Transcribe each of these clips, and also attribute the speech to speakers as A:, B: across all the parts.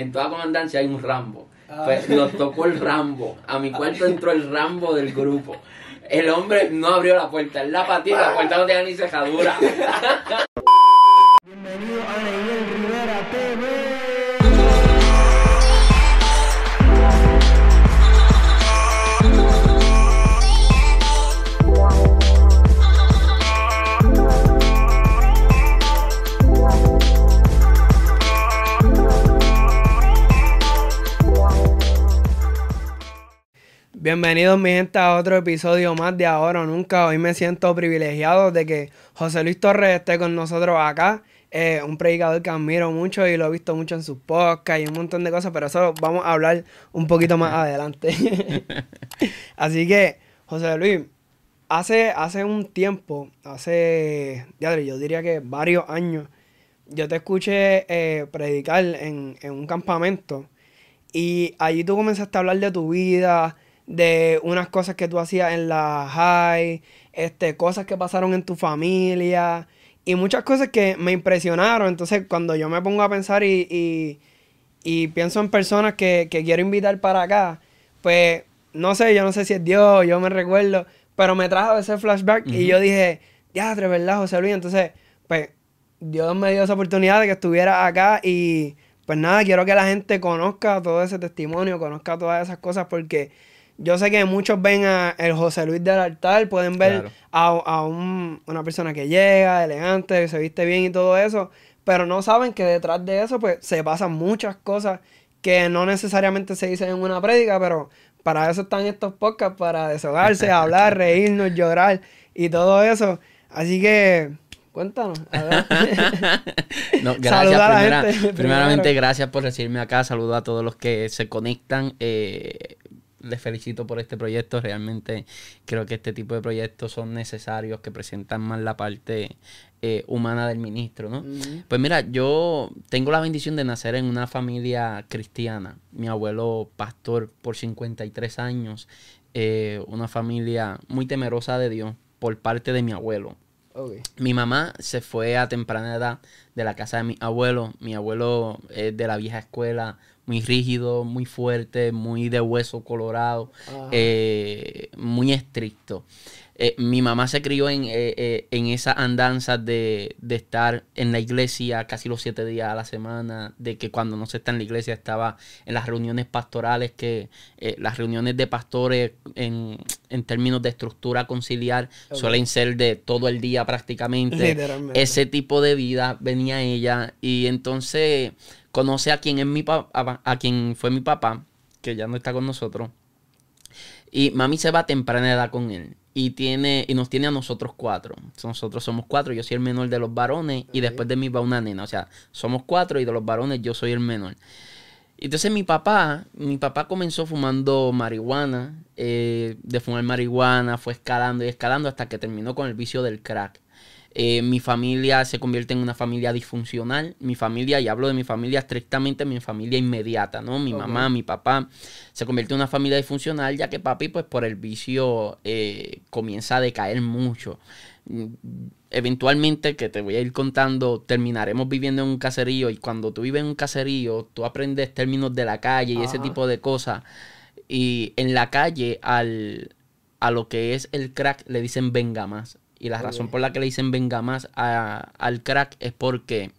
A: en toda comandancia hay un Rambo. Pues nos tocó el Rambo. A mi cuarto entró el Rambo del grupo. El hombre no abrió la puerta, él la pateó y la puerta no tenía ni cejadura.
B: Bienvenido a Bienvenidos mi gente a otro episodio más de Ahora o Nunca. Hoy me siento privilegiado de que José Luis Torres esté con nosotros acá. Eh, un predicador que admiro mucho y lo he visto mucho en sus podcasts y un montón de cosas, pero eso vamos a hablar un poquito más adelante. Así que, José Luis, hace, hace un tiempo, hace, yo diría que varios años, yo te escuché eh, predicar en, en un campamento y allí tú comenzaste a hablar de tu vida, de unas cosas que tú hacías en la high, este, cosas que pasaron en tu familia y muchas cosas que me impresionaron. Entonces, cuando yo me pongo a pensar y, y, pienso en personas que, quiero invitar para acá, pues no sé, yo no sé si es Dios, yo me recuerdo, pero me trajo ese flashback y yo dije, ya, de verdad, José Luis. Entonces, pues Dios me dio esa oportunidad de que estuviera acá y pues nada, quiero que la gente conozca todo ese testimonio, conozca todas esas cosas porque yo sé que muchos ven a el José Luis del altar, pueden ver a, una persona que llega, elegante, se viste bien y todo eso, pero no saben que detrás de eso pues se pasan muchas cosas que no necesariamente se dicen en una prédica, pero para eso están estos podcasts, para desahogarse, hablar, reírnos, llorar y todo eso. Así que cuéntanos.
A: no, gracias. primeramente, gracias por recibirme acá. Saludo a todos los que se conectan. Eh, les felicito por este proyecto. Realmente creo que este tipo de proyectos son necesarios, que presentan más la parte eh, humana del ministro, ¿no? Pues mira, yo tengo la bendición de nacer en una familia cristiana. Mi abuelo pastor por 53 años, eh, una familia muy temerosa de Dios por parte de mi abuelo. Mi mamá se fue a temprana edad de la casa de mi abuelo. Mi abuelo es de la vieja escuela, muy rígido, muy fuerte, muy de hueso colorado, eh, muy estricto. Eh, mi mamá se crió en, eh, en esa andanza de, estar en la iglesia casi los siete días a la semana, de que cuando no se está en la iglesia estaba en las reuniones pastorales, que las reuniones de pastores en, términos de estructura conciliar suelen ser de todo el día prácticamente. Ese tipo de vida venía ella y entonces conoce a quien es mi papá, a quien fue mi papá, que ya no está con nosotros. Y mami se va a temprana edad con él. Y tiene, y nos tiene a nosotros cuatro. Nosotros somos cuatro. Yo soy el menor de los varones. Y después de mí va una nena. O sea, somos cuatro y de los varones yo soy el menor. Entonces mi papá, mi papá comenzó fumando marihuana. Eh, de fumar marihuana, fue escalando y escalando hasta que terminó con el vicio del crack. Eh, mi familia se convierte en una familia disfuncional. Mi familia, y hablo de mi familia estrictamente, mi familia inmediata, ¿no? Mi mamá, mi papá, se convierte en una familia disfuncional, ya que papi, pues por el vicio, eh, comienza a decaer mucho. Eventualmente, que te voy a ir contando, terminaremos viviendo en un caserío y cuando tú vives en un caserío, tú aprendes términos de la calle y ese tipo de cosas. Y en la calle, al, a lo que es el crack, le dicen venga más. Y la razón por la que le dicen venga más al crack es porque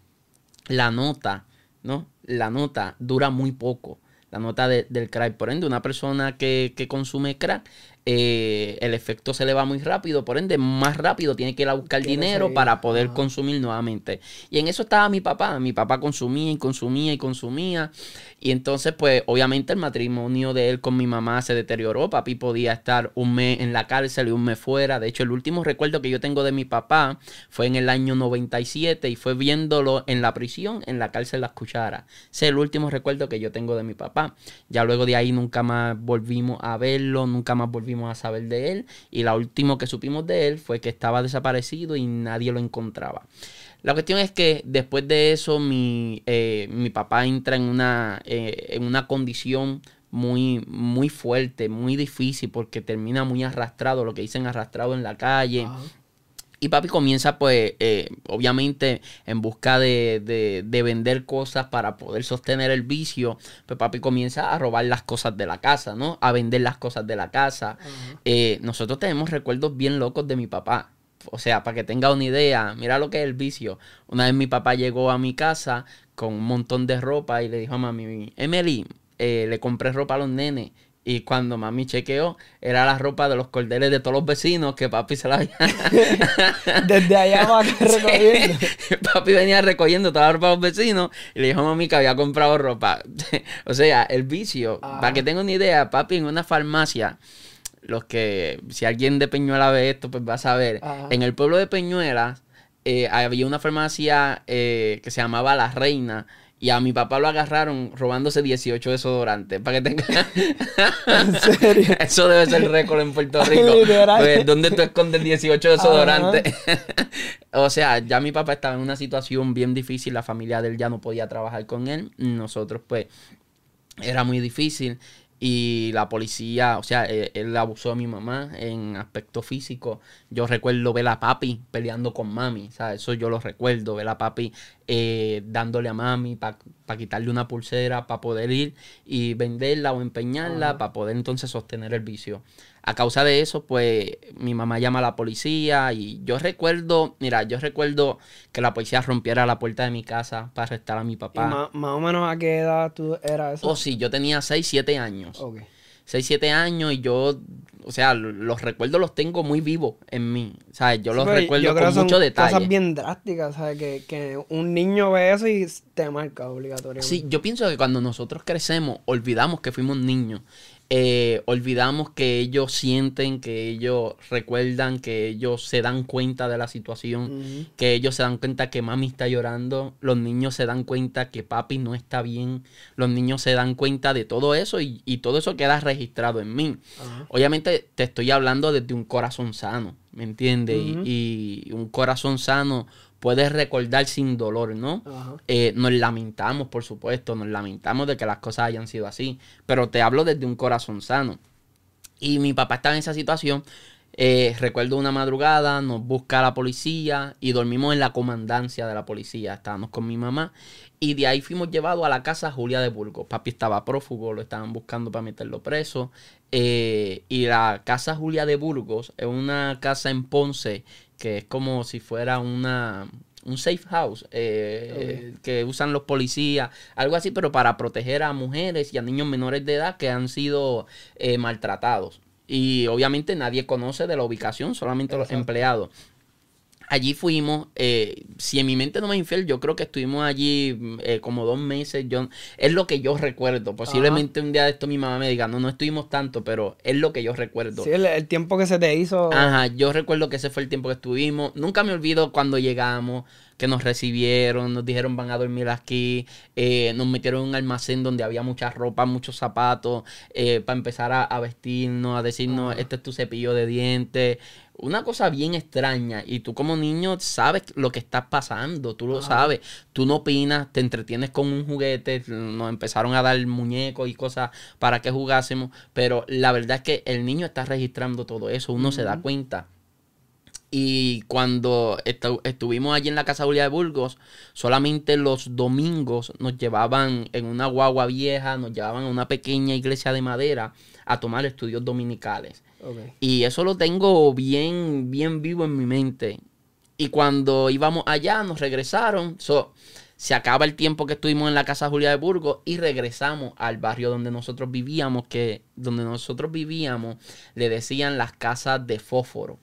A: la nota, ¿no? La nota dura muy poco. La nota del crack. Por ende, una persona que, que consume crack eh, el efecto se le va muy rápido, por ende, más rápido tiene que ir a buscar dinero para poder consumir nuevamente. Y en eso estaba mi papá. Mi papá consumía y consumía y consumía. Y entonces, pues, obviamente el matrimonio de él con mi mamá se deterioró. Papi podía estar un mes en la cárcel y un mes fuera. De hecho, el último recuerdo que yo tengo de mi papá fue en el año 97 y fue viéndolo en la prisión, en la cárcel Las Cucharas. Ese es el último recuerdo que yo tengo de mi papá. Ya luego de ahí nunca más volvimos a verlo, nunca más volvimos a saber de él y la última que supimos de él fue que estaba desaparecido y nadie lo encontraba. La cuestión es que después de eso mi, eh, mi papá entra en una, eh, en una condición muy, muy fuerte, muy difícil porque termina muy arrastrado, lo que dicen arrastrado en la calle. Y papi comienza, pues, eh, obviamente, en busca de, de, vender cosas para poder sostener el vicio. Pues papi comienza a robar las cosas de la casa, ¿no? A vender las cosas de la casa. Eh, nosotros tenemos recuerdos bien locos de mi papá. O sea, para que tenga una idea, mira lo que es el vicio. Una vez mi papá llegó a mi casa con un montón de ropa y le dijo a mami, Emily, eh, le compré ropa a los nenes y cuando mami chequeó, era la ropa de los cordeles de todos los vecinos que papi se la había.
B: Desde allá va recogiendo.
A: papi venía recogiendo toda la ropa de los vecinos y le dijo a mami que había comprado ropa. o sea, el vicio. Para que tenga una idea, papi en una farmacia, los que, si alguien de Peñuela ve esto, pues va a saber. En el pueblo de Peñuela eh, había una farmacia eh, que se llamaba La Reina y a mi papá lo agarraron robándose 18 desodorantes. Para que tenga. ¿En serio? Eso debe ser récord en Puerto Rico. pues, ¿Dónde tú escondes 18 desodorantes? o sea, ya mi papá estaba en una situación bien difícil. La familia de él ya no podía trabajar con él. Nosotros, pues, era muy difícil y la policía, o sea, e, él, abusó de mi mamá en aspecto físico. Yo recuerdo ver a papi peleando con mami, o sea, eso yo lo recuerdo, ver a papi eh, dándole a mami para quitarle una pulsera, para poder ir y venderla o empeñarla, para poder entonces sostener el vicio. A causa de eso, pues mi mamá llama a la policía y yo recuerdo, mira, yo recuerdo que la policía rompiera la puerta de mi casa para arrestar a mi papá.
B: más, o menos a qué edad tú era eso?
A: Oh, sí, yo tenía 6, 7 años. 6, 7 años y yo, o sea, los recuerdos los tengo muy vivos en mí. O sea, yo los recuerdo con mucho detalle.
B: cosas bien drásticas, ¿sabes? Que, que un niño ve eso y te marca obligatoriamente.
A: Sí, yo pienso que cuando nosotros crecemos, olvidamos que fuimos niños eh, olvidamos que ellos sienten, que ellos recuerdan, que ellos se dan cuenta de la situación, que ellos se dan cuenta que mami está llorando, los niños se dan cuenta que papi no está bien, los niños se dan cuenta de todo eso y, todo eso queda registrado en mí. Obviamente te estoy hablando desde un corazón sano, ¿me entiendes? y, un corazón sano puedes recordar sin dolor, ¿no? Eh, nos lamentamos, por supuesto, nos lamentamos de que las cosas hayan sido así, pero te hablo desde un corazón sano. Y mi papá estaba en esa situación. Eh, recuerdo una madrugada, nos busca la policía y dormimos en la comandancia de la policía. Estábamos con mi mamá y de ahí fuimos llevados a la casa Julia de Burgos. Papi estaba prófugo, lo estaban buscando para meterlo preso. Eh, y la casa Julia de Burgos es una casa en Ponce que es como si fuera una, un safe house eh, que usan los policías, algo así, pero para proteger a mujeres y a niños menores de edad que han sido eh, maltratados. Y obviamente nadie conoce de la ubicación, solamente los empleados allí fuimos, eh, si en mi mente no me infiel, yo creo que estuvimos allí eh, como dos meses. Yo, es lo que yo recuerdo. Posiblemente un día de esto mi mamá me diga, no, no estuvimos tanto, pero es lo que yo recuerdo.
B: Sí, el, tiempo que se te hizo.
A: Ajá, yo recuerdo que ese fue el tiempo que estuvimos. Nunca me olvido cuando llegamos, que nos recibieron, nos dijeron van a dormir aquí, eh, nos metieron en un almacén donde había mucha ropa, muchos zapatos, para empezar a, vestirnos, a decirnos, este es tu cepillo de dientes una cosa bien extraña y tú como niño sabes lo que está pasando, tú lo sabes, tú no opinas, te entretienes con un juguete, nos empezaron a dar muñecos y cosas para que jugásemos, pero la verdad es que el niño está registrando todo eso, uno se da cuenta. Y cuando estuvimos allí en la Casa Julia de Burgos, solamente los domingos nos llevaban en una guagua vieja, nos llevaban a una pequeña iglesia de madera a tomar estudios dominicales. Y eso lo tengo bien, bien vivo en mi mente. Y cuando íbamos allá, nos regresaron. se acaba el tiempo que estuvimos en la casa Julia de Burgos y regresamos al barrio donde nosotros vivíamos, que donde nosotros vivíamos le decían las casas de fósforo.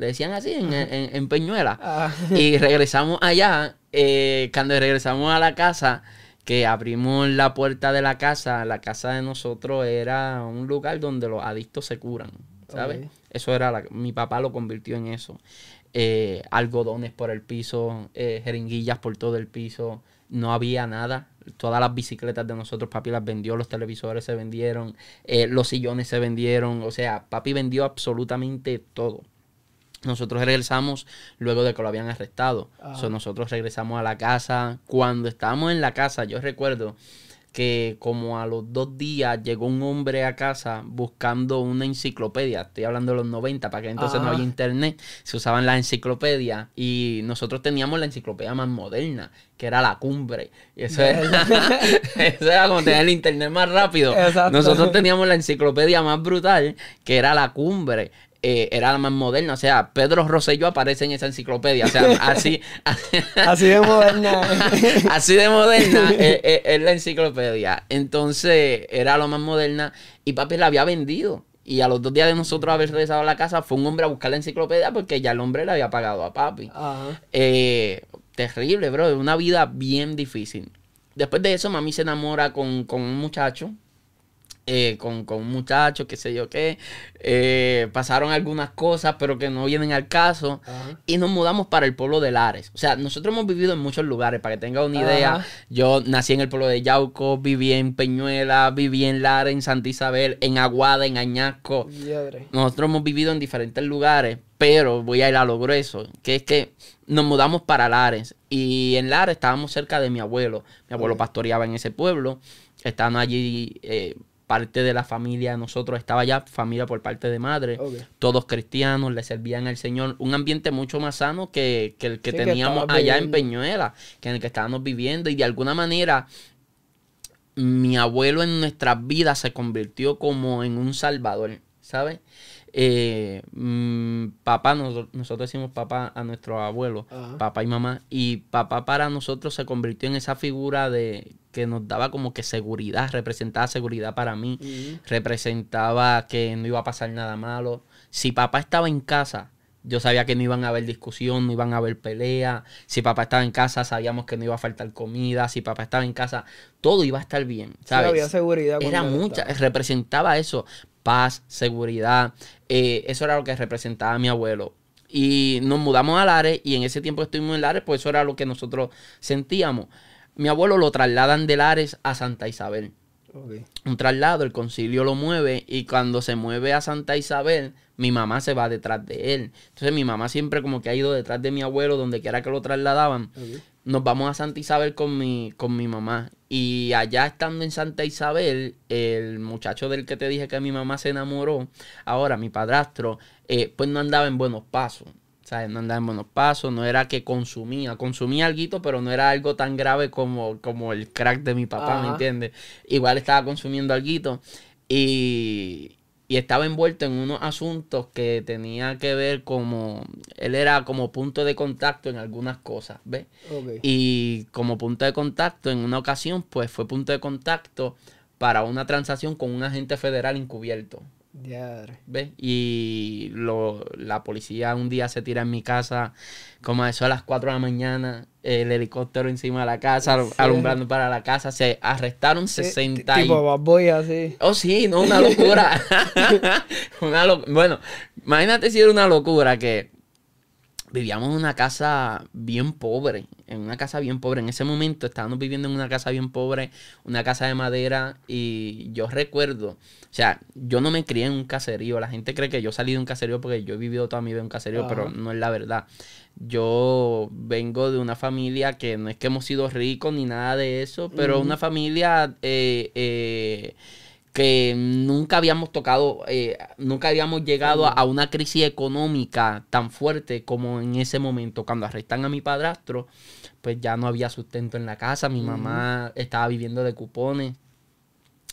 A: Le decían así en, Peñuela. Ah. Y regresamos allá. Eh, cuando regresamos a la casa, que abrimos la puerta de la casa, la casa de nosotros era un lugar donde los adictos se curan, ¿sabes? Eso era, mi papá lo convirtió en eso. Eh, algodones por el piso, eh, jeringuillas por todo el piso, no había nada. Todas las bicicletas de nosotros, papi las vendió, los televisores se vendieron, eh, los sillones se vendieron, o sea, papi vendió absolutamente todo. Nosotros regresamos luego de que lo habían arrestado. nosotros regresamos a la casa. Cuando estábamos en la casa, yo recuerdo que como a los dos días llegó un hombre a casa buscando una enciclopedia. Estoy hablando de los 90, para que entonces no había internet, se usaban las enciclopedias y nosotros teníamos la enciclopedia más moderna, que era la cumbre. Y eso, era, eso era como tener el internet más rápido. Nosotros teníamos la enciclopedia más brutal, que era la cumbre. Eh, era la más moderna. O sea, Pedro Rosselló aparece en esa enciclopedia. O sea, así.
B: así de moderna.
A: así de moderna es, la enciclopedia. Entonces, era lo más moderna. Y papi la había vendido. Y a los dos días de nosotros haber regresado a la casa, fue un hombre a buscar la enciclopedia porque ya el hombre le había pagado a papi. Eh, terrible, bro. Una vida bien difícil. Después de eso, mami se enamora con, con un muchacho eh, con, con, un muchacho, qué sé yo qué. Eh, pasaron algunas cosas, pero que no vienen al caso. Y nos mudamos para el pueblo de Lares. O sea, nosotros hemos vivido en muchos lugares, para que tenga una idea. Yo nací en el pueblo de Yauco, viví en Peñuela, viví en Lares, en Santa Isabel, en Aguada, en Añasco. Nosotros hemos vivido en diferentes lugares, pero voy a ir a lo grueso, que es que nos mudamos para Lares. Y en Lares estábamos cerca de mi abuelo. Mi abuelo pastoreaba en ese pueblo. Estaban allí eh, parte de la familia de nosotros estaba ya familia por parte de madre, todos cristianos, le servían al Señor, un ambiente mucho más sano que, el que teníamos allá en Peñuela, que en el que estábamos viviendo. Y de alguna manera mi abuelo en nuestras vidas se convirtió como en un salvador, ¿sabes? Eh, mm, papá, nosotros, decimos papá a nuestro abuelo, papá y mamá, y papá para nosotros se convirtió en esa figura de que nos daba como que seguridad, representaba seguridad para mí, representaba que no iba a pasar nada malo. Si papá estaba en casa, yo sabía que no iban a haber discusión, no iban a haber pelea. Si papá estaba en casa, sabíamos que no iba a faltar comida. Si papá estaba en casa, todo iba a estar bien. ¿sabes?
B: había seguridad.
A: Era mucha, representaba eso paz, seguridad. Eh, eso era lo que representaba a mi abuelo. Y nos mudamos a Lares y en ese tiempo estuvimos en Lares, pues eso era lo que nosotros sentíamos. Mi abuelo lo trasladan de Lares a Santa Isabel. Un traslado, el concilio lo mueve y cuando se mueve a Santa Isabel, mi mamá se va detrás de él. Entonces mi mamá siempre como que ha ido detrás de mi abuelo donde quiera que lo trasladaban. Nos vamos a Santa Isabel con mi, con mi mamá y allá estando en Santa Isabel, el muchacho del que te dije que mi mamá se enamoró, ahora mi padrastro, eh, pues no andaba en buenos pasos. ¿sabes? No andaba en buenos pasos, no era que consumía, consumía algo, pero no era algo tan grave como, como el crack de mi papá, ¿me entiendes? Igual estaba consumiendo algo y, y estaba envuelto en unos asuntos que tenía que ver como él era como punto de contacto en algunas cosas, ¿ves? Y como punto de contacto en una ocasión, pues fue punto de contacto para una transacción con un agente federal encubierto. ¿Ves? Y lo, la policía un día se tira en mi casa, como eso a las 4 de la mañana, el helicóptero encima de la casa, alumbrando para la casa. Se arrestaron 60
B: Tipo así.
A: Oh, sí, no, una locura. una Bueno, imagínate si era una locura que vivíamos en una casa bien pobre, en una casa bien pobre. En ese momento estábamos viviendo en una casa bien pobre, una casa de madera, y yo recuerdo, o sea, yo no me crié en un caserío. La gente cree que yo salí de un caserío porque yo he vivido toda mi vida en un caserío, pero no es la verdad. Yo vengo de una familia que no es que hemos sido ricos ni nada de eso, pero una familia eh, eh, que nunca habíamos tocado, eh, nunca habíamos llegado a, una crisis económica tan fuerte como en ese momento. Cuando arrestan a mi padrastro, pues ya no había sustento en la casa, mi mamá estaba viviendo de cupones.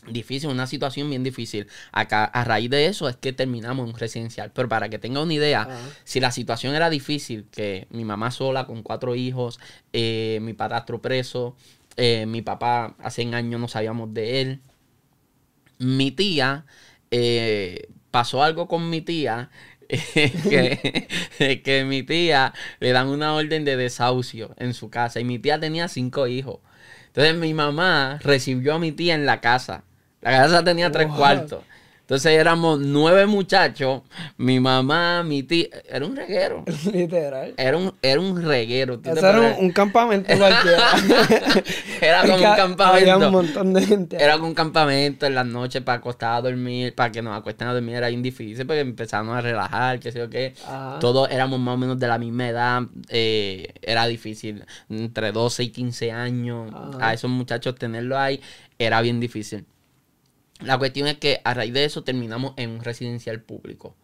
A: Difícil, una situación bien difícil. Acá, a raíz de eso es que terminamos en un residencial. Pero para que tenga una idea, si la situación era difícil, que mi mamá sola con cuatro hijos, eh, mi padrastro preso, eh, mi papá hace un año no sabíamos de él, mi tía, eh, pasó algo con mi tía, que, que mi tía le dan una orden de desahucio en su casa y mi tía tenía cinco hijos. Entonces mi mamá recibió a mi tía en la casa. La casa tenía tres cuartos. Entonces éramos nueve muchachos, mi mamá, mi tía, era un reguero.
B: Literal.
A: Era un, era un reguero.
B: Eso era un, campamento cualquiera.
A: era como un campamento. Había
B: un montón de gente.
A: Era como un campamento en las noches para acostar a dormir, para que nos acuesten a dormir era bien difícil porque empezamos a relajar, qué sé yo qué. Todos éramos más o menos de la misma edad, eh, era difícil. Entre 12 y 15 años, a esos muchachos tenerlo ahí era bien difícil. La cuestión es que a raíz de eso terminamos en un residencial público.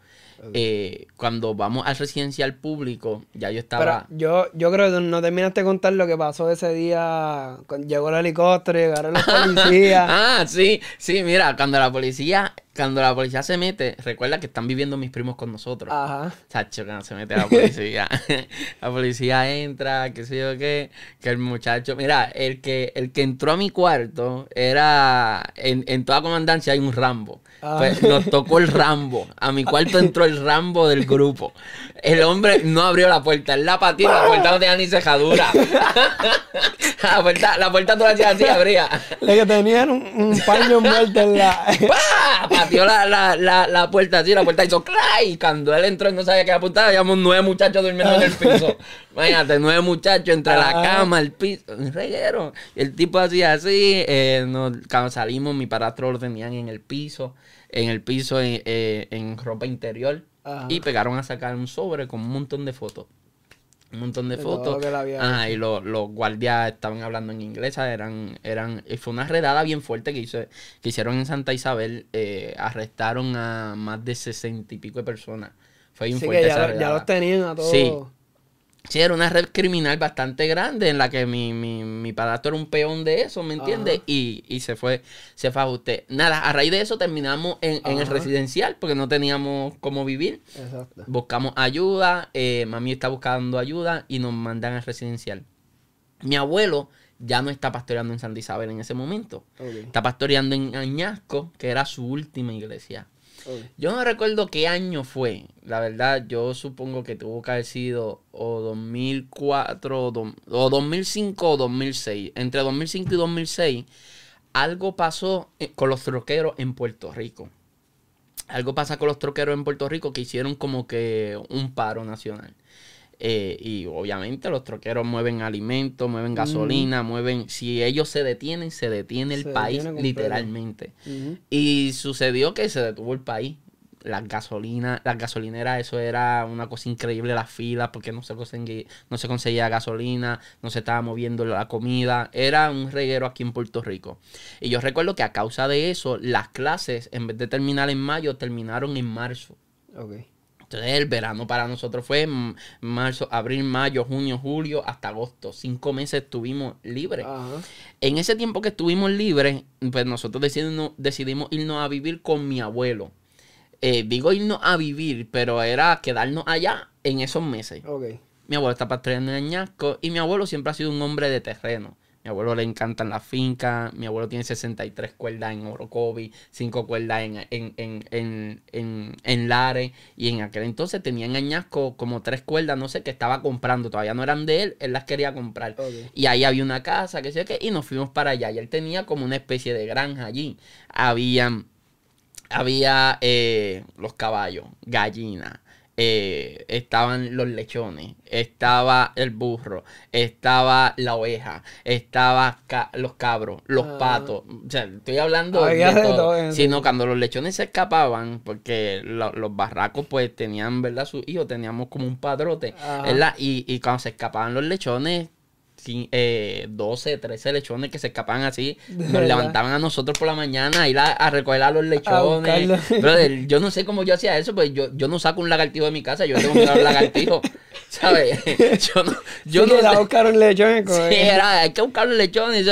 A: Eh, cuando vamos al residencial público, ya yo estaba.
B: yo, yo creo que no terminaste de contar lo que pasó ese día cuando llegó el helicóptero, llegaron los policías.
A: ah, sí, sí, mira, cuando la policía cuando la policía se mete, recuerda que están viviendo mis primos con nosotros. Ajá. Chacho, cuando se mete la policía. la policía entra, qué sé yo qué. Que el muchacho. Mira, el que, el que entró a mi cuarto era. En, en toda comandancia hay un Rambo. Ah. Pues nos tocó el Rambo. A mi cuarto entró el Rambo del grupo. El hombre no abrió la puerta. Él la pateó la puerta no tenía ni cejadura. la puerta, la puerta toda así abría.
B: Le que tenían un, paño muerto en la.
A: La, la, la, la, puerta así, la puerta hizo ¡clay! Y cuando él entró y no sabía qué apuntar, habíamos nueve muchachos durmiendo en el piso. Imagínate, nueve muchachos entre la cama, el piso, un reguero. Y el tipo hacía así. Eh, cuando salimos, mi padrastro lo tenían en el piso en el piso eh, en, ropa interior. Y pegaron a sacar un sobre con un montón de fotos. Un montón de, fotos. y los guardias estaban hablando en inglés. Eran, eran, fue una redada bien fuerte que, hizo, que hicieron en Santa Isabel. Eh, arrestaron a más de sesenta y pico de personas. Fue bien fuerte.
B: ya, ya, los tenían a todos. Sí,
A: Sí, era una red criminal bastante grande en la que mi, mi, mi padrastro era un peón de eso, ¿me entiendes? Y, y, se fue, se fue a usted. Nada, a raíz de eso terminamos en, en el residencial porque no teníamos cómo vivir. Exacto. Buscamos ayuda, eh, mami está buscando ayuda y nos mandan al residencial. Mi abuelo ya no está pastoreando en Santa Isabel en ese momento. Está pastoreando en Añasco, que era su última iglesia. Yo no recuerdo qué año fue. La verdad, yo supongo que tuvo que haber sido o 2004 o, 2005 o 2006. Entre 2005 y 2006, algo pasó eh, con los troqueros en Puerto Rico. Algo pasa con los troqueros en Puerto Rico que hicieron como que un paro nacional. Eh, y obviamente los troqueros mueven alimentos, mueven gasolina, mueven... Si ellos se detienen, se detiene el país literalmente. Y sucedió que se detuvo el país. Las gasolinas, las gasolineras, eso era una cosa increíble, las filas, porque no se, conseguía, no se conseguía gasolina, no se estaba moviendo la comida. Era un reguero aquí en Puerto Rico. Y yo recuerdo que a causa de eso, las clases, en vez de terminar en mayo, terminaron en marzo. Okay. Entonces el verano para nosotros fue marzo, abril, mayo, junio, julio, hasta agosto. Cinco meses estuvimos libres. En ese tiempo que estuvimos libres, pues nosotros decidimos, decidimos irnos a vivir con mi abuelo. Eh, digo irnos a vivir, pero era quedarnos allá en esos meses. Mi abuelo está pastoreando en Añasco y mi abuelo siempre ha sido un hombre de terreno. Mi abuelo le encantan las fincas. Mi abuelo tiene 63 cuerdas en Orocovi, 5 cuerdas en, en, en, en, en Lare. Y en aquel entonces tenía en Añasco como 3 cuerdas, no sé, que estaba comprando. Todavía no eran de él, él las quería comprar. Y ahí había una casa, que sé qué, y nos fuimos para allá. Y él tenía como una especie de granja allí. Había, había eh, los caballos, gallinas eh, estaban los lechones, estaba el burro, estaba la oveja, estaba los cabros, los ah. patos. O sea, estoy hablando de, todo. Sino cuando los lechones se escapaban, porque los barracos pues tenían, ¿verdad? Sus hijos, teníamos como un padrote, ¿verdad? Y, y cuando se escapaban los lechones, eh, 12, 13 lechones que se escapaban así. Nos levantaban a nosotros por la mañana a ir a, recoger a los lechones. yo no sé cómo yo hacía eso, pues yo, yo no saco un lagartijo de mi casa, yo tengo que un lagartijo. ¿Sabes? Yo no. Yo no
B: era buscar un lechón.
A: Sí, era, hay que buscar un lechón. Y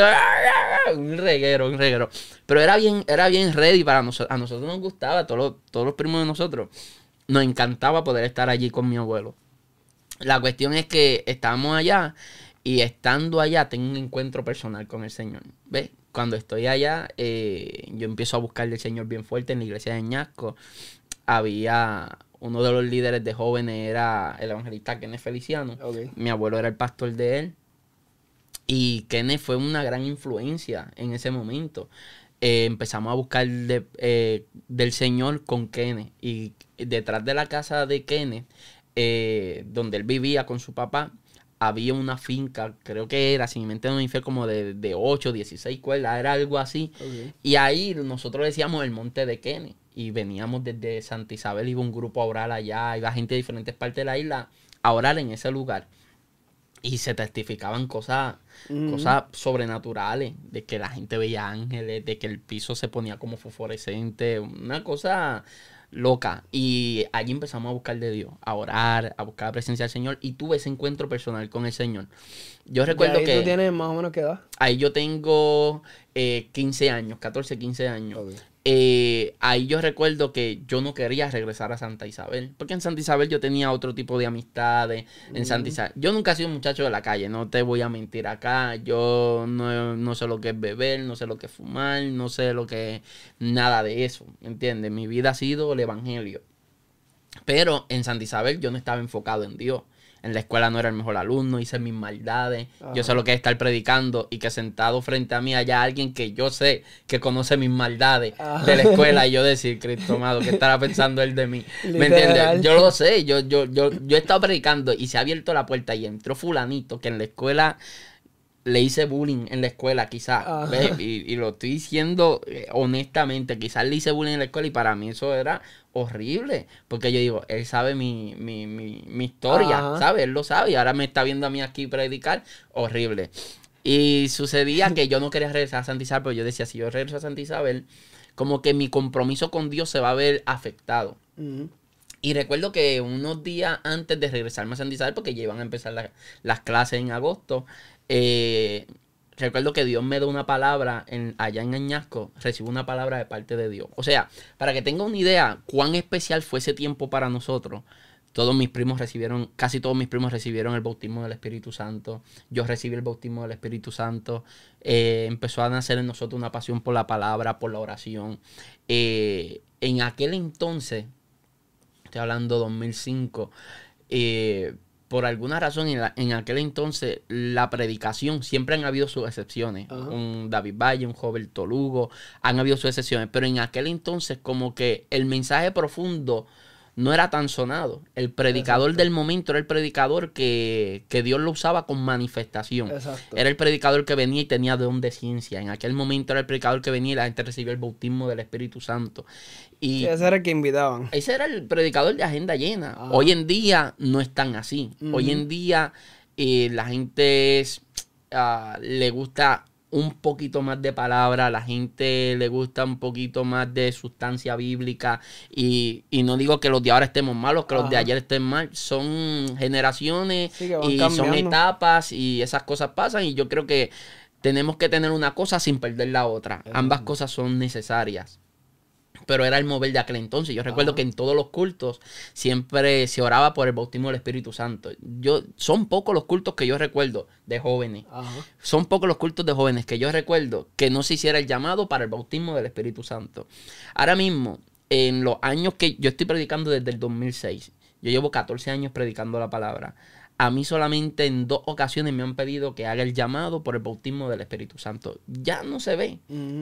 A: un reguero, un reguero. Pero era bien, era bien ready para nosotros. A nosotros nos gustaba, todos los, todos los primos de nosotros. Nos encantaba poder estar allí con mi abuelo. La cuestión es que estábamos allá y estando allá, tengo un encuentro personal con el Señor. ¿Ves? Cuando estoy allá, eh, yo empiezo a buscar al Señor bien fuerte en la iglesia de Ñasco. Había uno de los líderes de jóvenes, era el evangelista Kenneth Feliciano. Mi abuelo era el pastor de él. Y Kenneth fue una gran influencia en ese momento. eh, empezamos a buscar eh, del Señor con Kenneth. Y detrás de la casa de Kenneth, eh, donde él vivía con su papá, había una finca, creo que era, si mi mente no me como de, de 8, 16 cuerdas, era algo así. Y ahí nosotros decíamos el monte de Kenneth. Y veníamos desde Santa Isabel, iba un grupo a orar allá, iba gente de diferentes partes de la isla a orar en ese lugar y se testificaban cosas, cosas sobrenaturales, de que la gente veía ángeles, de que el piso se ponía como fosforescente, una cosa loca. Y allí empezamos a buscar de Dios, a orar, a buscar la presencia del Señor y tuve ese encuentro personal con el Señor. Yo recuerdo ahí que...
B: ¿Tú tienes más o menos qué edad?
A: Ahí yo tengo 15 eh, años, 14, 15 años. Eh, ahí yo recuerdo que yo no quería regresar a Santa Isabel, porque en Santa Isabel yo tenía otro tipo de amistades. En Santa Isabel, yo nunca he sido un muchacho de la calle, no te voy a mentir acá. Yo no, sé lo que es beber, no sé lo que es fumar, no sé lo que es nada de eso, ¿entiendes? Mi vida ha sido el evangelio. Pero en Santa Isabel yo no estaba enfocado en Dios en la escuela no era el mejor alumno, hice mis maldades. Yo sé lo que es estar predicando y que sentado frente a mí haya alguien que yo sé que conoce mis maldades de la escuela y yo decir, Cristo amado, ¿qué estará pensando él de mí? ¿Me entiendes? Yo lo sé, yo, yo, yo, yo he estado predicando y se ha abierto la puerta y entró fulanito que en la escuela le hice bullying en la escuela, quizás. Y, lo estoy diciendo eh, honestamente. Quizás le hice bullying en la escuela y para mí eso era horrible. Porque yo digo, él sabe mi, mi, mi, mi historia, ¿sabe? Él lo sabe y ahora me está viendo a mí aquí predicar. Horrible. Y sucedía que yo no quería regresar a Santa Isabel, pero yo decía, si yo regreso a Santa Isabel, como que mi compromiso con Dios se va a ver afectado. Y recuerdo que unos días antes de regresarme a Santa Isabel, porque ya iban a empezar las clases en agosto, eh, recuerdo que Dios me da una palabra en, allá en Añasco, recibo una palabra de parte de Dios. O sea, para que tenga una idea cuán especial fue ese tiempo para nosotros, todos mis primos recibieron, casi todos mis primos recibieron el bautismo del Espíritu Santo. Yo recibí el bautismo del Espíritu Santo. Eh, empezó a nacer en nosotros una pasión por la palabra, por la oración. Eh, en aquel entonces, estoy hablando 2005, eh, por alguna razón en, aquel entonces la predicación, siempre han habido sus excepciones. Un David Valle, un joven Tolugo, han habido sus excepciones. Pero en aquel entonces como que el mensaje profundo no era tan sonado. El predicador del momento era el predicador que, Dios lo usaba con manifestación. Era el predicador que venía y tenía don de ciencia. En aquel momento era el predicador que venía y la gente recibía el bautismo del Espíritu Santo. Y
B: ese era el que invitaban.
A: Ese era el predicador de agenda llena. Hoy en día no es tan así. Hoy en día eh, la gente ah, le gusta un poquito más de palabra, a la gente le gusta un poquito más de sustancia bíblica y, no digo que los de ahora estemos malos, que los de ayer estén mal, son generaciones y son etapas y esas cosas pasan y yo creo que tenemos que tener una cosa sin perder la otra, ambas cosas son necesarias pero era el mover de aquel entonces. Yo recuerdo que en todos los cultos siempre se oraba por el bautismo del Espíritu Santo. Yo, son pocos los cultos que yo recuerdo de jóvenes. Son pocos los cultos de jóvenes que yo recuerdo que no se hiciera el llamado para el bautismo del Espíritu Santo. Ahora mismo, en los años que yo estoy predicando desde el 2006, yo llevo 14 años predicando la palabra. A mí solamente en dos ocasiones me han pedido que haga el llamado por el bautismo del Espíritu Santo. Ya no se ve.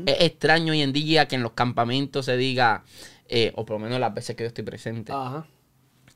A: Es extraño hoy en día que en los campamentos se diga, eh, o por lo menos las veces que yo estoy presente.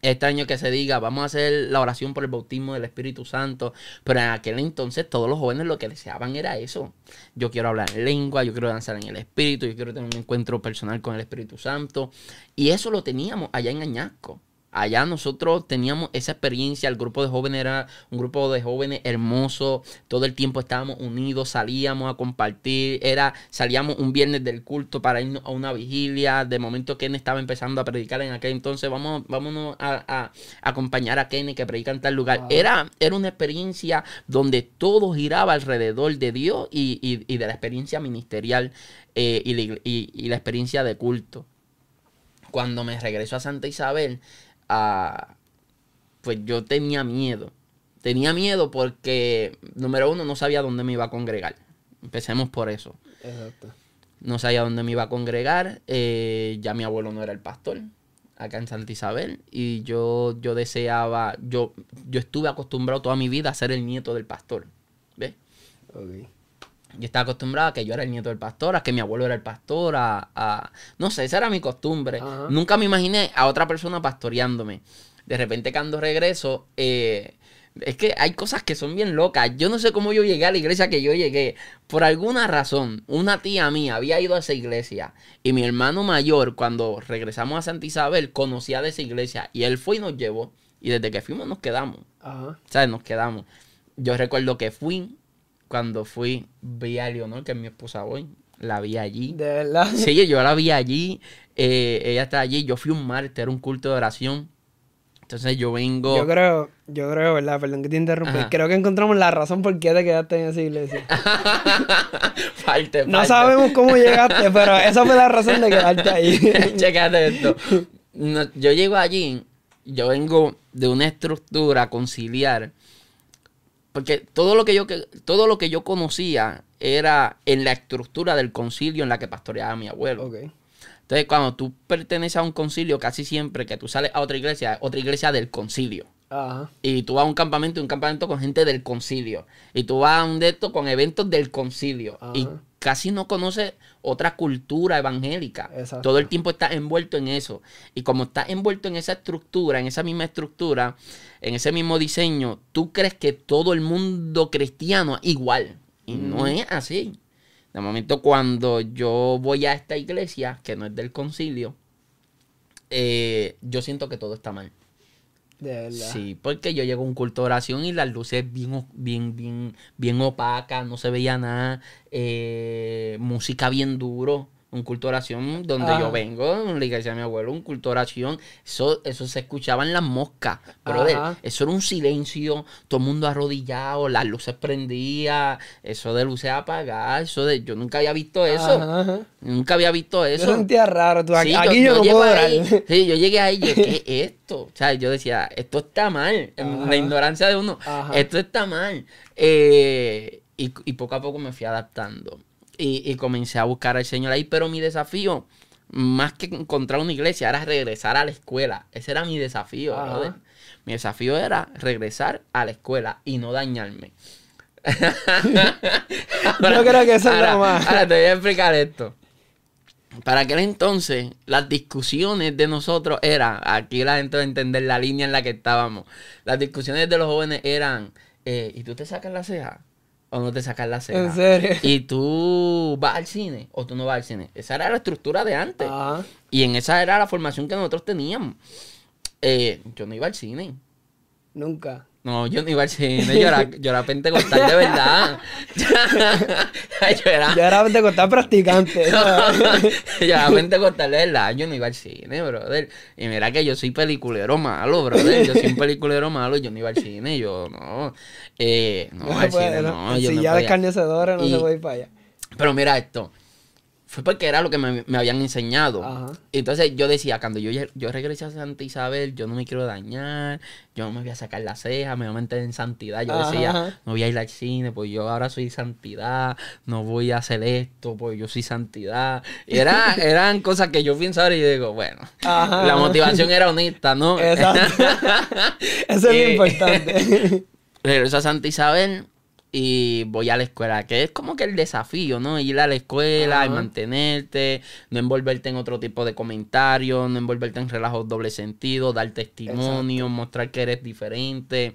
A: Es extraño que se diga, vamos a hacer la oración por el bautismo del Espíritu Santo. Pero en aquel entonces todos los jóvenes lo que deseaban era eso. Yo quiero hablar en lengua, yo quiero danzar en el Espíritu, yo quiero tener un encuentro personal con el Espíritu Santo. Y eso lo teníamos allá en Añasco. Allá nosotros teníamos esa experiencia, el grupo de jóvenes era un grupo de jóvenes hermoso, todo el tiempo estábamos unidos, salíamos a compartir, era, salíamos un viernes del culto para irnos a una vigilia, de momento Ken estaba empezando a predicar en aquel entonces, vamos, vámonos a, acompañar a Ken que predica en tal lugar. Era, era una experiencia donde todo giraba alrededor de Dios y, de la experiencia ministerial eh, y la experiencia de culto. Cuando me regreso a Santa Isabel, pues yo tenía miedo. Tenía miedo porque, número uno, no sabía dónde me iba a congregar. Empecemos por eso. Exacto. No sabía dónde me iba a congregar. Eh, ya mi abuelo no era el pastor acá en Santa Isabel. Y yo, yo deseaba, yo, yo estuve acostumbrado toda mi vida a ser el nieto del pastor. ¿Ves? Yo estaba acostumbrado a que yo era el nieto del pastor, a que mi abuelo era el pastor, a... no sé, esa era mi costumbre. Nunca me imaginé a otra persona pastoreándome. De repente cuando regreso, eh, es que hay cosas que son bien locas. Yo no sé cómo yo llegué a la iglesia que yo llegué. Por alguna razón, una tía mía había ido a esa iglesia y mi hermano mayor, cuando regresamos a Santa Isabel, conocía de esa iglesia y él fue y nos llevó. Y desde que fuimos nos quedamos. Ajá. ¿Sabes? Nos quedamos. Yo recuerdo que fui, cuando fui, vi a Leonor, que es mi esposa hoy. La vi allí.
B: ¿De verdad?
A: Sí, yo la vi allí. Eh, ella está allí. Yo fui un martes, era un culto de oración. Entonces yo vengo.
B: Yo creo, yo creo, ¿verdad? Perdón que te interrumpa. Creo que encontramos la razón por qué te quedaste en esa iglesia.
A: falte,
B: No sabemos cómo llegaste, pero esa fue la razón de quedarte ahí.
A: Checate esto. yo llego allí, yo vengo de una estructura conciliar. Porque todo lo que yo todo lo que yo conocía era en la estructura del concilio en la que pastoreaba mi abuelo. Okay. Entonces, cuando tú perteneces a un concilio, casi siempre que tú sales a otra iglesia, otra iglesia del concilio. Ajá. Y tú vas a un campamento, un campamento con gente del concilio. Y tú vas a un de estos con eventos del concilio. Y casi no conoces otra cultura evangélica. Todo el tiempo estás envuelto en eso. Y como estás envuelto en esa estructura, en esa misma estructura, en ese mismo diseño, tú crees que todo el mundo cristiano es igual. Y no es así. De momento, cuando yo voy a esta iglesia, que no es del concilio, eh, yo siento que todo está mal. Sí, porque yo llego a un culto de oración y las luces bien, bien, bien, bien opacas, no se veía nada, eh, música bien duro un culto de oración donde yo vengo, en la iglesia de mi abuelo, un culto de oración, eso, eso se escuchaba en las moscas, brother, eso era un silencio, todo el mundo arrodillado, las luces prendidas, eso de luces apagadas, eso de, yo nunca había visto eso, nunca había visto eso.
B: Yo sentía raro, tú, aquí, yo, no puedo
A: Sí, yo llegué ahí y yo, ¿qué es esto? O sea, yo decía, esto está mal, la ignorancia de uno, esto está mal, eh, y, y poco a poco me fui adaptando. Y, comencé a buscar al Señor ahí, pero mi desafío, más que encontrar una iglesia, era regresar a la escuela. Ese era mi desafío, Mi desafío era regresar a la escuela y no dañarme.
B: Yo creo que eso es lo más.
A: Ahora te voy a explicar esto. Para aquel entonces, las discusiones de nosotros eran, aquí la gente va a entender la línea en la que estábamos. Las discusiones de los jóvenes eran, eh, ¿y tú te sacas la ceja? O no te sacas la ceja.
B: ¿En serio?
A: Y tú vas al cine o tú no vas al cine. Esa era la estructura de antes. Y en esa era la formación que nosotros teníamos. Eh, yo no iba al cine.
B: Nunca.
A: No, yo no iba al cine, yo era, yo era pentecostal de verdad.
B: yo era... Yo era pentecostal practicante.
A: yo era pentecostal de verdad, yo no iba al cine, brother. Y mira que yo soy peliculero malo, brother. Yo soy un peliculero malo, yo no iba al cine, yo no. Eh, no, no, al cine, no,
B: yo si ya escarnecedora, no se puede ir para allá.
A: Pero mira esto fue porque era lo que me, habían enseñado. Entonces yo decía, cuando yo, yo regrese a Santa Isabel, yo no me quiero dañar, yo no me voy a sacar la ceja, me voy a meter en santidad. Yo decía, no voy a ir al cine, pues yo ahora soy santidad, no voy a hacer esto, pues yo soy santidad. Y era, eran cosas que yo pienso ahora y digo, bueno, la motivación era honesta, ¿no?
B: Exacto. Eso es lo importante.
A: Regreso a Santa Isabel y voy a la escuela, que es como que el desafío, ¿no? Ir a la escuela y mantenerte, no envolverte en otro tipo de comentarios, no envolverte en relajos doble sentido, dar testimonio, mostrar que eres diferente.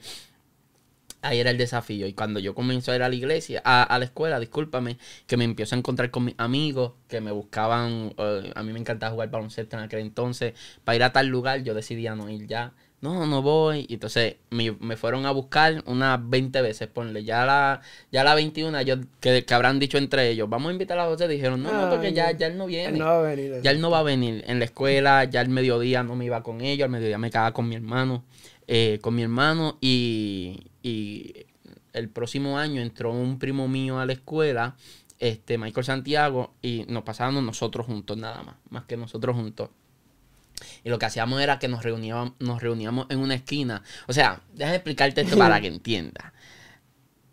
A: Ahí era el desafío. Y cuando yo comencé a ir a la iglesia, a, la escuela, discúlpame, que me empiezo a encontrar con mis amigos que me buscaban, eh, a mí me encantaba jugar baloncesto en aquel entonces, para ir a tal lugar, yo decidí no ir ya no, no voy. Y entonces me, fueron a buscar unas 20 veces, ponle. Ya la, ya la 21, yo, que, habrán dicho entre ellos, vamos a invitar a José. Dijeron, no, no, porque ya, ya él no viene.
B: no va a venir.
A: Ya él no va a venir. En la escuela, ya el mediodía no me iba con ellos, al mediodía me quedaba con mi hermano. Eh, con mi hermano y, y el próximo año entró un primo mío a la escuela, este Michael Santiago, y nos pasábamos nosotros juntos nada más, más que nosotros juntos. Y lo que hacíamos era que nos reuníamos, nos reuníamos en una esquina. O sea, déjame explicarte esto para que entiendas.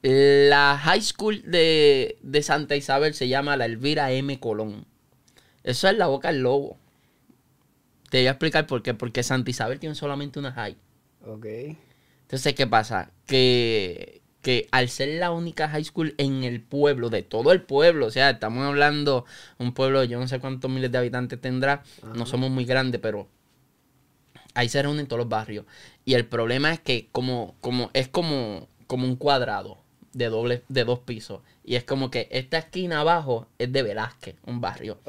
A: La high school de, Santa Isabel se llama la Elvira M. Colón. Eso es la boca del lobo. Te voy a explicar por qué. Porque Santa Isabel tiene solamente una high.
B: Ok.
A: Entonces, ¿qué pasa? Que, que al ser la única high school en el pueblo, de todo el pueblo, o sea, estamos hablando un pueblo, yo no sé cuántos miles de habitantes tendrá, no somos muy grandes, pero ahí se reúnen todos los barrios. Y el problema es que como, como, es como, como un cuadrado de doble, de dos pisos. Y es como que esta esquina abajo es de Velázquez, un barrio.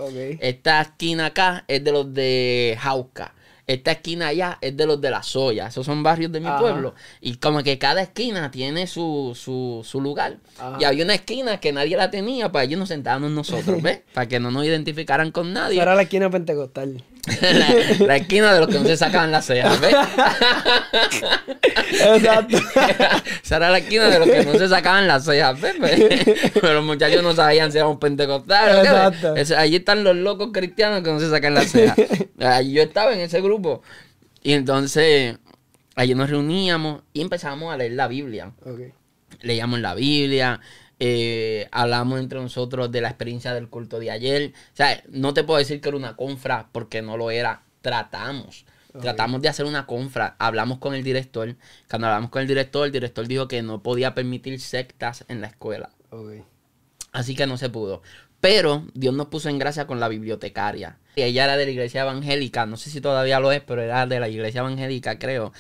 A: Esta esquina acá es de los de Jauca. Esta esquina allá es de los de la Soya. Esos son barrios de mi pueblo. Y como que cada esquina tiene su, su, su lugar. Y había una esquina que nadie la tenía, para ellos nos sentábamos nosotros, ¿ves? para que no nos identificaran con nadie.
B: Era la esquina pentecostal.
A: la, esquina de los que no se sacaban las cejas, ¿ves? Exacto. Esa era la esquina de los que no se sacaban las cejas, ¿ves? Pero los muchachos no sabían si éramos pentecostales. Exacto. allí están los locos cristianos que no se sacan las cejas. Allí yo estaba en ese grupo. Y entonces, allí nos reuníamos y empezábamos a leer la Biblia. Leíamos la Biblia. Eh, hablamos entre nosotros de la experiencia del culto de ayer. O sea, no te puedo decir que era una confra porque no lo era. Tratamos. Tratamos de hacer una confra. Hablamos con el director. Cuando hablamos con el director, el director dijo que no podía permitir sectas en la escuela. Así que no se pudo. Pero Dios nos puso en gracia con la bibliotecaria. Ella era de la iglesia evangélica. No sé si todavía lo es, pero era de la iglesia evangélica, creo.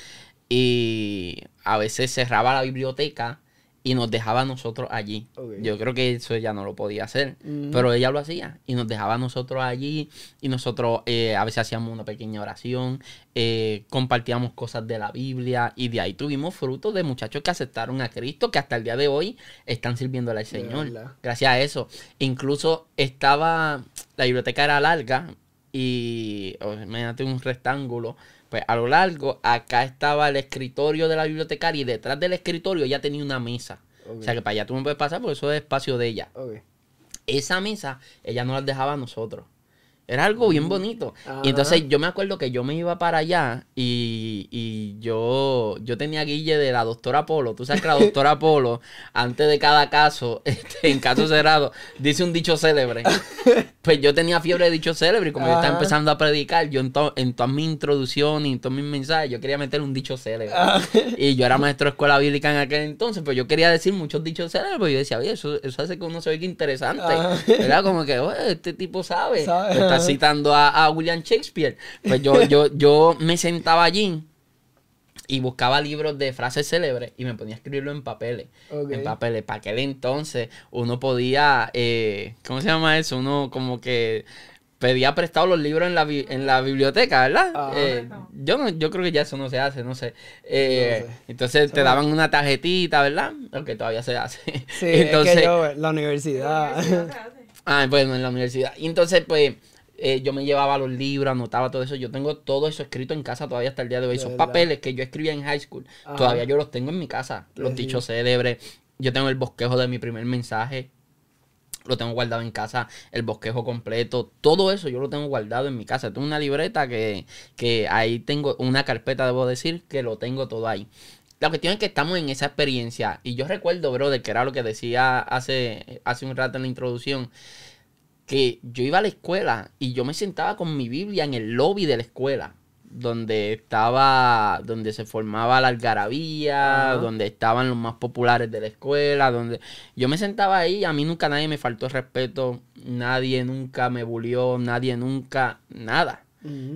A: Y a veces cerraba la biblioteca y nos dejaba a nosotros allí. Yo creo que eso ella no lo podía hacer, pero ella lo hacía y nos dejaba a nosotros allí y nosotros eh, a veces hacíamos una pequeña oración, eh, compartíamos cosas de la Biblia y de ahí tuvimos frutos de muchachos que aceptaron a Cristo, que hasta el día de hoy están sirviendo al Señor. Gracias a eso. Incluso estaba, la biblioteca era larga y, oh, imagínate un rectángulo pues a lo largo, acá estaba el escritorio de la bibliotecaria y detrás del escritorio ella tenía una mesa. O sea que para allá tú no puedes pasar porque eso es espacio de ella. Esa mesa ella no la dejaba a nosotros. Era algo bien bonito. Y entonces yo me acuerdo que yo me iba para allá y, y, yo, yo tenía guille de la doctora Polo. Tú sabes que la doctora Polo, antes de cada caso, este, en caso cerrado, dice un dicho célebre. Pues yo tenía fiebre de dicho célebre y como yo estaba empezando a predicar, yo en, en todas mis introducciones y en todos mis mensajes, yo quería meter un dicho célebre. Y yo era maestro de escuela bíblica en aquel entonces, pues yo quería decir muchos dichos célebres, pues yo decía, oye, eso, eso hace que uno se vea interesante. Era como que, oye, este tipo sabe citando a, William Shakespeare. Pues yo, yo, yo me sentaba allí y buscaba libros de frases célebres y me ponía a escribirlo en papeles. En papeles. Para aquel entonces uno podía, eh, ¿cómo se llama eso? Uno como que pedía prestado los libros en la, en la biblioteca, ¿verdad? Eh, yo, yo creo que ya eso no se hace, no sé. Eh, entonces te daban una tarjetita, ¿verdad? Aunque todavía se hace.
B: Sí, entonces, es que yo, la universidad.
A: ah, bueno, en la universidad. Y entonces, pues eh, yo me llevaba los libros, anotaba todo eso. Yo tengo todo eso escrito en casa todavía hasta el día de hoy. Esos papeles que yo escribía en high school, todavía yo los tengo en mi casa. Los dichos célebres. Yo tengo el bosquejo de mi primer mensaje. Lo tengo guardado en casa, el bosquejo completo, todo eso yo lo tengo guardado en mi casa. Tengo una libreta que, que ahí tengo, una carpeta, debo decir, que lo tengo todo ahí. La cuestión es que estamos en esa experiencia. Y yo recuerdo, brother, que era lo que decía hace, hace un rato en la introducción que yo iba a la escuela y yo me sentaba con mi Biblia en el lobby de la escuela, donde estaba, donde se formaba la algarabía, donde estaban los más populares de la escuela, donde yo me sentaba ahí, a mí nunca nadie me faltó el respeto, nadie nunca me bulió, nadie nunca, nada,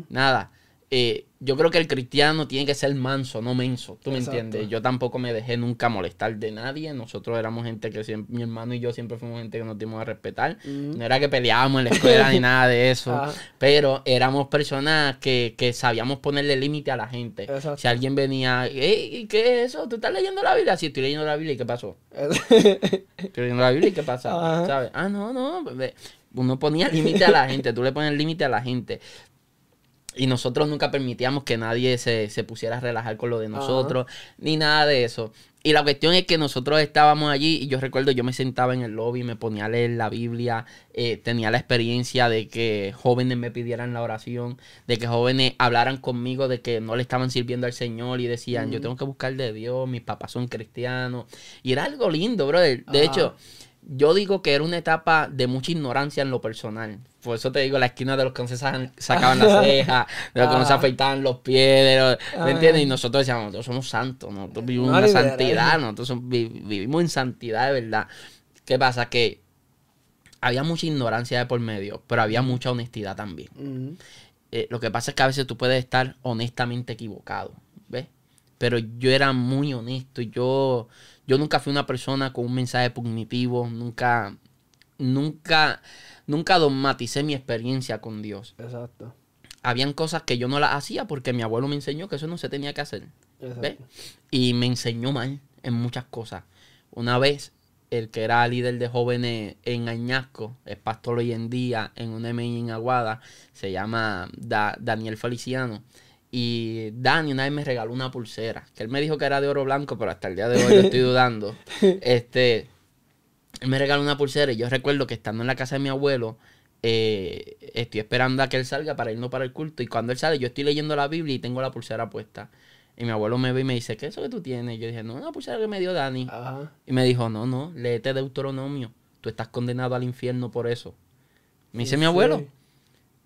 A: nada. Eh, yo creo que el cristiano tiene que ser manso, no menso. ¿Tú me entiendes? Yo tampoco me dejé nunca molestar de nadie. Nosotros éramos gente que siempre, mi hermano y yo siempre fuimos gente que nos dimos a respetar. No era que peleábamos en la escuela ni nada de eso. Pero éramos personas que, que sabíamos ponerle límite a la gente. Si alguien venía, ¿y ¿qué es eso? ¿Tú estás leyendo la Biblia? Sí, estoy leyendo la Biblia. ¿Y qué pasó? estoy leyendo la Biblia. ¿Y qué pasa? ¿Sabes? Ah, no, no. Uno ponía límite a la gente. Tú le pones límite a la gente. Y nosotros nunca permitíamos que nadie se, pusiera a relajar con lo de nosotros, ni nada de eso. Y la cuestión es que nosotros estábamos allí y yo recuerdo, yo me sentaba en el lobby, me ponía a leer la Biblia, eh, tenía la experiencia de que jóvenes me pidieran la oración, de que jóvenes hablaran conmigo de que no le estaban sirviendo al Señor y decían, yo tengo que buscar de Dios, mis papás son cristianos. Y era algo lindo, brother. De hecho, yo digo que era una etapa de mucha ignorancia en lo personal. Por eso te digo, la esquina de los que no se sacaban las cejas, de los que no se ah. afeitaban los pies, ¿me entiendes? Y nosotros decíamos, nosotros somos santos, nosotros vivimos en santidad, nosotros vivimos en santidad de verdad. ¿Qué pasa? Que había mucha ignorancia de por medio, pero había mucha honestidad también. Eh, lo que pasa es que a veces tú puedes estar honestamente equivocado, ¿ves? Pero yo era muy honesto, yo, yo nunca fui una persona con un mensaje punitivo, nunca, nunca, nunca dogmaticé mi experiencia con Dios. Exacto. Habían cosas que yo no las hacía porque mi abuelo me enseñó que eso no se tenía que hacer. ¿ves? Y me enseñó mal en muchas cosas. Una vez el que era líder de jóvenes en Añasco, es pastor hoy en día en una MI en Aguada, se llama Daniel Feliciano. Y Dani una vez me regaló una pulsera, que él me dijo que era de oro blanco, pero hasta el día de hoy lo estoy dudando. Este, él me regaló una pulsera y yo recuerdo que estando en la casa de mi abuelo, eh, estoy esperando a que él salga para irnos para el culto. Y cuando él sale, yo estoy leyendo la Biblia y tengo la pulsera puesta. Y mi abuelo me ve y me dice, ¿qué es eso que tú tienes? Y yo dije, no, una pulsera que me dio Dani. Y me dijo, no, no, léete Deuteronomio. Tú estás condenado al infierno por eso. Me dice mi abuelo,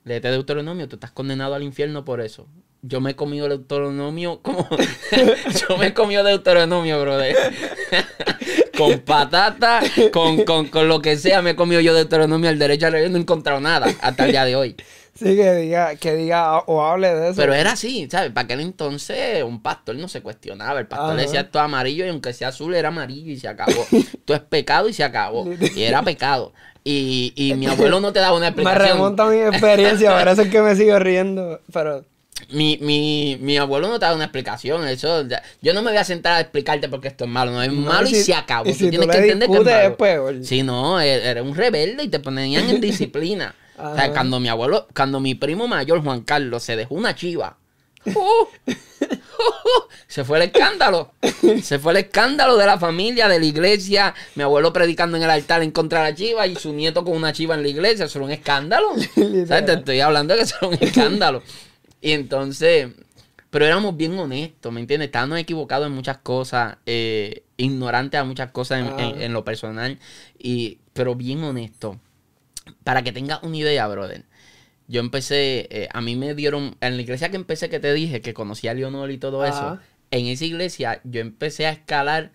A: léete Deuteronomio, tú estás condenado al infierno por eso. Yo me he comido Deuteronomio como... yo me he comido Deuteronomio, brother. con patata, con, con, con, lo que sea, me he comido yo Deuteronomio al derecho a leer, no he encontrado nada hasta el día de hoy.
B: Sí, que diga, que diga o hable de eso.
A: Pero era así, ¿sabes? Para aquel entonces un pastor no se cuestionaba. El pastor decía esto amarillo y aunque sea azul era amarillo y se acabó. esto es pecado y se acabó. Y era pecado. Y, y mi abuelo no te daba una explicación.
B: Me remonta mi experiencia, parece que me sigo riendo, pero...
A: Mi, mi, mi abuelo no te da una explicación. Eso, yo no me voy a sentar a explicarte porque esto es malo. No es malo y, se acabó. tú tienes que entender que es malo. Si no, e, eres un rebelde y te ponían en disciplina. O sea, cuando mi abuelo, cuando mi primo mayor, Juan Carlos, se dejó una chiva. Uh, se fue el escándalo. Se fue el escándalo de la familia, de la iglesia. Mi abuelo predicando en el altar en contra de la chiva y su nieto con una chiva en la iglesia. Eso era un escándalo. Te estoy hablando de que eso era un escándalo. Y entonces, pero éramos bien honestos, ¿me entiendes? Estábamos equivocados en muchas cosas, eh, ignorantes a muchas cosas en, en, lo personal, y, pero bien honestos para que tengas una idea, brother. Yo empecé, eh, a mí me dieron, en la iglesia que empecé que te dije, que conocí a Leonor y todo eso, en esa iglesia yo empecé a escalar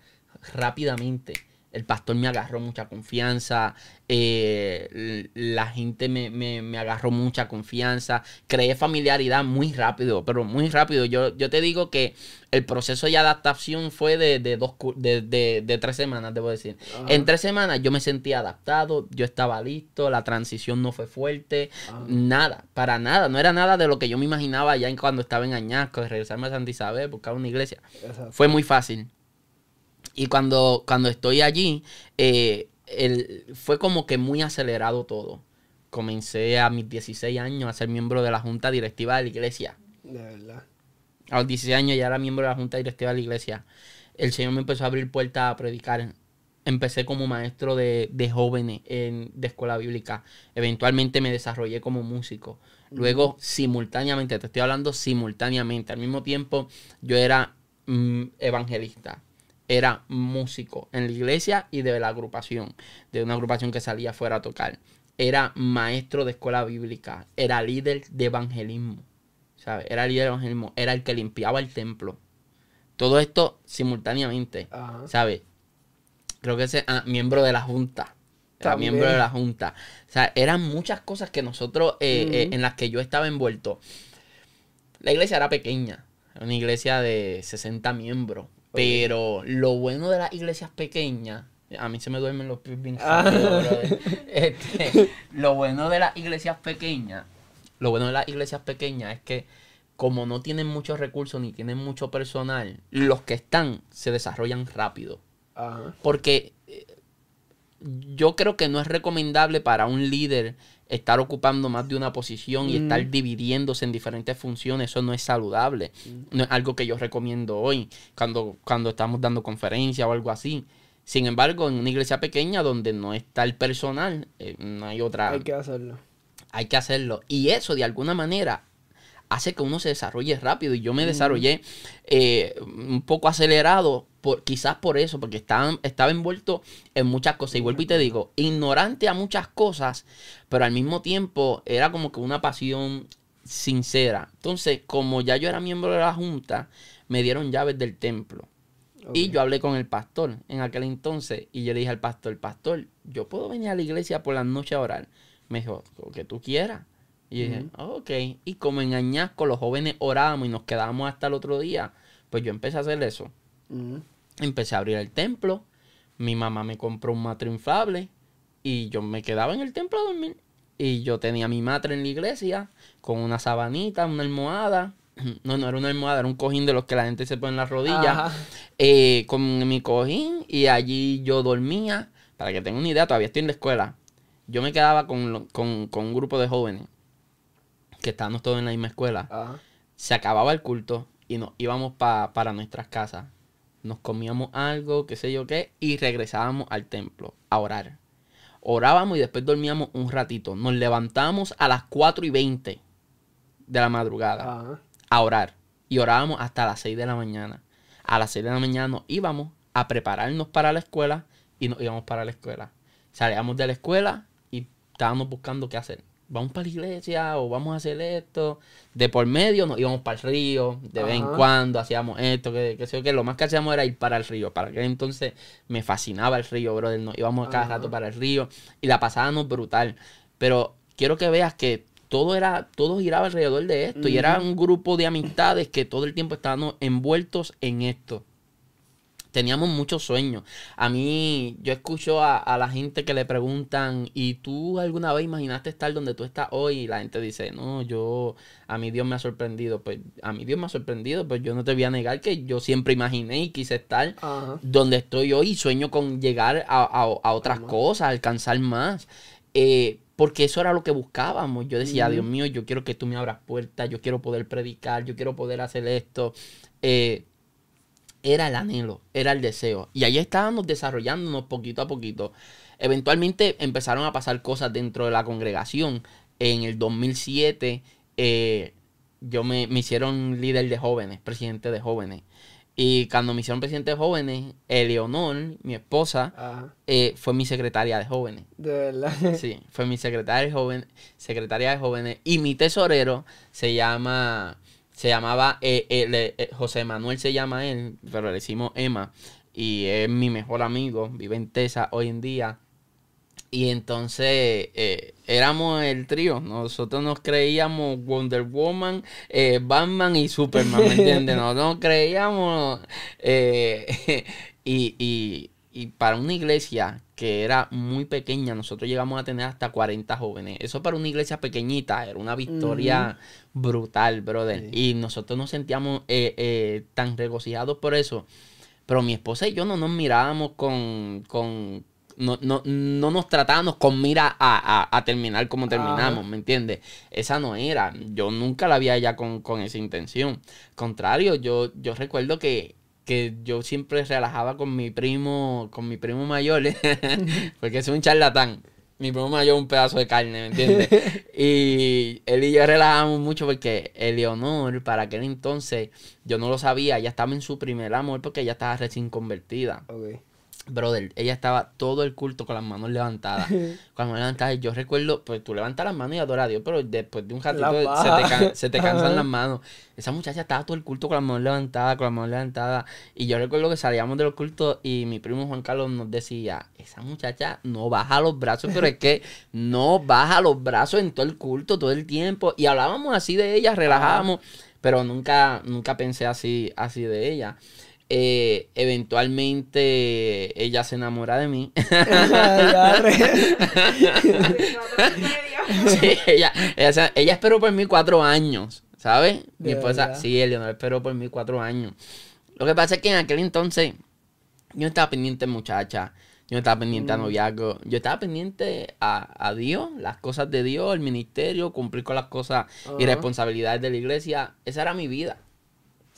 A: rápidamente el pastor me agarró mucha confianza, eh, la gente me, agarró mucha confianza, creé familiaridad muy rápido, pero muy rápido. Yo, yo te digo que el proceso de adaptación fue de, dos, de, tres semanas, debo decir. En tres semanas yo me sentí adaptado, yo estaba listo, la transición no fue fuerte, nada, para nada, no era nada de lo que yo me imaginaba ya cuando estaba en Añasco, de regresarme a Santa Isabel, buscar una iglesia. Fue muy fácil. Y cuando, cuando estoy allí, eh, fue como que muy acelerado todo. Comencé a mis 16 años a ser miembro de la junta directiva de la iglesia. De verdad. A los 16 años ya era miembro de la junta directiva de la iglesia. El Señor me empezó a abrir puertas a predicar. Empecé como maestro de, jóvenes en, de escuela bíblica. Eventualmente me desarrollé como músico. Luego, simultáneamente, te estoy hablando simultáneamente, al mismo tiempo, yo era mm, evangelista era músico en la iglesia y de la agrupación, de una agrupación que salía fuera a tocar. Era maestro de escuela bíblica, era líder de evangelismo, ¿sabes? Era líder de evangelismo, era el que limpiaba el templo. Todo esto simultáneamente, ¿sabes? Creo que ese ah, miembro de la junta. Era miembro de la junta. O sea, eran muchas cosas que nosotros, eh, eh, en las que yo estaba envuelto. La iglesia era pequeña, una iglesia de 60 miembros. Pero lo bueno de las iglesias pequeñas, a mí se me duermen los pies bien ah. este, Lo bueno de las iglesias pequeñas, lo bueno de las iglesias pequeñas es que como no tienen muchos recursos ni tienen mucho personal, los que están se desarrollan rápido. Porque eh, yo creo que no es recomendable para un líder estar ocupando más de una posición y estar dividiéndose en diferentes funciones, eso no es saludable. Mm. No es algo que yo recomiendo hoy cuando, cuando estamos dando conferencias o algo así. Sin embargo, en una iglesia pequeña donde no está el personal, eh, no hay otra...
B: Hay que hacerlo.
A: Hay que hacerlo. Y eso, de alguna manera, hace que uno se desarrolle rápido. Y yo me mm. desarrollé eh, un poco acelerado por, quizás por eso, porque estaba, estaba envuelto en muchas cosas. Y vuelvo y te digo, ignorante a muchas cosas, pero al mismo tiempo era como que una pasión sincera. Entonces, como ya yo era miembro de la junta, me dieron llaves del templo. Y yo hablé con el pastor en aquel entonces y yo le dije al pastor, pastor, yo puedo venir a la iglesia por la noche a orar. Me dijo, lo que tú quieras. Y yo dije, ok. Y como en Añasco los jóvenes orábamos y nos quedábamos hasta el otro día, pues yo empecé a hacer eso. Empecé a abrir el templo. Mi mamá me compró un matre inflable y yo me quedaba en el templo a dormir. Y yo tenía mi matre en la iglesia con una sabanita, una almohada. No, no era una almohada, era un cojín de los que la gente se pone en las rodillas. Eh, con mi cojín y allí yo dormía. Para que tengan una idea, todavía estoy en la escuela. Yo me quedaba con, un grupo de jóvenes que estábamos todos en la misma escuela. Se acababa el culto y nos íbamos para nuestras casas. Nos comíamos algo, qué sé yo qué, y regresábamos al templo a orar. Orábamos y después dormíamos un ratito. Nos levantamos a las 4 y 20 de la madrugada a orar. Y orábamos hasta las 6 de la mañana. A las 6 de la mañana nos íbamos a prepararnos para la escuela y nos íbamos para la escuela. Salíamos de la escuela y estábamos buscando qué hacer vamos para la iglesia o vamos a hacer esto. De por medio nos íbamos para el río, de vez en cuando hacíamos esto, que, que sé que lo más que hacíamos era ir para el río. Para que entonces me fascinaba el río, brother. Nos íbamos cada rato para el río y la pasábamos brutal. Pero quiero que veas que todo era, todo giraba alrededor de esto. Y era un grupo de amistades que todo el tiempo estábamos envueltos en esto teníamos muchos sueños. A mí, yo escucho a, la gente que le preguntan, ¿y tú alguna vez imaginaste estar donde tú estás hoy? Y la gente dice, no, yo, a mí Dios me ha sorprendido. Pues a mí Dios me ha sorprendido, pues yo no te voy a negar que yo siempre imaginé y quise estar donde estoy hoy y sueño con llegar a, otras cosas, alcanzar más. Eh, porque eso era lo que buscábamos. Yo decía, Dios mío, yo quiero que tú me abras puertas, yo quiero poder predicar, yo quiero poder hacer esto. Eh, era el anhelo, era el deseo. Y ahí estábamos desarrollándonos poquito a poquito. Eventualmente empezaron a pasar cosas dentro de la congregación. En el 2007 eh, yo me, hicieron líder de jóvenes, presidente de jóvenes. Y cuando me hicieron presidente de jóvenes, Eleonor, mi esposa, eh, fue mi secretaria de jóvenes.
B: De verdad.
A: Sí, fue mi secretaria de jóvenes, secretaria de jóvenes. Y mi tesorero se llama se llamaba, eh, eh, eh, José Manuel se llama él, pero le decimos Emma. Y es mi mejor amigo, vive en Tesa hoy en día. Y entonces éramos el trío. Nosotros nos creíamos Wonder Woman, Batman y Superman, ¿me entiendes? Nosotros nos creíamos. y, y, y para una iglesia que era muy pequeña, nosotros llegamos a tener hasta 40 jóvenes. Eso para una iglesia pequeñita era una victoria brutal, brother. Y nosotros nos sentíamos eh, eh, tan regocijados por eso. Pero mi esposa y yo no nos mirábamos con... con no, no, no nos tratábamos con mira a, terminar como terminamos, ¿me entiendes? Esa no era. Yo nunca la había ya con, con esa intención. Contrario, yo, yo recuerdo que que yo siempre relajaba con mi primo, con mi primo mayor, porque es un charlatán. Mi primo mayor un pedazo de carne, ¿me entiendes? y él y yo relajábamos mucho porque Eleonor, para aquel entonces, yo no lo sabía, ella estaba en su primer amor porque ella estaba recién convertida. Brother, ella estaba todo el culto con las manos levantadas. con las manos levantadas. Yo recuerdo, pues tú levantas las manos y adoras a Dios, pero después de un ratito se te, cansan las manos. Esa muchacha estaba todo el culto con las manos levantadas, con las manos levantadas. Y yo recuerdo que salíamos de los cultos y mi primo Juan Carlos nos decía, esa muchacha no baja los brazos, pero es que no baja los brazos en todo el culto, todo el tiempo. Y hablábamos así de ella, relajábamos, pero nunca, nunca pensé así, así de ella. Eh, eventualmente ella se enamora de mí. sí, ella, ella, esperó por mí cuatro años, ¿sabes? Mi esposa, sí, Eleonor esperó por mí cuatro años. Lo que pasa es que en aquel entonces yo estaba pendiente muchacha, yo estaba pendiente a mm. noviazgo, yo estaba pendiente a, Dios, las cosas de Dios, el ministerio, cumplir con las cosas y responsabilidades de la iglesia. Esa era mi vida.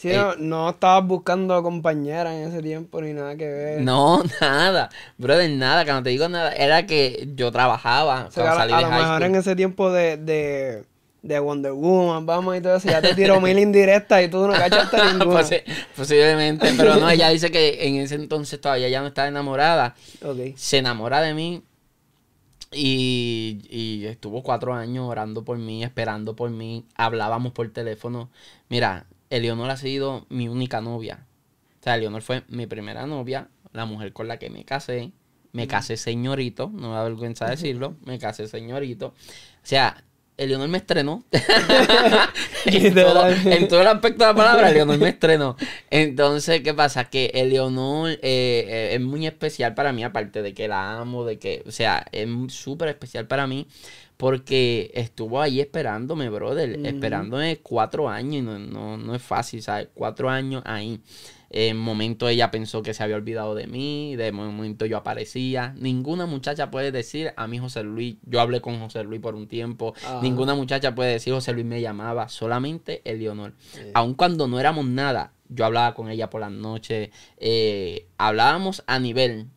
B: Sí, no, estabas buscando compañera en ese tiempo ni nada que ver.
A: No, nada. Brother, nada. Cuando te digo nada, era que yo trabajaba.
B: a, lo mejor en ese tiempo de, de Wonder Woman, vamos y todo eso, ya te tiró mil indirectas y tú no cachaste ninguna.
A: posiblemente, pero no, ella dice que en ese entonces todavía ya no estaba enamorada. Se enamora de mí y, y, estuvo cuatro años orando por mí, esperando por mí, hablábamos por teléfono. Mira, Eleonor ha sido mi única novia. O sea, Eleonor fue mi primera novia, la mujer con la que me casé. Me casé señorito, no me da vergüenza decirlo, me casé señorito. O sea, Eleonor me estrenó. en, todo, el aspecto de la palabra, Eleonor me estrenó. Entonces, ¿qué pasa? Que Eleonor eh, eh, es muy especial para mí, aparte de que la amo, de que, o sea, es súper especial para mí. Porque estuvo ahí esperándome, brother. Esperándome cuatro años y no, no, no es fácil, ¿sabes? Cuatro años ahí. En momento ella pensó que se había olvidado de mí, de momento yo aparecía. Ninguna muchacha puede decir a mí José Luis, yo hablé con José Luis por un tiempo. Ninguna muchacha puede decir José Luis me llamaba, solamente Eleonor. Aun cuando no éramos nada, yo hablaba con ella por las noches. Eh, hablábamos a nivel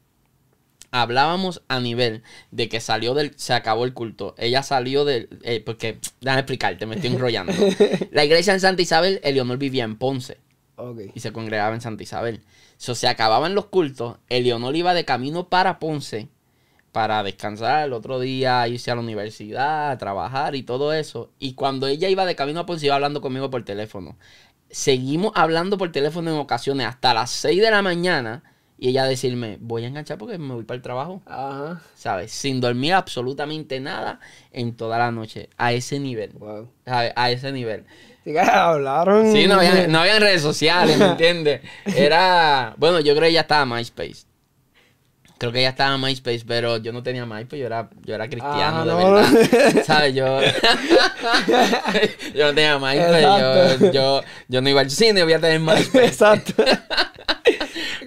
A: hablábamos a nivel de que salió del, se acabó el culto. Ella salió del, eh, porque, déjame explicarte, me estoy enrollando. La iglesia en Santa Isabel, Eleonor vivía en Ponce. Y se congregaba en Santa Isabel. So, se acababan los cultos. Eleonor iba de camino para Ponce para descansar el otro día, irse a la universidad, a trabajar y todo eso. Y cuando ella iba de camino a Ponce, iba hablando conmigo por teléfono. Seguimos hablando por teléfono en ocasiones hasta las 6 de la mañana. Y ella decirme, voy a enganchar porque me voy para el trabajo. Ajá. ¿Sabes? Sin dormir absolutamente nada en toda la noche. A ese nivel. Wow. ¿Sabes? A ese nivel.
B: hablaron.
A: Sí, no había, no había redes sociales, ¿me entiendes? Era. Bueno, yo creo que ya estaba MySpace. Creo que ya estaba MySpace, pero yo no tenía MySpace, yo era, yo era cristiano, ah, de verdad. ¿Sabes? Yo, yo no tenía MySpace, yo, yo, no iba al cine, voy a tener MySpace. Exacto.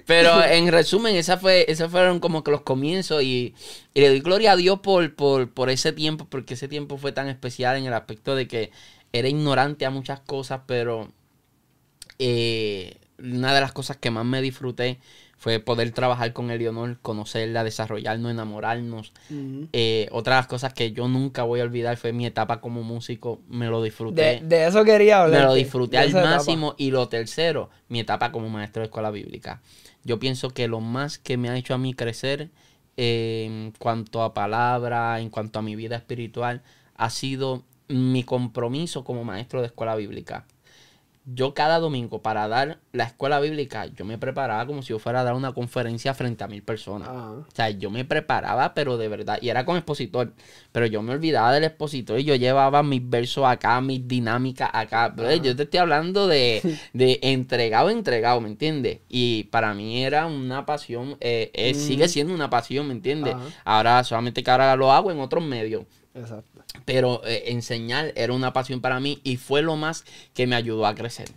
A: Pero en resumen, esa fue, esos fueron como que los comienzos y, y le doy gloria a Dios por, por, por ese tiempo, porque ese tiempo fue tan especial en el aspecto de que era ignorante a muchas cosas, pero eh, una de las cosas que más me disfruté fue poder trabajar con Eleonor, conocerla, desarrollarnos, enamorarnos. Eh, otra de las cosas que yo nunca voy a olvidar fue mi etapa como músico. Me lo disfruté.
B: De, eso quería hablar.
A: Me lo disfruté al máximo. Y lo tercero, mi etapa como maestro de escuela bíblica. Yo pienso que lo más que me ha hecho a mí crecer en cuanto a palabra, en cuanto a mi vida espiritual, ha sido mi compromiso como maestro de escuela bíblica. Yo cada domingo para dar la escuela bíblica, yo me preparaba como si yo fuera a dar una conferencia frente a mil personas. O sea, yo me preparaba, pero de verdad, y era con expositor, pero yo me olvidaba del expositor y yo llevaba mis versos acá, mis dinámicas acá. Pero yo te estoy hablando de, de entregado, entregado, ¿me entiendes? Y para mí era una pasión, eh, eh, sigue siendo una pasión, ¿me entiendes? Ahora solamente que ahora lo hago en otros medios. Exacto. Pero eh, enseñar era una pasión para mí y fue lo más que me ayudó a crecer.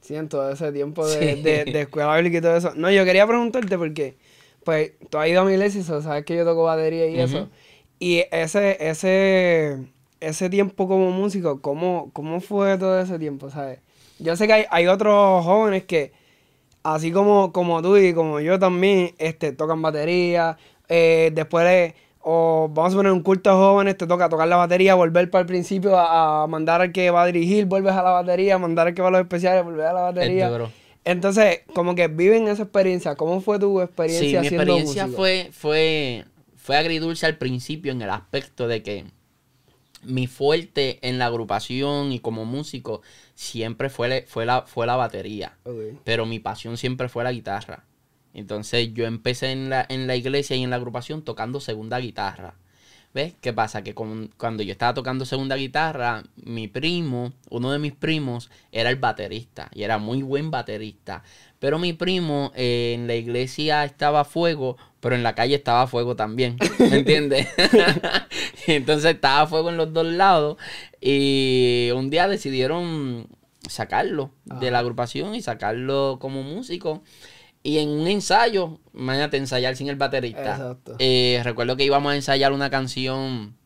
B: Siento ese tiempo de, de, escuela bíblica y todo eso. No, yo quería preguntarte porque, pues, tú has ido a mi iglesia, sabes que yo toco batería y eso. Y ese, ese, ese tiempo como músico, ¿cómo, ¿cómo fue todo ese tiempo, sabes? Yo sé que hay, hay otros jóvenes que, así como, como tú y como yo también, este, tocan batería, eh, después de o vamos a poner un culto a jóvenes, te toca tocar la batería, volver para el principio a, mandar al que va a dirigir, vuelves a la batería, mandar al que va a los especiales, volver a la batería. Entonces, como que viven esa experiencia. ¿Cómo fue tu experiencia?
A: Sí, mi experiencia fue, fue, fue agridulce al principio en el aspecto de que mi fuerte en la agrupación y como músico siempre fue, fue, la, fue la batería. Pero mi pasión siempre fue la guitarra. Entonces yo empecé en la, en la iglesia y en la agrupación tocando segunda guitarra. ¿Ves? ¿Qué pasa? Que cuando yo estaba tocando segunda guitarra, mi primo, uno de mis primos, era el baterista y era muy buen baterista. Pero mi primo eh, en la iglesia estaba a fuego, pero en la calle estaba a fuego también. ¿Me entiendes? Entonces estaba a fuego en los dos lados. Y un día decidieron sacarlo de la agrupación y sacarlo como músico. Y en un ensayo, imagínate ensayar sin el baterista. Exacto. Eh, recuerdo que íbamos a ensayar una canción.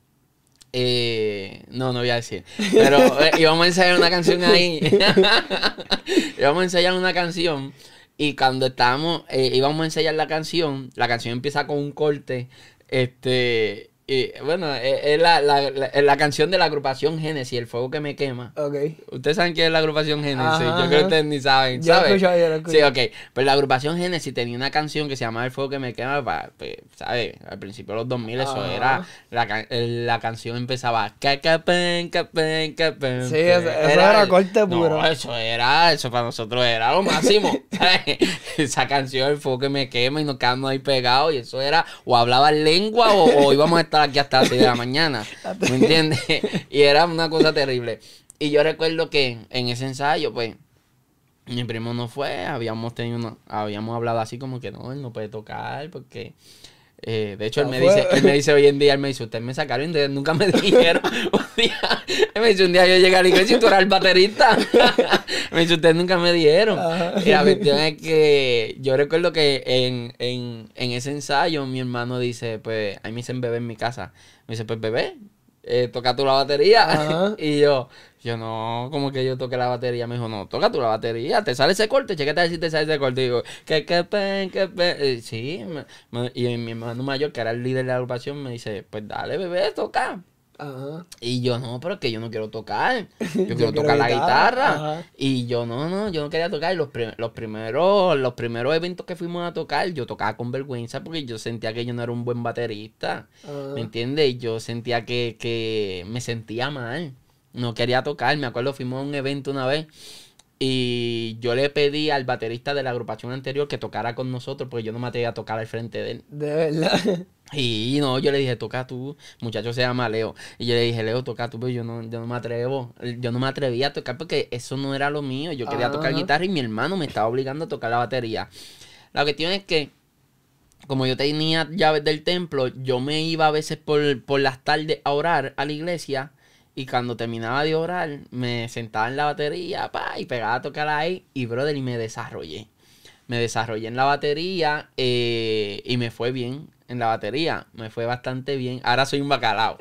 A: Eh, no, no voy a decir. Pero eh, íbamos a ensayar una canción ahí. íbamos a ensayar una canción. Y cuando estábamos, íbamos a ensayar la canción, la canción empieza con un corte. Este. Y bueno, es, la, la, la, canción de la agrupación Genesis, El Fuego que me quema. Ustedes saben quién es la agrupación Genesis. yo creo que ustedes ni saben. ¿saben? Yo lo Sí, ok. Pues la agrupación Genesis tenía una canción que se llamaba El Fuego que me quema. pues, ¿sabes? Al principio de los 2000 eso era. La, la canción empezaba. Sí,
B: eso, era, corte puro.
A: No, eso era. Eso para nosotros era lo máximo. Esa canción, El Fuego que me quema, y nos quedamos ahí pegados. Y eso era. O hablaba lengua o, o íbamos a estar aquí hasta las 6 de la mañana. ¿Me entiendes? y era una cosa terrible. Y yo recuerdo que en ese ensayo, pues, mi primo no fue, habíamos tenido habíamos hablado así como que no, él no puede tocar porque eh, de hecho, él me, dice, él me dice hoy en día, él me dice, ustedes me sacaron, de, nunca me dijeron. un día, él me dice, un día yo llegué a la iglesia y tú eras el baterista. me dice, ustedes nunca me dijeron. Y la cuestión es que yo recuerdo que en, en, en ese ensayo mi hermano dice, pues, ahí me dicen bebé en mi casa. Me dice, pues bebé, eh, toca tú la batería. y yo, yo no, como que yo toqué la batería. Me dijo, no, toca tú la batería, te sale ese corte, chequete a ver si te sale ese corte. Y digo, que que pen, que pen. Eh, sí, y mi hermano mayor, que era el líder de la agrupación, me dice, pues dale, bebé, toca. Y yo, no, pero es que yo no quiero tocar. Yo, quiero tocar la guitarra. Y yo, no, no, yo no quería tocar. Los, los, primeros, los primeros eventos que fuimos a tocar, yo tocaba con vergüenza porque yo sentía que yo no era un buen baterista. ¿Me entiendes? Yo sentía que, que me sentía mal. No quería tocar. Me acuerdo, fuimos a un evento una vez. Y yo le pedí al baterista de la agrupación anterior que tocara con nosotros porque yo no me atrevía a tocar al frente de él.
B: De verdad.
A: Y no, yo le dije, toca tú. Muchacho se llama Leo. Y yo le dije, Leo, toca tú, pero yo no, yo no me atrevo. Yo no me atrevía a tocar porque eso no era lo mío. Yo quería tocar guitarra y mi hermano me estaba obligando a tocar la batería. La cuestión es que, como yo tenía llaves del templo, yo me iba a veces por, por las tardes a orar a la iglesia. Y cuando terminaba de orar, me sentaba en la batería pa, y pegaba a tocar ahí. Y, brother, y me desarrollé. Me desarrollé en la batería eh, y me fue bien en la batería. Me fue bastante bien. Ahora soy un bacalao.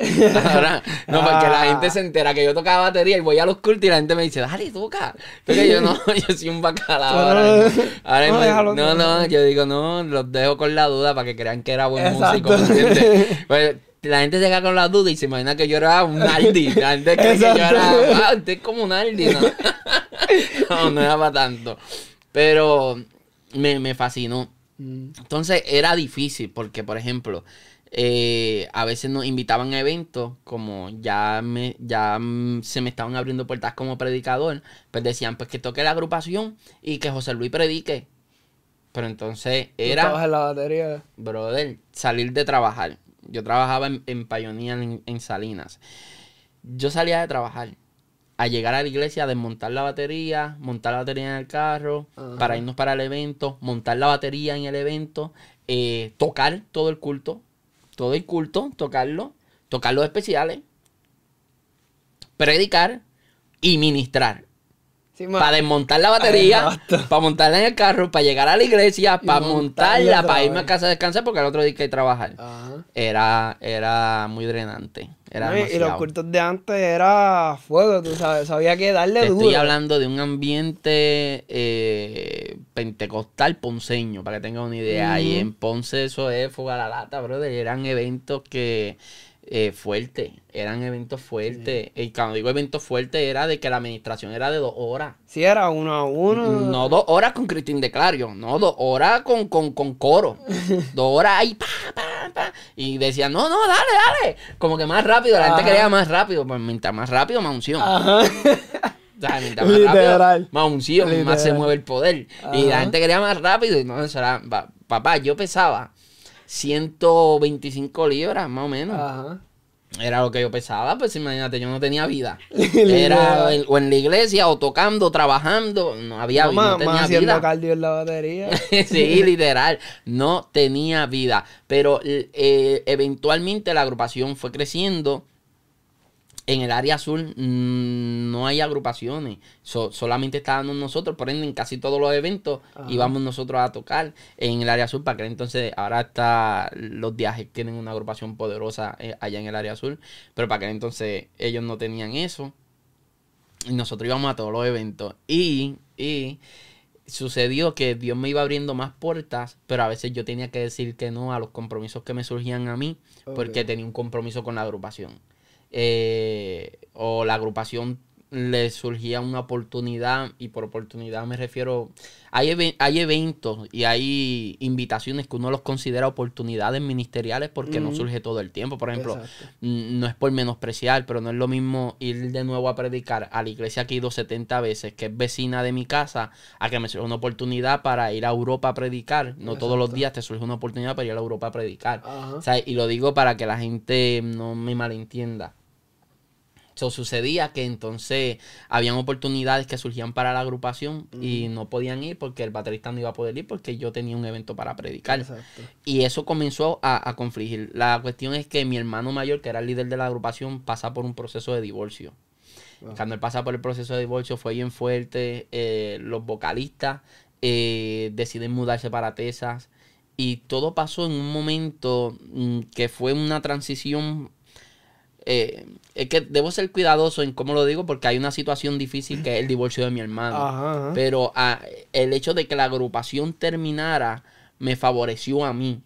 A: Ahora, no, porque la gente se entera que yo tocaba batería y voy a los cultos y la gente me dice, dale, toca. Porque yo no, yo soy un bacalao. Ahora, no, no, yo digo, no, los dejo con la duda para que crean que era buen músico. Pues, la gente se queda con la duda y se imagina que yo era un Aldi. La gente cree que yo era, ah, usted es como un Aldi, ¿no? no, no era para tanto. Pero me, me fascinó. Entonces era difícil porque, por ejemplo, eh, a veces nos invitaban a eventos, como ya me ya se me estaban abriendo puertas como predicador, pues decían pues que toque la agrupación y que José Luis predique. Pero entonces era...
B: en la batería?
A: Brother, salir de trabajar. Yo trabajaba en, en en, Salinas. Yo salía de trabajar a llegar a la iglesia, a desmontar la batería, montar la batería en el carro, para irnos para el evento, montar la batería en el evento, eh, tocar todo el culto, todo el culto, tocarlo, tocar los especiales, predicar y ministrar para desmontar la batería, para montarla en el carro, para llegar a la iglesia, para montarla, para irme a casa a descansar porque el otro día hay que trabajar. Era, era muy drenante.
B: y los cultos de antes era fuego, tú sabes, sabía que darle duro.
A: Estoy hablando de un ambiente eh, pentecostal ponceño, para que tengan una idea. Y en Ponce eso es fuga a la lata, brother. Eran eventos que eh, fuerte, eran eventos fuertes. Y cuando digo eventos fuertes era de que la administración era de dos horas.
B: Sí, era uno a uno.
A: No dos horas con Cristín de Clario, no dos horas con, con, con coro. dos horas ahí, pa, pa, pa. Y decían, no, no, dale, dale. Como que más rápido, la gente quería más rápido. Pues mientras más rápido, más unción. Ajá. O sea, mientras más rápido, más unción, más se mueve el poder. Y la gente quería más rápido. Y no, eso era, papá, yo pesaba 125 libras, más o menos. Ajá. Era lo que yo pesaba, pues imagínate, yo no tenía vida. Era o en la iglesia, o tocando, trabajando, no había vida. No tenía
B: haciendo cardio en la batería.
A: sí, literal, no tenía vida. Pero eh, eventualmente la agrupación fue creciendo en el área azul mm, no hay agrupaciones, solamente estábamos nosotros, por ende en casi todos los eventos íbamos nosotros a tocar en el área azul, para que entonces ahora está los viajes tienen una agrupación poderosa eh, allá en el área azul, pero para que entonces ellos no tenían eso. Y nosotros íbamos a todos los eventos. Y, y sucedió que Dios me iba abriendo más puertas, pero a veces yo tenía que decir que no a los compromisos que me surgían a mí, porque tenía un compromiso con la agrupación. Eh, o la agrupación le surgía una oportunidad, y por oportunidad me refiero, hay, hay eventos y hay invitaciones que uno los considera oportunidades ministeriales porque no surge todo el tiempo. Por ejemplo, no es por menospreciar, pero no es lo mismo ir de nuevo a predicar a la iglesia que he ido 70 veces, que es vecina de mi casa, a que me surge una oportunidad para ir a Europa a predicar. No todos los días te surge una oportunidad para ir a Europa a predicar. y lo digo para que la gente no me malentienda sucedía que entonces habían oportunidades que surgían para la agrupación y no podían ir porque el baterista no iba a poder ir porque yo tenía un evento para predicar. Y eso comenzó a, a, confligir. La cuestión es que mi hermano mayor, que era el líder de la agrupación, pasa por un proceso de divorcio. Cuando él pasa por el proceso de divorcio fue bien fuerte. Eh, los vocalistas eh, deciden mudarse para Texas. Y todo pasó en un momento mm, que fue una transición eh, es que debo ser cuidadoso en cómo lo digo porque hay una situación difícil que es el divorcio de mi hermano. Pero ah, el hecho de que la agrupación terminara me favoreció a mí.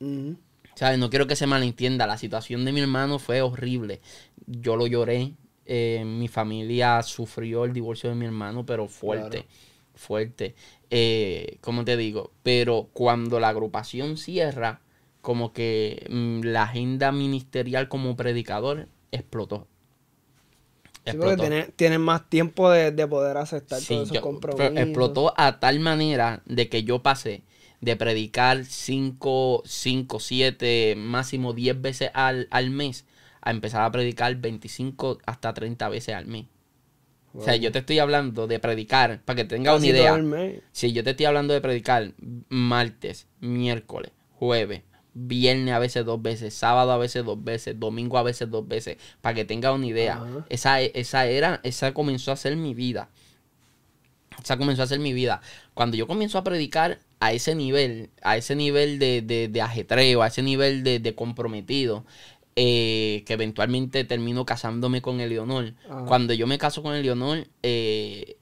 A: No quiero que se malentienda. La situación de mi hermano fue horrible. Yo lo lloré. Eh, mi familia sufrió el divorcio de mi hermano, pero fuerte. Fuerte. Eh, ¿Cómo te digo? Pero cuando la agrupación cierra, como que mm, la agenda ministerial como predicador explotó.
B: explotó. tienen, más tiempo de, poder aceptar todos esos compromisos.
A: Explotó a tal manera de que yo pasé de predicar 5, 5, 7, máximo 10 veces al, mes a empezar a predicar 25 hasta 30 veces al mes. O sea, yo te estoy hablando de predicar, para que tengas una idea. Si yo te estoy hablando de predicar martes, miércoles, jueves, viernes a veces dos veces, sábado a veces dos veces, domingo a veces dos veces, para que tenga una idea. Esa, esa era, esa comenzó a ser mi vida. Esa comenzó a ser mi vida. Cuando yo comienzo a predicar a ese nivel, a ese nivel de, ajetreo, a ese nivel de, comprometido, eh, que eventualmente termino casándome con Eleonor. Cuando yo me caso con Eleonor, eh,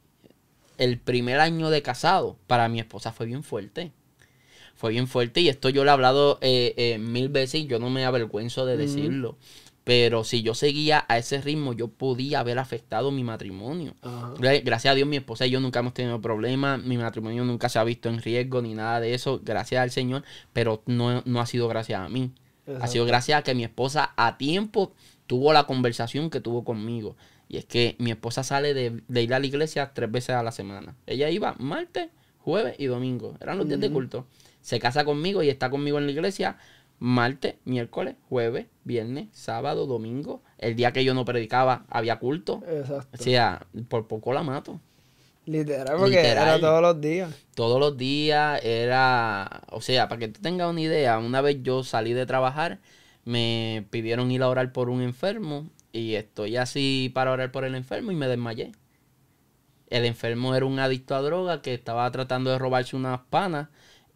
A: el primer año de casado para mi esposa fue bien fuerte fue bien fuerte y esto yo lo he hablado eh, eh, mil veces y yo no me avergüenzo de decirlo. Pero si yo seguía a ese ritmo, yo podía haber afectado mi matrimonio. Gracias a Dios, mi esposa y yo nunca hemos tenido problemas. Mi matrimonio nunca se ha visto en riesgo ni nada de eso. Gracias al Señor. Pero no, ha sido gracias a mí. Ha sido gracias a que mi esposa a tiempo tuvo la conversación que tuvo conmigo. Y es que mi esposa sale de, ir a la iglesia tres veces a la semana. Ella iba martes, jueves y domingo. Eran los días de culto se casa conmigo y está conmigo en la iglesia martes, miércoles, jueves, viernes, sábado, domingo. El día que yo no predicaba había culto. Exacto. O sea, por poco la mato.
B: Literal, porque era todos los días.
A: Todos los días era, o sea, para que tú tengas una idea, una vez yo salí de trabajar, me pidieron ir a orar por un enfermo y estoy así para orar por el enfermo y me desmayé. El enfermo era un adicto a droga que estaba tratando de robarse unas panas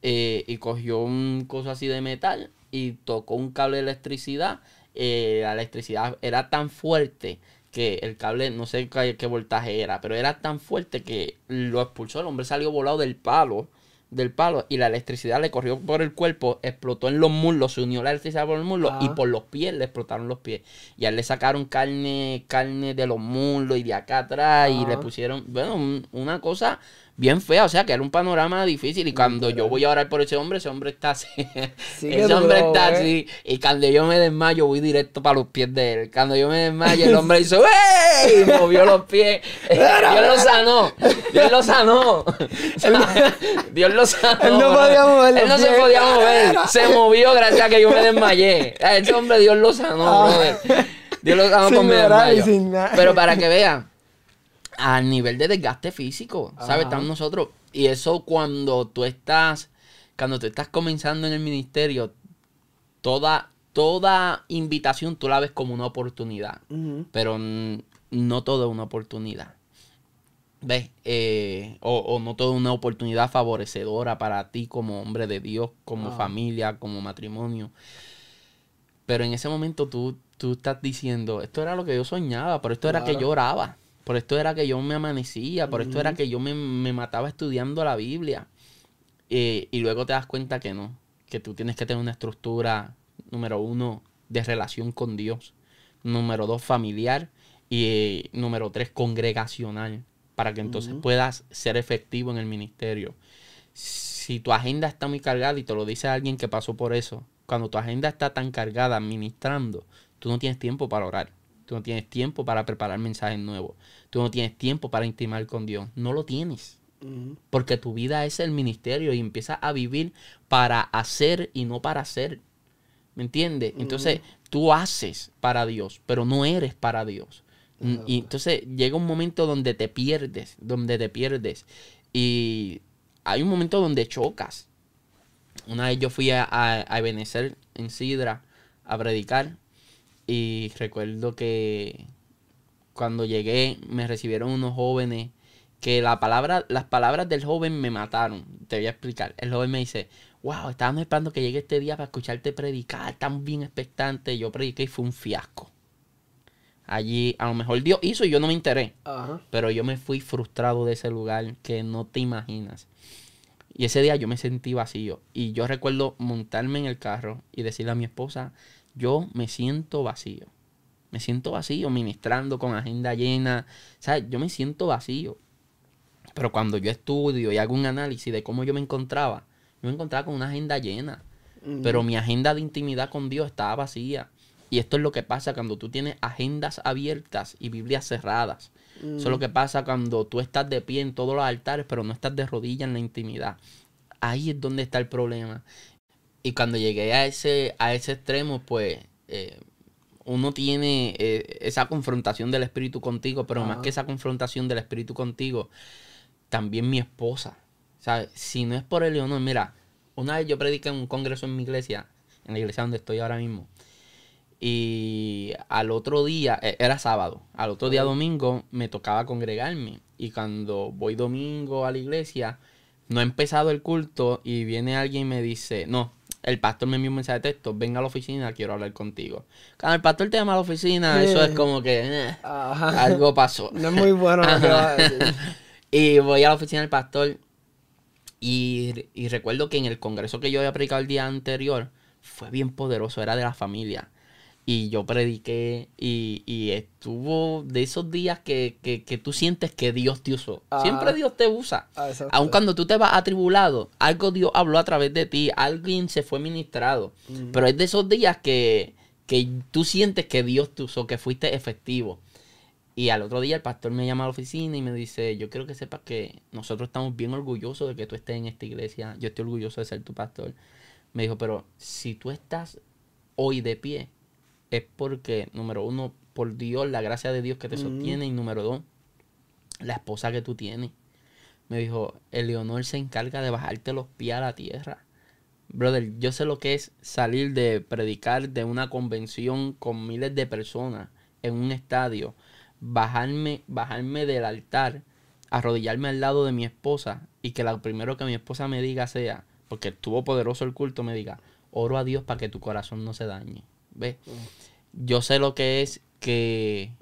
A: eh, y cogió un coso así de metal y tocó un cable de electricidad. Eh, la electricidad era tan fuerte que el cable, no sé qué, qué, voltaje era, pero era tan fuerte que lo expulsó. El hombre salió volado del palo, del palo, y la electricidad le corrió por el cuerpo, explotó en los muslos, se unió la electricidad por el muslo y por los pies le explotaron los pies. Y a él le sacaron carne, carne de los muslos y de acá atrás y le pusieron, bueno, una cosa bien fea, o sea, que era un panorama difícil y cuando yo voy a orar por ese hombre, ese hombre está así. ese hombre está así y cuando yo me desmayo voy directo para los pies de él. Cuando yo me desmayo el hombre hizo ¡Ey! y movió los pies. Dios lo sanó. Dios lo sanó. Dios lo sanó. Él no podía mover. Él no se podía mover. Se movió gracias a que yo me desmayé. Ese hombre Dios lo sanó, ah. brother. Dios lo sanó con mi desmayo. Pero para que vean a nivel de desgaste físico, ¿sabes? Estamos nosotros. Y eso cuando tú estás, cuando tú estás comenzando en el ministerio, toda, toda invitación tú la ves como una oportunidad. Pero no todo es una oportunidad. ¿Ves? Eh, o, no toda una oportunidad favorecedora para ti como hombre de Dios, como familia, como matrimonio. Pero en ese momento tú, tú estás diciendo, esto era lo que yo soñaba, pero esto era que yo oraba Por esto era que yo me amanecía, por esto era que yo me, mataba estudiando la Biblia. Eh, y luego te das cuenta que no, que tú tienes que tener una estructura, número uno, de relación con Dios, número dos, familiar y eh, número tres, congregacional, para que entonces puedas ser efectivo en el ministerio. Si tu agenda está muy cargada, y te lo dice alguien que pasó por eso, cuando tu agenda está tan cargada administrando, tú no tienes tiempo para orar. Tú no tienes tiempo para preparar mensajes nuevos. Tú no tienes tiempo para intimar con Dios. No lo tienes. Porque tu vida es el ministerio y empiezas a vivir para hacer y no para hacer. ¿Me entiendes? Entonces tú haces para Dios, pero no eres para Dios. Y entonces llega un momento donde te pierdes, donde te pierdes. Y hay un momento donde chocas. Una vez yo fui a, a, a en Sidra a predicar y recuerdo que cuando llegué me recibieron unos jóvenes que la palabra, las palabras del joven me mataron. Te voy a explicar. El joven me dice, wow, estábamos esperando que llegue este día para escucharte predicar, tan bien expectante. Yo prediqué y fue un fiasco. Allí, a lo mejor Dios hizo y yo no me enteré. Pero yo me fui frustrado de ese lugar que no te imaginas. Y ese día yo me sentí vacío. Y yo recuerdo montarme en el carro y decirle a mi esposa, yo me siento vacío. Me siento vacío ministrando con agenda llena. ¿Sabes? Yo me siento vacío. Pero cuando yo estudio y hago un análisis de cómo yo me encontraba, yo me encontraba con una agenda llena. Pero mi agenda de intimidad con Dios estaba vacía. Y esto es lo que pasa cuando tú tienes agendas abiertas y Biblias cerradas. Eso es lo que pasa cuando tú estás de pie en todos los altares, pero no estás de rodillas en la intimidad. Ahí es donde está el problema. Y cuando llegué a ese, a ese extremo, pues eh, uno tiene eh, esa confrontación del espíritu contigo, pero más que esa confrontación del espíritu contigo, también mi esposa. sea, Si no es por el Leonor, mira, una vez yo prediqué en un congreso en mi iglesia, en la iglesia donde estoy ahora mismo, y al otro día, e, era sábado, al otro día domingo me tocaba congregarme. Y cuando voy domingo a la iglesia, no ha empezado el culto y viene alguien y me dice, no, el pastor me envió un mensaje de texto, venga a la oficina, quiero hablar contigo. Cuando el pastor te llama a la oficina, eso es como que eh, algo pasó.
B: No es muy bueno lo que va a decir.
A: y voy a la oficina del pastor y, y, recuerdo que en el congreso que yo había predicado el día anterior fue bien poderoso, era de la familia. Y yo prediqué y, y estuvo de esos días que, que, que, tú sientes que Dios te usó. Siempre Dios te usa. Ah, Aun cuando tú te vas atribulado, algo Dios habló a través de ti, alguien se fue ministrado. Pero es de esos días que, que tú sientes que Dios te usó, que fuiste efectivo. Y al otro día el pastor me llama a la oficina y me dice, yo quiero que sepas que nosotros estamos bien orgullosos de que tú estés en esta iglesia. Yo estoy orgulloso de ser tu pastor. Me dijo, pero si tú estás hoy de pie, es porque, número uno, por Dios, la gracia de Dios que te sostiene. Y número dos, la esposa que tú tienes. Me dijo, Eleonor se encarga de bajarte los pies a la tierra. Brother, yo sé lo que es salir de predicar de una convención con miles de personas en un estadio, bajarme, bajarme del altar, arrodillarme al lado de mi esposa y que lo primero que mi esposa me diga sea, porque estuvo poderoso el culto, me diga, oro a Dios para que tu corazón no se dañe. ¿Ves? Yo sé lo que es que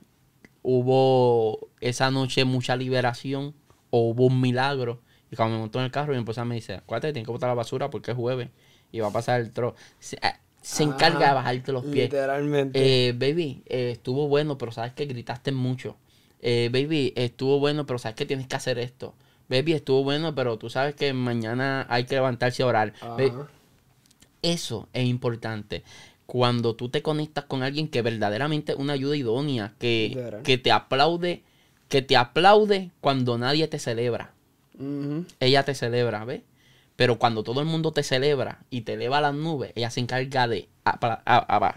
A: hubo esa noche mucha liberación o hubo un milagro. Y cuando me montó en el carro, mi esposa me dice, acuérdate, tienes que botar la basura porque es jueves y va a pasar el tro. Se, eh, encarga de bajarte los pies.
B: Literalmente.
A: Eh, baby, eh, estuvo bueno, pero sabes que gritaste mucho. baby, estuvo bueno, pero sabes que tienes que hacer esto. Baby, estuvo bueno, pero tú sabes que mañana hay que levantarse a orar. Eso es importante cuando tú te conectas con alguien que verdaderamente es una ayuda idónea, que, que te aplaude, que te aplaude cuando nadie te celebra. Ella te celebra, ¿ves? Pero cuando todo el mundo te celebra y te eleva a las nubes, ella se encarga de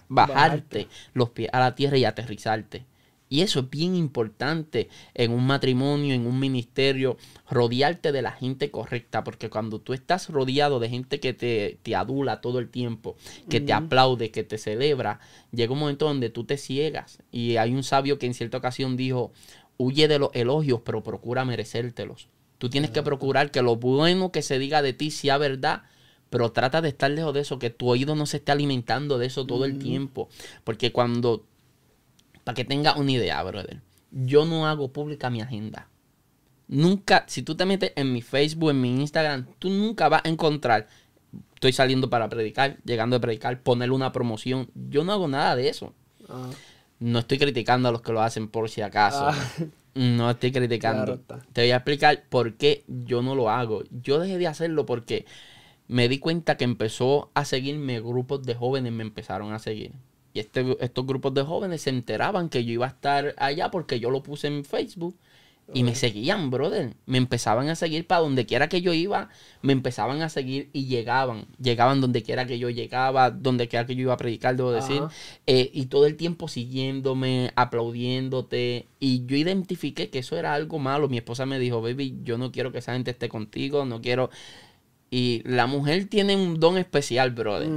A: bajarte los pies a la tierra y aterrizarte. Y eso es bien importante en un matrimonio, en un ministerio, rodearte de la gente correcta, porque cuando tú estás rodeado de gente que te, adula todo el tiempo, que te aplaude, que te celebra, llega un momento donde tú te ciegas. Y hay un sabio que en cierta ocasión dijo, huye de los elogios, pero procura merecértelos. Tú tienes que procurar que lo bueno que se diga de ti sea verdad, pero trata de estar lejos de eso, que tu oído no se esté alimentando de eso todo el tiempo. Porque cuando para que tenga una idea, brother. yo no hago pública mi agenda. Nunca, si tú te metes en mi Facebook, en mi Instagram, tú nunca vas a encontrar, estoy saliendo para predicar, llegando a predicar, poner una promoción. Yo no hago nada de eso. Ah. No estoy criticando a los que lo hacen por si acaso. Ah. No estoy criticando. Te voy a explicar por qué yo no lo hago. Yo dejé de hacerlo porque me di cuenta que empezó a seguirme grupos de jóvenes, me empezaron a seguir. Y este, estos grupos de jóvenes se enteraban que yo iba a estar allá porque yo lo puse en Facebook. Y me seguían, brother. Me empezaban a seguir para donde quiera que yo iba. Me empezaban a seguir y llegaban. Llegaban donde quiera que yo llegaba, donde quiera que yo iba a predicar, debo decir. Eh, y todo el tiempo siguiéndome, aplaudiéndote. Y yo identifiqué que eso era algo malo. Mi esposa me dijo, baby, yo no quiero que esa gente esté contigo. No quiero... Y la mujer tiene un don especial, brother.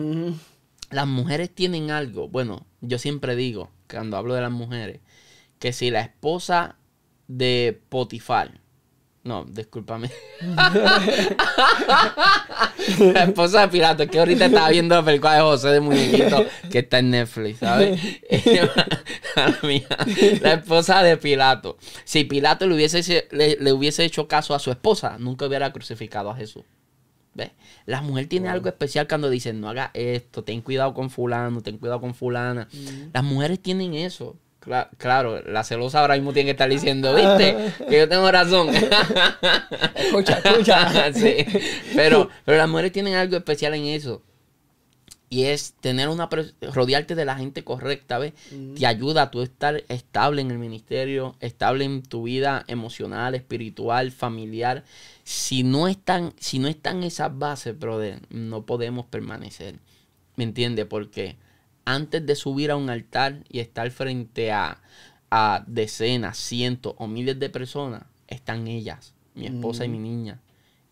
A: Las mujeres tienen algo. Bueno, yo siempre digo, cuando hablo de las mujeres, que si la esposa de Potifar. No, discúlpame. la esposa de Pilato, que ahorita estaba viendo la película de José de Muñequito que está en Netflix, ¿sabes? la esposa de Pilato. Si Pilato le hubiese, le, hubiese hecho caso a su esposa, nunca hubiera crucificado a Jesús. ¿Ves? La mujer tiene algo especial cuando dicen, no haga esto, ten cuidado con fulano, ten cuidado con fulana. Las mujeres tienen eso claro, la celosa ahora mismo tiene que estar diciendo, viste, que yo tengo razón.
B: escucha, escucha.
A: sí. Pero, pero las mujeres tienen algo especial en eso. Y es tener una rodearte de la gente correcta, ¿ves? Mm. Te ayuda a tú estar estable en el ministerio, estable en tu vida emocional, espiritual, familiar. Si no están, si no están esas bases, brother, no podemos permanecer. ¿Me entiendes? Porque antes de subir a un altar y estar frente a, decenas, cientos o miles de personas, están ellas, mi esposa y mi niña.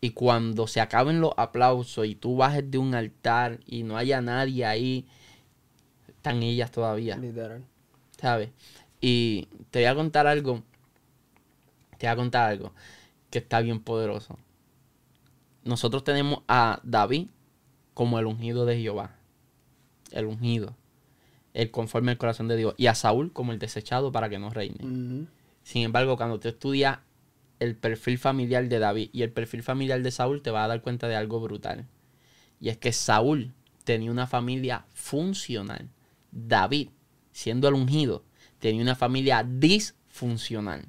A: Y cuando se acaben los aplausos y tú bajes de un altar y no haya nadie ahí, están ellas todavía. Literal. ¿Sabes? Y te voy a contar algo. Te voy a contar algo que está bien poderoso. Nosotros tenemos a David como el ungido de Jehová. El ungido el conforme al corazón de Dios, y a Saúl como el desechado para que no reine. Sin embargo, cuando tú estudias el perfil familiar de David y el perfil familiar de Saúl, te vas a dar cuenta de algo brutal. Y es que Saúl tenía una familia funcional. David, siendo el ungido, tenía una familia disfuncional.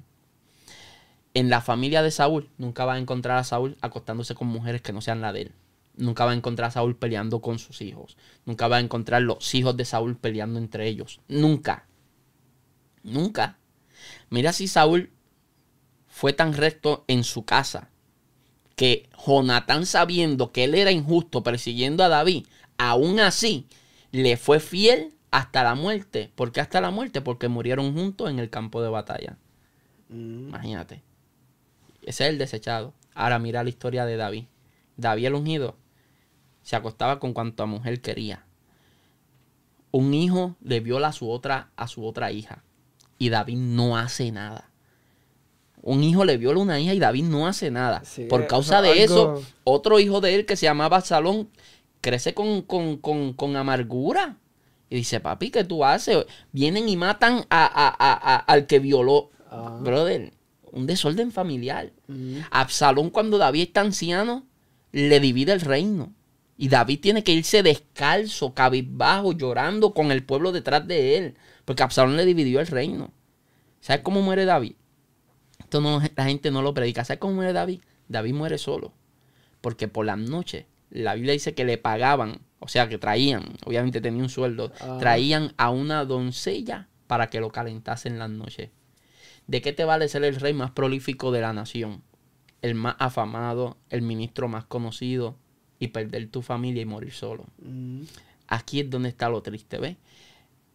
A: En la familia de Saúl, nunca vas a encontrar a Saúl acostándose con mujeres que no sean la de él. Nunca va a encontrar a Saúl peleando con sus hijos. Nunca va a encontrar los hijos de Saúl peleando entre ellos. Nunca. Nunca. Mira si Saúl fue tan recto en su casa que Jonatán sabiendo que él era injusto persiguiendo a David, aún así le fue fiel hasta la muerte. ¿Por qué hasta la muerte? Porque murieron juntos en el campo de batalla. Mm. Imagínate. Ese es el desechado. Ahora mira la historia de David. David el ungido se acostaba con cuanto mujer quería. Un hijo le viola a su otra, a su otra hija. Y David no hace nada. Un hijo le viola a una hija y David no hace nada. Por causa de eso, otro hijo de él que se llamaba Salón crece con, con, amargura. Y dice, papi, ¿qué tú haces? Vienen y matan a, al que violó. Ah. Brother, un desorden familiar. Mm. Absalón, cuando David está anciano, le divide el reino. Y David tiene que irse descalzo, cabizbajo, llorando con el pueblo detrás de él. Porque Absalón le dividió el reino. ¿Sabes cómo muere David? Esto no, la gente no lo predica. ¿Sabes cómo muere David? David muere solo. Porque por las noches, la Biblia dice que le pagaban, o sea, que traían, obviamente tenía un sueldo, ah. traían a una doncella para que lo calentase en las noches. ¿De qué te vale ser el rey más prolífico de la nación? El más afamado, el ministro más conocido, y perder tu familia y morir solo. Mm. Aquí es donde está lo triste, ¿ves?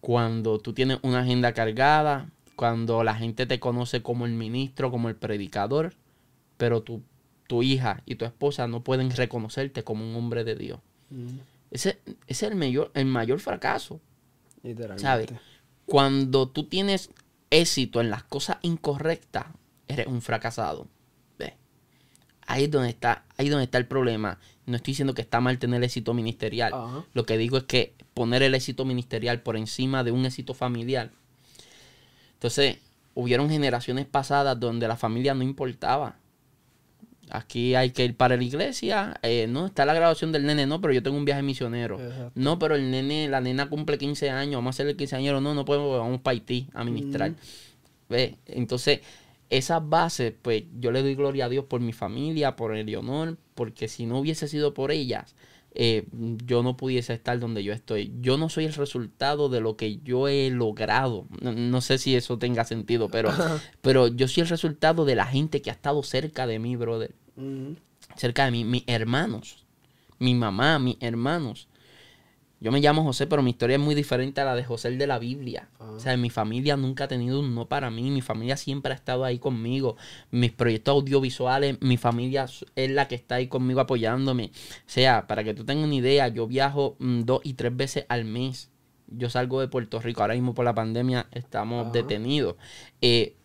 A: Cuando tú tienes una agenda cargada, cuando la gente te conoce como el ministro, como el predicador, pero tu, tu hija y tu esposa no pueden reconocerte como un hombre de Dios. Mm. Ese, es el mayor, el mayor fracaso. ¿Sabes? Cuando tú tienes éxito en las cosas incorrectas, eres un fracasado. ¿Ves? Ahí es donde está, ahí donde está el problema. No estoy diciendo que está mal tener éxito ministerial. Lo que digo es que poner el éxito ministerial por encima de un éxito familiar. Entonces, hubieron generaciones pasadas donde la familia no importaba. Aquí hay que ir para la iglesia, eh, no, está la graduación del nene, no, pero yo tengo un viaje misionero. No, pero el nene, la nena cumple 15 años, vamos a hacerle 15 años, no, no podemos, vamos para Haití a ministrar. ¿Ve? Entonces, esas bases, pues yo le doy gloria a Dios por mi familia, por el honor, porque si no hubiese sido por ellas, eh, yo no pudiese estar donde yo estoy. Yo no soy el resultado de lo que yo he logrado. No, sé si eso tenga sentido, pero, pero yo soy el resultado de la gente que ha estado cerca de mí, brother. Cerca de mí, mis hermanos, mi mamá, mis hermanos. Yo me llamo José, pero mi historia es muy diferente a la de José el de la Biblia. Ah. O sea, mi familia nunca ha tenido un no para mí. Mi familia siempre ha estado ahí conmigo. Mis proyectos audiovisuales, mi familia es la que está ahí conmigo apoyándome. O sea, para que tú tengas una idea, yo viajo mm, dos y tres veces al mes. Yo salgo de Puerto Rico. Ahora mismo por la pandemia estamos detenidos. Eh,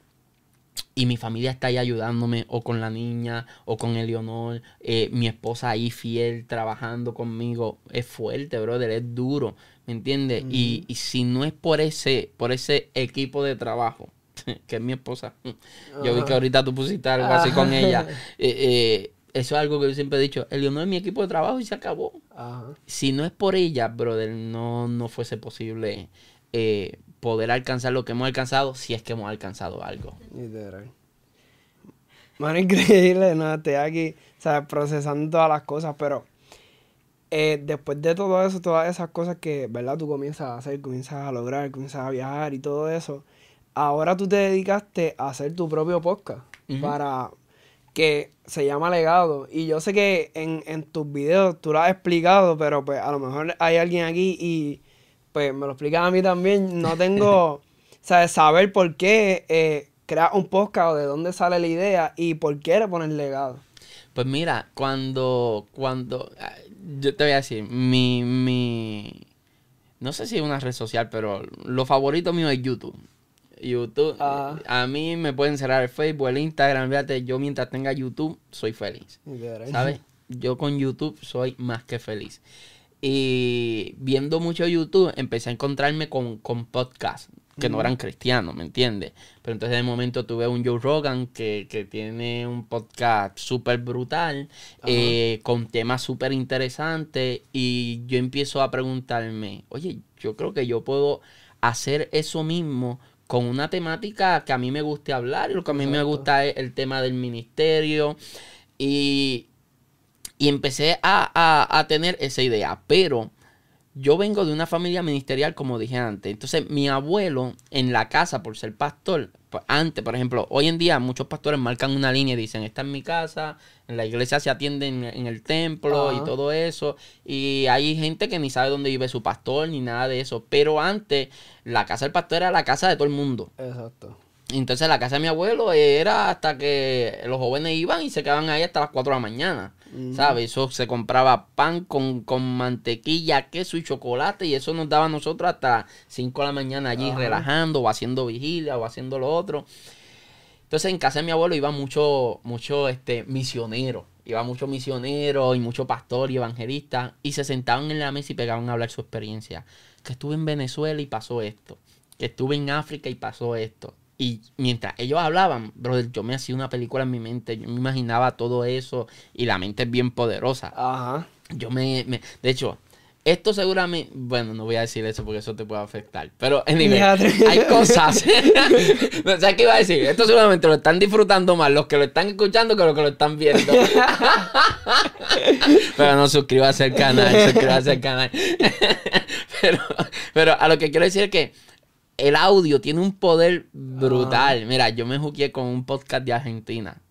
A: y mi familia está ahí ayudándome, o con la niña, o con Eleonor, eh, mi esposa ahí fiel, trabajando conmigo. Es fuerte, brother, es duro, ¿me entiendes? y, si no es por ese, por ese equipo de trabajo, que es mi esposa, yo vi que ahorita tú pusiste algo así con ella, eh, eh, eso es algo que yo siempre he dicho, Eleonor es mi equipo de trabajo y se acabó. Si no es por ella, brother, no, no fuese posible poder alcanzar lo que hemos alcanzado si es que hemos alcanzado algo. Literal.
B: Mano, increíble, ¿no? Estoy aquí, ¿sabes? Procesando todas las cosas, pero eh, después de todo eso, todas esas cosas que, ¿verdad? Tú comienzas a hacer, comienzas a lograr, comienzas a viajar y todo eso. Ahora tú te dedicaste a hacer tu propio podcast para que se llama Legado. Y yo sé que en, en tus videos tú lo has explicado, pero pues a lo mejor hay alguien aquí y pues me lo explican a mí también, no tengo, ¿sabes? Saber por qué eh, crear un podcast o de dónde sale la idea y por qué le pones legado.
A: Pues mira, cuando, cuando, ah, yo te voy a decir, mi, mi, no sé si es una red social, pero lo favorito mío es YouTube. YouTube, ah. a mí me pueden cerrar el Facebook, el Instagram, fíjate, yo mientras tenga YouTube soy feliz. ¿Sabes? Yo con YouTube soy más que feliz. Y viendo mucho YouTube, empecé a encontrarme con, con podcasts que no eran cristianos, ¿me entiendes? Pero entonces de momento tuve un Joe Rogan que, tiene un podcast súper brutal, eh, con temas súper interesantes, y yo empiezo a preguntarme, oye, yo creo que yo puedo hacer eso mismo con una temática que a mí me guste hablar, y lo que a mí me gusta es el tema del ministerio, y, y empecé a, tener esa idea. Pero yo vengo de una familia ministerial, como dije antes. Entonces, mi abuelo en la casa, por ser pastor, pues, antes, por ejemplo, hoy en día muchos pastores marcan una línea y dicen, está en mi casa, en la iglesia se atiende en, el templo y todo eso. Y hay gente que ni sabe dónde vive su pastor ni nada de eso. Pero antes, la casa del pastor era la casa de todo el mundo. Exacto. Entonces la casa de mi abuelo era hasta que los jóvenes iban y se quedaban ahí hasta las 4 de la mañana. ¿Sabes? Eso se compraba pan con, mantequilla, queso y chocolate y eso nos daba a nosotros hasta 5 de la mañana allí relajando o haciendo vigilia o haciendo lo otro. Entonces en casa de mi abuelo iba mucho, mucho este, misionero. Iba mucho misionero y mucho pastor y evangelista. Y se sentaban en la mesa y pegaban a hablar su experiencia. Que estuve en Venezuela y pasó esto. Que estuve en África y pasó esto y mientras ellos hablaban, brother, yo me hacía una película en mi mente, yo me imaginaba todo eso y la mente es bien poderosa. Ajá. Yo me, me de hecho, esto seguramente, bueno, no voy a decir eso porque eso te puede afectar, pero anyway, hay cosas. ¿Sabes qué iba a decir? Esto seguramente lo están disfrutando más los que lo están escuchando que los que lo están viendo. pero no suscríbase al canal, suscríbase al canal. pero, pero a lo que quiero decir es que el audio tiene un poder brutal. Ah. Mira, yo me juqué con un podcast de Argentina.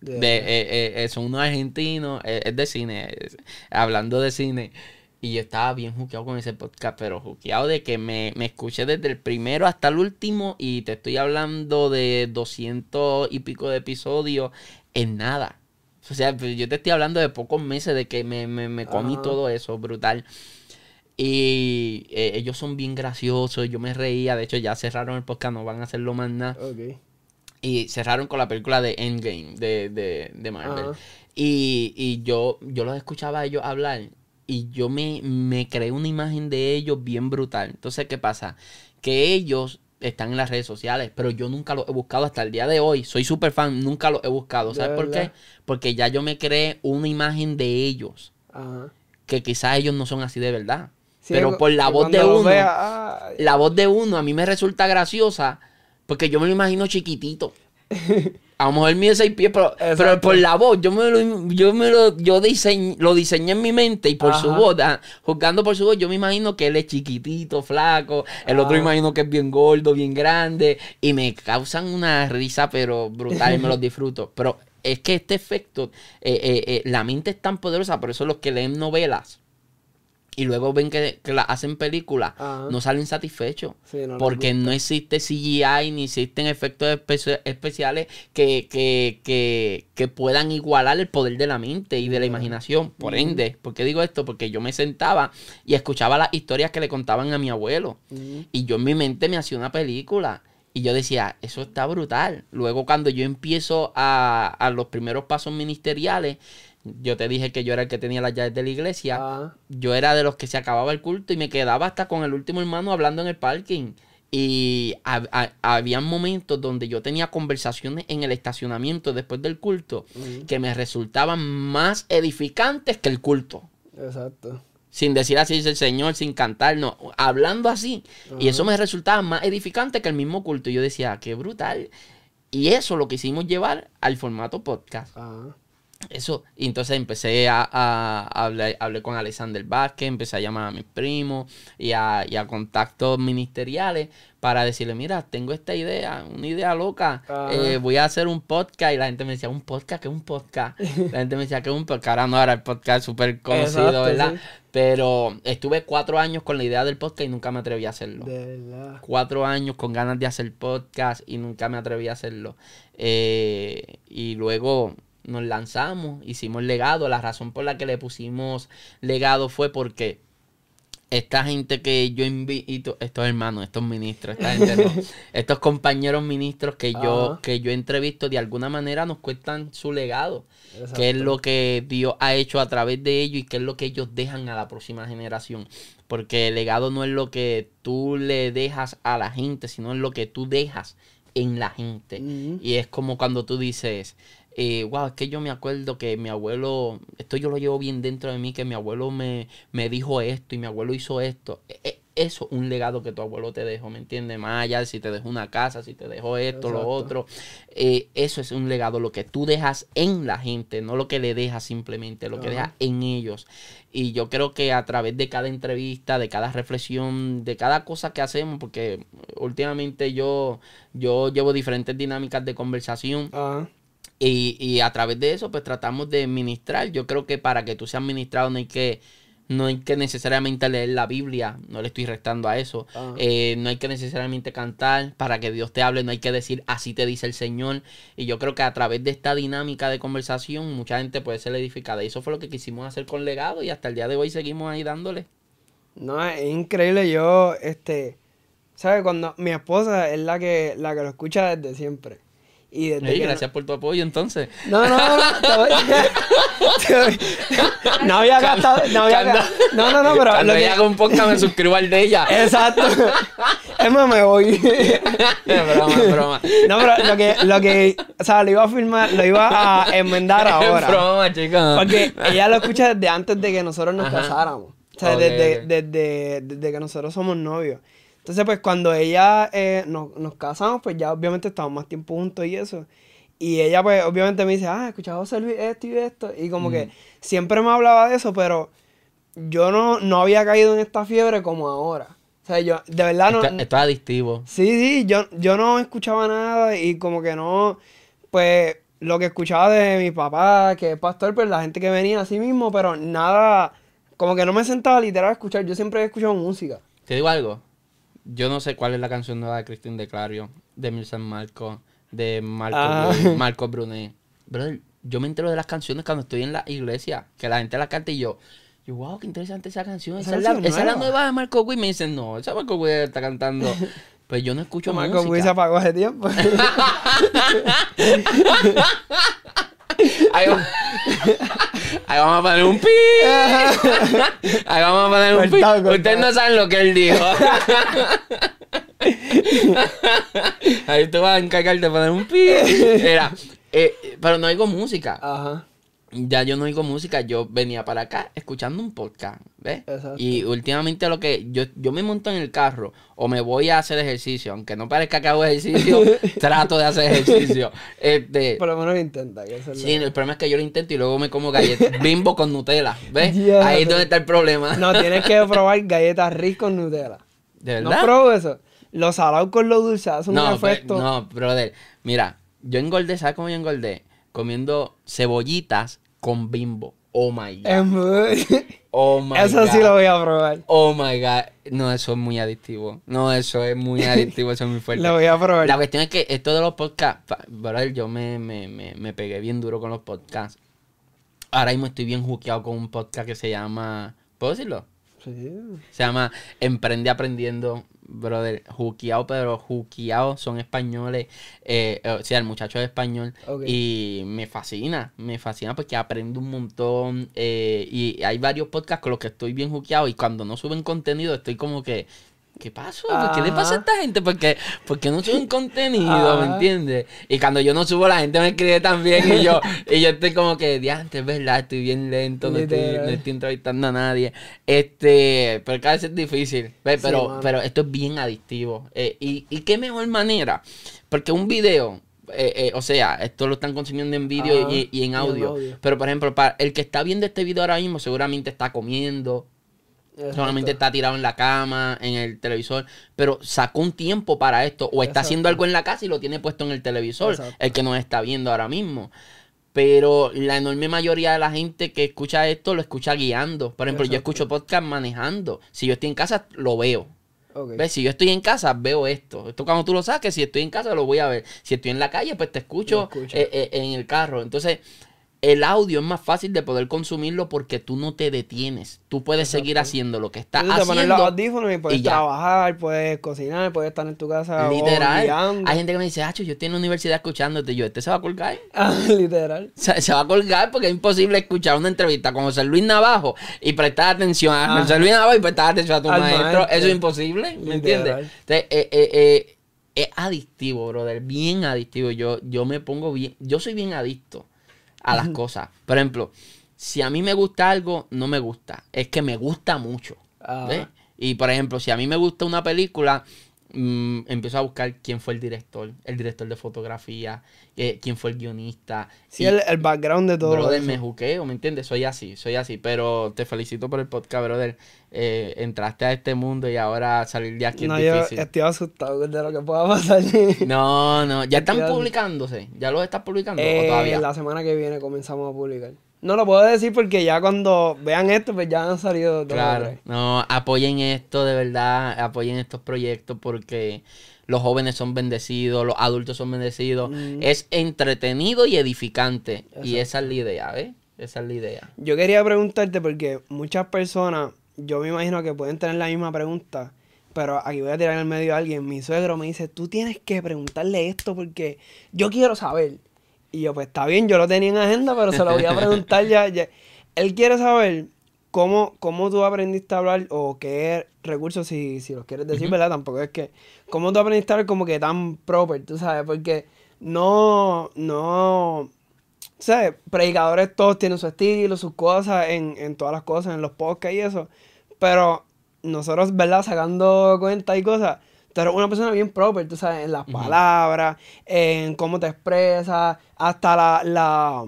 A: De, eh, eh, son unos argentinos, eh, es de cine, hablando de cine. Y yo estaba bien juqueado con ese podcast, pero juqueado de que me, me, escuché desde el primero hasta el último. Y te estoy hablando de doscientos y pico de episodios en nada. O sea, pues, yo te estoy hablando de pocos meses de que me, me, comí todo eso, brutal. Y eh, ellos son bien graciosos, yo me reía, de hecho ya cerraron el podcast, no van a hacerlo más nada. Y cerraron con la película de Endgame de, de, Marvel. Y, y, yo, yo los escuchaba a ellos hablar y yo me, me creé una imagen de ellos bien brutal. Entonces, ¿qué pasa? Que ellos están en las redes sociales, pero yo nunca los he buscado hasta el día de hoy. Soy súper fan, nunca los he buscado. ¿Sabes por qué? Porque ya yo me creé una imagen de ellos. Que quizás ellos no son así de verdad. Pero por la voz de uno, la voz de uno a mí me resulta graciosa porque yo me lo imagino chiquitito. A lo mejor mide seis pies, pero, pero, por la voz, yo me lo, yo me lo, yo lo diseñé en mi mente y por su voz, ah, juzgando por su voz, yo me imagino que él es chiquitito, flaco, el otro ah. imagino que es bien gordo, bien grande, y me causan una risa, pero brutal, y me los disfruto. Pero es que este efecto, eh, eh, eh, la mente es tan poderosa, por eso los que leen novelas, y luego ven que, la hacen películas, no salen satisfechos. porque no existe CGI ni existen efectos especiales que, que, puedan igualar el poder de la mente y de la imaginación. Por ende, ¿por qué digo esto? Porque yo me sentaba y escuchaba las historias que le contaban a mi abuelo. Y yo en mi mente me hacía una película. Y yo decía, eso está brutal. Luego cuando yo empiezo a, a los primeros pasos ministeriales, yo te dije que yo era el que tenía las llaves de la iglesia. Ah. Yo era de los que se acababa el culto y me quedaba hasta con el último hermano hablando en el parking. Y había momentos donde yo tenía conversaciones en el estacionamiento después del culto que me resultaban más edificantes que el culto. Exacto. Sin decir así dice el Señor, sin cantar, no, hablando así. Y eso me resultaba más edificante que el mismo culto. Y yo decía, ah, qué brutal. Y eso lo quisimos llevar al formato podcast. Eso, y entonces empecé a, hablar, hablé con Alexander Vázquez, empecé a llamar a mis primos y a, contactos ministeriales para decirle, mira, tengo esta idea, una idea loca, eh, voy a hacer un podcast. Y la gente me decía, ¿un podcast? ¿Qué es un podcast? La gente me decía, ¿qué es un podcast? Ahora no era el podcast súper conocido, ¿verdad? Pero estuve cuatro años con la idea del podcast y nunca me atreví a hacerlo. Cuatro años con ganas de hacer podcast y nunca me atreví a hacerlo. Eh, y luego nos lanzamos, hicimos legado. La razón por la que le pusimos legado fue porque esta gente que yo invito, estos hermanos, estos ministros, estos compañeros ministros que yo, que yo entrevisto, de alguna manera nos cuentan su legado. Qué es lo que Dios ha hecho a través de ellos y qué es lo que ellos dejan a la próxima generación. Porque el legado no es lo que tú le dejas a la gente, sino es lo que tú dejas en la gente. Y es como cuando tú dices, eh, wow, es que yo me acuerdo que mi abuelo, esto yo lo llevo bien dentro de mí, que mi abuelo me, me dijo esto y mi abuelo hizo esto. E, e, eso es un legado que tu abuelo te dejó, ¿me entiendes? Más allá si te dejó una casa, si te dejó esto, lo otro. Eh, eso es un legado, lo que tú dejas en la gente, no lo que le dejas simplemente, lo que dejas en ellos. Y yo creo que a través de cada entrevista, de cada reflexión, de cada cosa que hacemos, porque últimamente yo, yo llevo diferentes dinámicas de conversación. Y, y a través de eso, pues tratamos de ministrar. Yo creo que para que tú seas ministrado no hay que no hay que necesariamente leer la Biblia, no le estoy restando a eso. Ah. Eh, no hay que necesariamente cantar para que Dios te hable, no hay que decir así te dice el Señor. Y yo creo que a través de esta dinámica de conversación, mucha gente puede ser edificada. Y eso fue lo que quisimos hacer con Legado y hasta el día de hoy seguimos ahí dándole.
B: No, es increíble. Yo, este, ¿sabes? Cuando mi esposa es la que, la que lo escucha desde siempre.
A: Y gracias por tu apoyo entonces.
B: No, no, no. no había gastado. No, había no, no, no, pero.
A: Cuando lo que... haga un podcast me suscribo al de ella.
B: Exacto. Es más, me voy.
A: broma, es broma.
B: No, pero lo que, lo que. O sea, lo iba a filmar, lo iba a enmendar ahora.
A: Es broma, chicos.
B: Porque ella lo escucha desde antes de que nosotros nos casáramos. O sea, desde, desde, desde que nosotros somos novios. Entonces, pues cuando ella eh, nos, casamos, pues ya obviamente estamos más tiempo juntos y eso. Y ella, pues obviamente me dice, ah, he escuchado esto y esto. Y como que siempre me hablaba de eso, pero yo no, no había caído en esta fiebre como ahora. O sea, yo, de verdad no.
A: Esto, es adictivo.
B: Sí, sí, yo, yo no escuchaba nada y como que no. Pues lo que escuchaba de mi papá, que es pastor, pues la gente que venía así mismo, pero nada. Como que no me sentaba literal a escuchar. Yo siempre he escuchado música.
A: ¿Te digo algo? Yo no sé cuál es la canción nueva de Cristín de Clario, de Milson Marco, de Marco, ah. Marco Brunet. yo me entero de las canciones cuando estoy en la iglesia, que la gente la canta y yo, yo, wow, qué interesante esa canción. Esa, es, la, nueva de Marco Witt. Me dicen, no, esa Marco Witt está cantando. Pues yo no escucho
B: Marco Witt se apagó hace tiempo.
A: Ahí, ahí, vamos a poner un pi. Ahí vamos a poner un pi. Ustedes no saben lo que él dijo. Ahí tú vas a encargarte de poner un pi. Era, eh, pero no oigo música. Ajá ya yo no oigo música, yo venía para acá escuchando un podcast, ¿ves? Y últimamente lo que yo, yo me monto en el carro o me voy a hacer ejercicio, aunque no parezca que hago ejercicio, trato de hacer ejercicio. Este,
B: Por lo menos intenta.
A: sí, el problema es que yo lo intento y luego me como galletas bimbo con Nutella, ¿ves? Ahí es donde está el problema.
B: No, tienes que probar galletas Riz con Nutella. ¿De verdad? No pruebo eso. Los salados con lo dulce no, un efecto.
A: no, brother, mira, yo engordé, ¿sabes cómo yo engordé? Comiendo cebollitas con bimbo. Oh my god.
B: oh my eso sí lo voy a probar.
A: Oh my god. No, eso es muy adictivo. No, eso es muy adictivo, eso es muy fuerte.
B: Lo voy a probar.
A: La cuestión es que esto de los podcasts, ¿verdad? Yo me, me, me, me pegué bien duro con los podcasts. Ahora mismo estoy bien juqueado con un podcast que se llama. ¿Puedo decirlo? Sí. Se llama Emprende Aprendiendo brother, juqueado, pero juqueado, son españoles, eh, o sea, el muchacho es español y me fascina, me fascina porque aprendo un montón eh, y hay varios podcasts con los que estoy bien juqueado y cuando no suben contenido estoy como que ¿Qué pasó? ¿Qué le pasa a esta gente? Porque, porque no suben contenido, ¿me entiendes? Y cuando yo no subo, la gente me escribe también y yo, y yo estoy como que, diante, es verdad, estoy bien lento, no estoy, no estoy, entrevistando a nadie. Este, pero cada vez es difícil, pero, pero esto es bien adictivo. Eh, y, y qué mejor manera, porque un video, eh, eh, o sea, esto lo están consumiendo en vídeo y, y, en audio. Pero, por ejemplo, para el que está viendo este video ahora mismo, seguramente está comiendo, Solamente está tirado en la cama, en el televisor, pero sacó un tiempo para esto, o está haciendo algo en la casa y lo tiene puesto en el televisor, el que nos está viendo ahora mismo. Pero la enorme mayoría de la gente que escucha esto lo escucha guiando. Por ejemplo, yo escucho podcast manejando. Si yo estoy en casa, lo veo. ¿Ves? Si yo estoy en casa, veo esto. Esto cuando tú lo saques, si estoy en casa, lo voy a ver. Si estoy en la calle, pues te escucho, eh, eh, en el carro. Entonces, el audio es más fácil de poder consumirlo porque tú no te detienes. Tú puedes seguir haciendo lo que estás haciendo. Te pones
B: los audífonos y puedes trabajar, puedes cocinar, puedes estar en tu casa. Literal.
A: Hay gente que me dice, Hacho, yo estoy en la universidad escuchándote. Yo, ¿este se va a colgar?
B: Ah, literal.
A: Se, va a colgar porque es imposible escuchar una entrevista con José Luis Navajo y prestar atención a ah. José Luis Navajo y prestar atención a tu maestro. Eso es imposible, ¿me entiendes? Entonces, eh, eh, eh, es adictivo, brother. Bien adictivo. Yo, yo me pongo bien. Yo soy bien adicto a las cosas. Por ejemplo, si a mí me gusta algo, no me gusta. Es que me gusta mucho. Y por ejemplo, si a mí me gusta una película, mm, empiezo a buscar quién fue el director, el director de fotografía, eh, quién fue el guionista.
B: Sí, el, background de todo.
A: Brother, me juqueo, ¿me entiendes? Soy así, soy así. Pero te felicito por el podcast, brother. Eh, entraste a este mundo y ahora salir de aquí es difícil.
B: Yo estoy asustado de lo que pueda pasar.
A: no, no, ya están publicándose. ¿Ya los estás publicando? ¿o
B: eh, todavía? La semana que viene comenzamos a publicar. No lo puedo decir porque ya cuando vean esto, pues ya han salido.
A: Claro, no, apoyen esto de verdad, apoyen estos proyectos porque los jóvenes son bendecidos, los adultos son bendecidos. Mm. Es entretenido y edificante. Y esa es la idea, ¿ves? Esa es la idea.
B: Yo quería preguntarte porque muchas personas, yo me imagino que pueden tener la misma pregunta, pero aquí voy a tirar en el medio a alguien. Mi suegro me dice, tú tienes que preguntarle esto porque yo quiero saber. Y yo, pues está bien, yo lo tenía en agenda, pero se lo voy a preguntar ya. Él quiere saber cómo, cómo tú aprendiste a hablar o qué recursos, si, si los quieres decir, ¿verdad? Tampoco es que. ¿Cómo tú aprendiste a hablar como que tan proper, tú sabes? Porque no, no. ¿Sabes? Predicadores todos tienen su estilo, sus cosas, en, en todas las cosas, en los podcasts y eso. Pero nosotros, ¿verdad? Sacando cuentas y cosas tú eres una persona bien proper, tú sabes, en las palabras, en cómo te expresas, hasta la, la,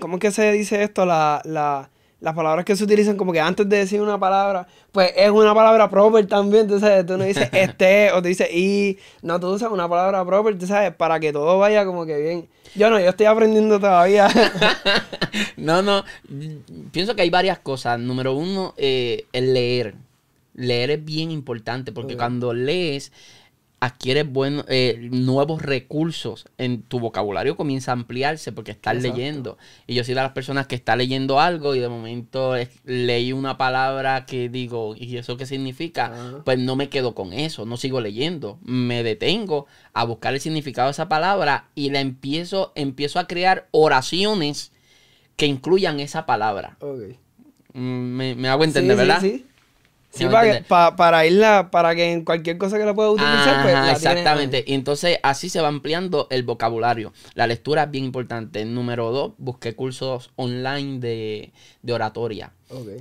B: ¿cómo es que se dice esto? La, la, las palabras que se utilizan como que antes de decir una palabra, pues es una palabra proper también, tú sabes, tú no dices este o te dices y, no, tú usas una palabra proper, tú sabes, para que todo vaya como que bien. Yo no, yo estoy aprendiendo todavía.
A: no, no, pienso que hay varias cosas. Número uno, eh, el leer leer es bien importante porque cuando lees adquieres buenos, eh, nuevos recursos en tu vocabulario comienza a ampliarse porque estás leyendo. Y yo soy de las personas que está leyendo algo y de momento leí una palabra que digo y eso qué significa pues no me quedo con eso no sigo leyendo. Me detengo a buscar el significado de esa palabra y la empiezo empiezo a crear oraciones que incluyan esa palabra. Mm, me, hago entender verdad
B: sí. Sí, para, para irla, para que en cualquier cosa que la pueda utilizar, pues
A: Exactamente. Y entonces así se va ampliando el vocabulario. La lectura es bien importante. Número dos, busqué cursos online de, oratoria.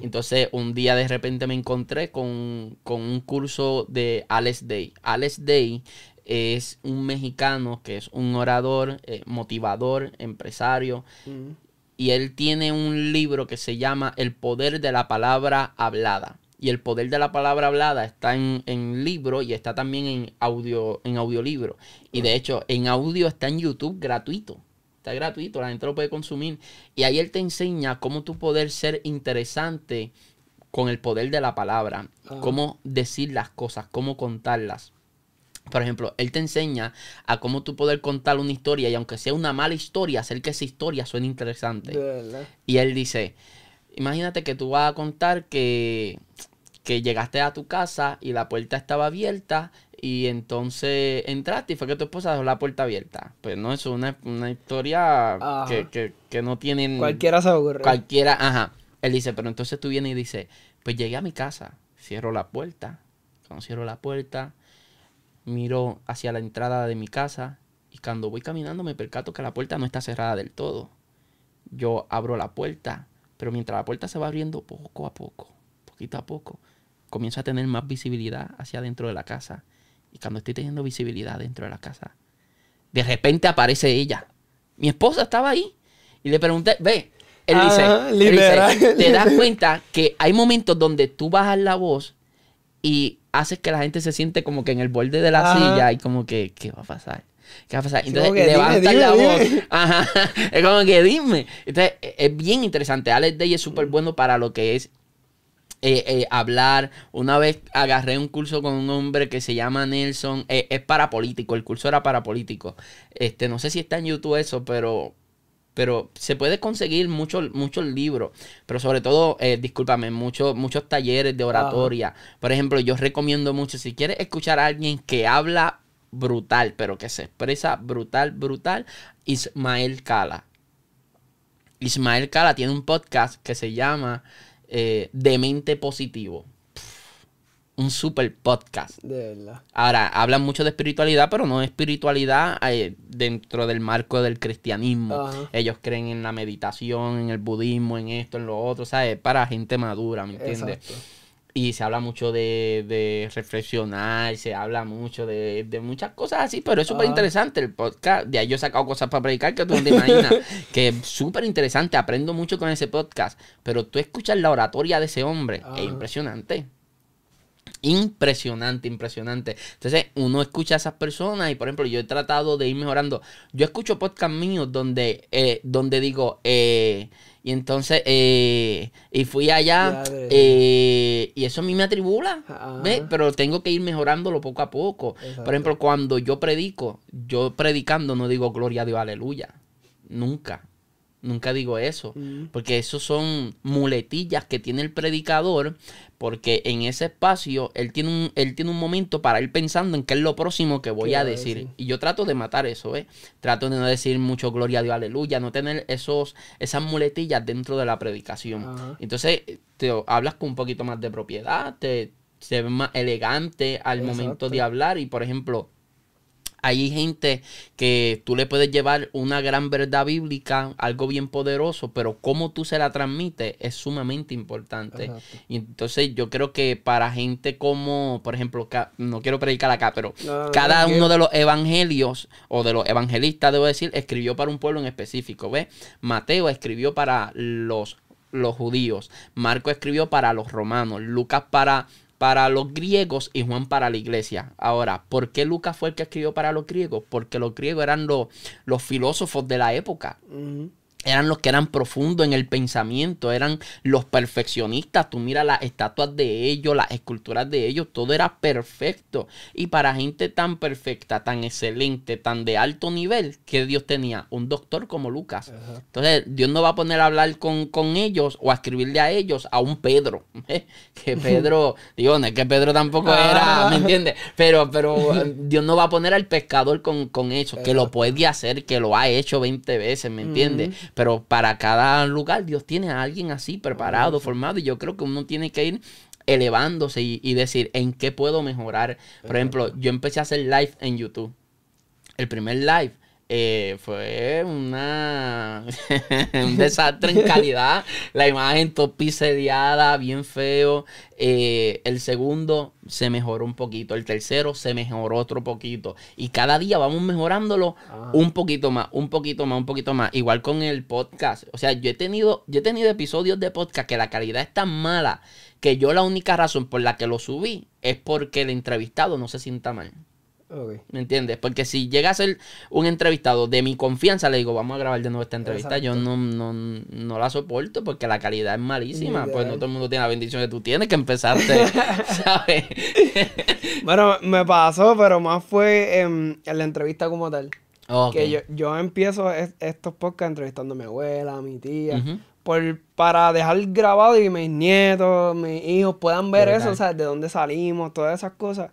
A: Entonces, un día de repente me encontré con, un curso de Alex Day. Alex Day es un mexicano que es un orador, eh, motivador, empresario. Mm. Y él tiene un libro que se llama El poder de la palabra hablada y el poder de la palabra hablada está en, libro y está también en audio en audiolibro. Y de hecho, en audio está en YouTube gratuito. Está gratuito, la gente lo puede consumir. Y ahí él te enseña cómo tú poder ser interesante con el poder de la palabra. Cómo decir las cosas, cómo contarlas. Por ejemplo, él te enseña a cómo tú poder contar una historia y aunque sea una mala historia, hacer que esa historia suene interesante. Y él dice, Imagínate que tú vas a contar que, llegaste a tu casa y la puerta estaba abierta y entonces entraste y fue que tu esposa dejó la puerta abierta. Pues no, es una, historia que, que, no tienen...
B: Cualquiera se ocurre.
A: Cualquiera, ajá. Él dice, pero entonces tú vienes y dices, pues llegué a mi casa, cierro la puerta. Cuando cierro la puerta, miro hacia la entrada de mi casa y cuando voy caminando me percato que la puerta no está cerrada del todo. Yo abro la puerta pero mientras la puerta se va abriendo poco a poco, poquito a poco, comienzo a tener más visibilidad hacia dentro de la casa. Y cuando estoy teniendo visibilidad dentro de la casa, de repente aparece ella. Mi esposa estaba ahí. Y le pregunté, ve, él dice, te das cuenta que hay momentos donde tú bajas la voz y haces que la gente se siente como que en el borde de la silla y como que, ¿qué va a pasar? ¿Qué va a pasar? Entonces levanta la voz. Ajá. Es como que dime. Entonces es bien interesante. Alex Day es súper bueno para lo que es eh, eh, hablar. Una vez agarré un curso con un hombre que se llama Nelson. Eh, es para político. El curso era para político. Este, no sé si está en YouTube eso, pero. Pero se puede conseguir muchos muchos libros, pero sobre todo, discúlpame, muchos muchos talleres de oratoria. Por ejemplo, yo recomiendo mucho, si quieres escuchar a alguien que habla brutal, pero que se expresa brutal, brutal, Ismael Cala. Ismael Cala tiene un podcast que se llama eh, Demente Positivo. un super podcast. De verdad. Ahora, hablan mucho de espiritualidad, pero no espiritualidad eh, dentro del marco del cristianismo. Ellos creen en la meditación, en el budismo, en esto, en lo otro, ¿sabes? Para gente madura, ¿me entiendes? Y se habla mucho de, de reflexionar, se habla mucho de, muchas cosas así, pero es súper interesante el podcast. De ahí yo he sacado cosas para predicar que tú no te imaginas. que es súper interesante, aprendo mucho con ese podcast. Pero tú escuchas la oratoria de ese hombre, es impresionante. Impresionante, impresionante. Entonces, uno escucha a esas personas y, por ejemplo, yo he tratado de ir mejorando. Yo escucho podcast míos donde, eh, donde digo, eh, y entonces, eh, y fui allá, eh, y eso a mí me atribula, ¿ves? Pero tengo que ir mejorándolo poco a poco. Por ejemplo, cuando yo predico, yo predicando no digo gloria a Dios, aleluya. Nunca. Nunca digo eso, mm. porque eso son muletillas que tiene el predicador, porque en ese espacio él tiene un, él tiene un momento para ir pensando en qué es lo próximo que voy a decir. Y yo trato de matar eso, ¿eh? Trato de no decir mucho gloria a Dios, aleluya, no tener esos, esas muletillas dentro de la predicación. Entonces, te hablas con un poquito más de propiedad, te, se ve más elegante al momento de hablar y, por ejemplo, hay gente que tú le puedes llevar una gran verdad bíblica, algo bien poderoso, pero cómo tú se la transmites es sumamente importante. Y entonces yo creo que para gente como, por ejemplo, no quiero predicar acá, pero cada uno de los evangelios o de los evangelistas, debo decir, escribió para un pueblo en específico. ¿Ves? Mateo escribió para los, los judíos, Marco escribió para los romanos, Lucas para para los griegos y Juan para la iglesia. Ahora, ¿por qué Lucas fue el que escribió para los griegos? Porque los griegos eran los, los filósofos de la época eran los que eran profundos en el pensamiento, eran los perfeccionistas. Tú mira las estatuas de ellos, las esculturas de ellos, todo era perfecto. Y para gente tan perfecta, tan excelente, tan de alto nivel, que Dios tenía un doctor como Lucas. Entonces, Dios no va a poner a hablar con, ellos o a escribirle a ellos a un Pedro. que Pedro, digo, no es que Pedro tampoco era, ¿me entiendes? Pero, pero Dios no va a poner al pescador con, con eso, que lo puede hacer, que lo ha hecho 20 veces, ¿me entiendes? Pero para cada lugar Dios tiene a alguien así preparado, formado. Y yo creo que uno tiene que ir elevándose y, decir en qué puedo mejorar. Por ejemplo, yo empecé a hacer live en YouTube. El primer live eh, fue una un desastre en calidad. La imagen topicediada, bien feo. Eh, el segundo se mejoró un poquito. El tercero se mejoró otro poquito. Y cada día vamos mejorándolo ah. un poquito más, un poquito más, un poquito más. Igual con el podcast. O sea, yo he tenido, yo he tenido episodios de podcast que la calidad es tan mala que yo la única razón por la que lo subí es porque el entrevistado no se sienta mal. ¿Me entiendes? Porque si llega a ser un entrevistado de mi confianza, le digo, vamos a grabar de nuevo esta entrevista. Yo no, no, no, la soporto porque la calidad es malísima. Pues no todo el mundo tiene la bendición que tú tienes que empezarte, ¿sabes?
B: bueno, me pasó, pero más fue en, la entrevista como tal. Que yo, yo empiezo estos podcasts entrevistando a mi abuela, a mi tía. por, para dejar grabado y mis nietos, mis hijos puedan ver eso, o sea, de dónde salimos, todas esas cosas.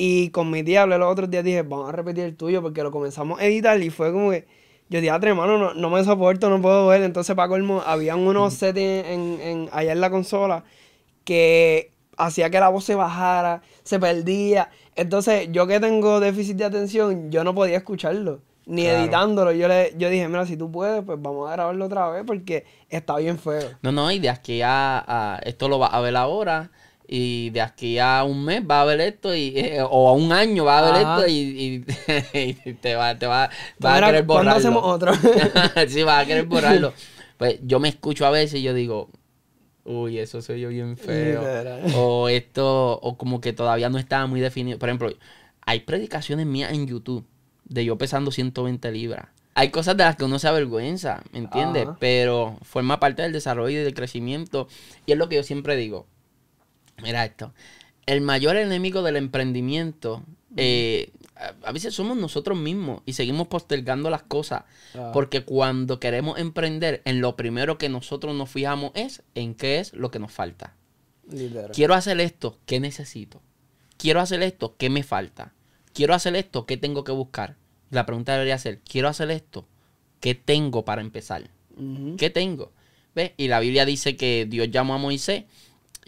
B: Y con mi tía hablé los otros días, dije, vamos a repetir el tuyo porque lo comenzamos a editar y fue como que yo dije, hermano, no, no me soporto, no puedo ver. Entonces, para colmo, habían unos settings en, en, allá en la consola que hacía que la voz se bajara, se perdía. Entonces, yo que tengo déficit de atención, yo no podía escucharlo, ni editándolo. Yo le yo dije, mira, si tú puedes, pues vamos a grabarlo otra vez porque está bien feo.
A: No, no, y de aquí a, esto lo vas a ver ahora y de aquí a un mes va a ver esto y eh, o a un año va a ver esto y, te va, te va, a querer borrarlo. hacemos otro? sí, va a querer borrarlo. Pues yo me escucho a veces y yo digo, uy, eso soy yo bien feo. o esto, o como que todavía no estaba muy definido. Por ejemplo, hay predicaciones mías en YouTube de yo pesando 120 libras. Hay cosas de las que uno se avergüenza, ¿me entiendes? Pero forma parte del desarrollo y del crecimiento. Y es lo que yo siempre digo Mira esto. El mayor enemigo del emprendimiento, eh, a veces somos nosotros mismos y seguimos postergando las cosas. Ah. Porque cuando queremos emprender, en lo primero que nosotros nos fijamos es en qué es lo que nos falta. Quiero hacer esto, ¿qué necesito? Quiero hacer esto, ¿qué me falta? Quiero hacer esto, ¿qué tengo que buscar? La pregunta debería ser, quiero hacer esto, ¿qué tengo para empezar? ¿Qué tengo? ¿Ves? Y la Biblia dice que Dios llamó a Moisés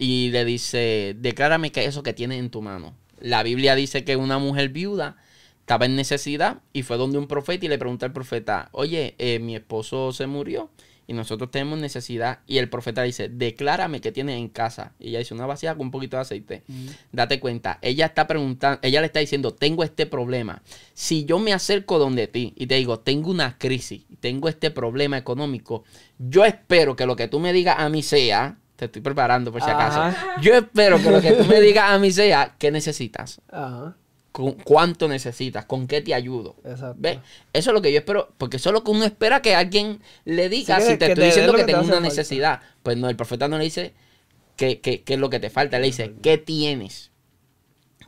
A: y le dice, declárame que eso que tienes en tu mano. La Biblia dice que una mujer viuda estaba en necesidad y fue donde un profeta y le pregunta al profeta, oye, eh, mi esposo se murió y nosotros tenemos necesidad. Y el profeta dice, declárame que tienes en casa. Y ella dice, una vacía con un poquito de aceite. Mm. Date cuenta, ella está preguntando, ella le está diciendo, tengo este problema. Si yo me acerco donde ti y te digo, tengo una crisis, tengo este problema económico, yo espero que lo que tú me digas a mí sea, te estoy preparando por si acaso. Yo espero que lo que tú me digas a mí sea, ¿qué necesitas? Ajá. ¿Cuánto necesitas? ¿Con qué te ayudo? Exacto. ¿Ves? Eso es lo que yo espero, porque eso es lo que uno espera que alguien le diga si te estoy diciendo que, tengo una necesidad. Pues no, el profeta no le dice qué, qué, es lo que te falta, le dice, ¿qué tienes?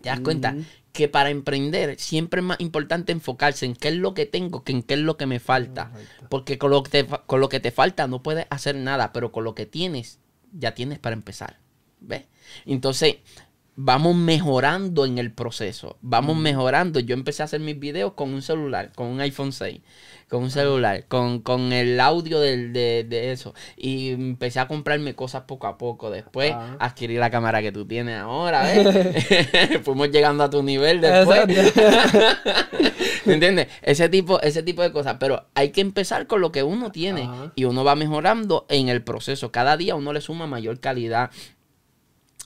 A: ¿Te das cuenta? Que para emprender siempre es más importante enfocarse en qué es lo que tengo que en qué es lo que me falta. Porque con lo que con lo que te falta no puedes hacer nada, pero con lo que tienes ya tienes para empezar. ¿Ves? Entonces, vamos mejorando en el proceso. Vamos mejorando. Yo empecé a hacer mis videos con un celular, con un iPhone 6, con un celular, con, el audio de, eso. Y empecé a comprarme cosas poco a poco. Después adquirí la cámara que tú tienes ahora. ¿ves? Fuimos llegando a tu nivel después. ¿Me entiendes? Ese tipo, ese tipo de cosas. Pero hay que empezar con lo que uno tiene. Y uno va mejorando en el proceso. Cada día uno le suma mayor calidad.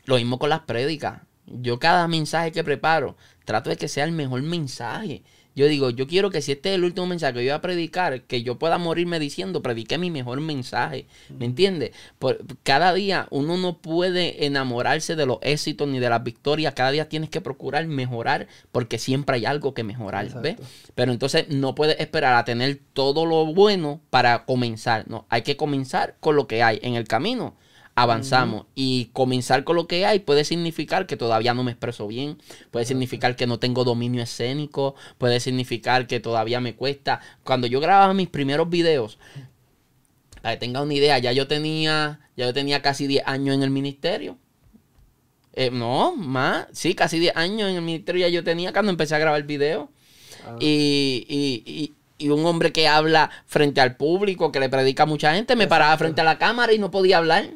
A: Lo mismo con las prédicas. Yo cada mensaje que preparo, trato de que sea el mejor mensaje. Yo digo, yo quiero que si este es el último mensaje que yo voy a predicar, que yo pueda morirme diciendo, prediqué mi mejor mensaje. ¿Me entiendes? Por, cada día uno no puede enamorarse de los éxitos ni de las victorias. Cada día tienes que procurar mejorar porque siempre hay algo que mejorar. ¿ves? Pero entonces no puedes esperar a tener todo lo bueno para comenzar. No, hay que comenzar con lo que hay en el camino avanzamos. Y comenzar con lo que hay puede significar que todavía no me expreso bien, puede significar que no tengo dominio escénico, puede significar que todavía me cuesta. Cuando yo grababa mis primeros videos, para que tenga una idea, ya yo tenía, ya yo tenía casi 10 años en el ministerio. Eh, no, más, sí, casi 10 años en el ministerio ya yo tenía cuando empecé a grabar video. Ah. Y, y, y, un hombre que habla frente al público, que le predica a mucha gente, me paraba frente a la cámara y no podía hablar.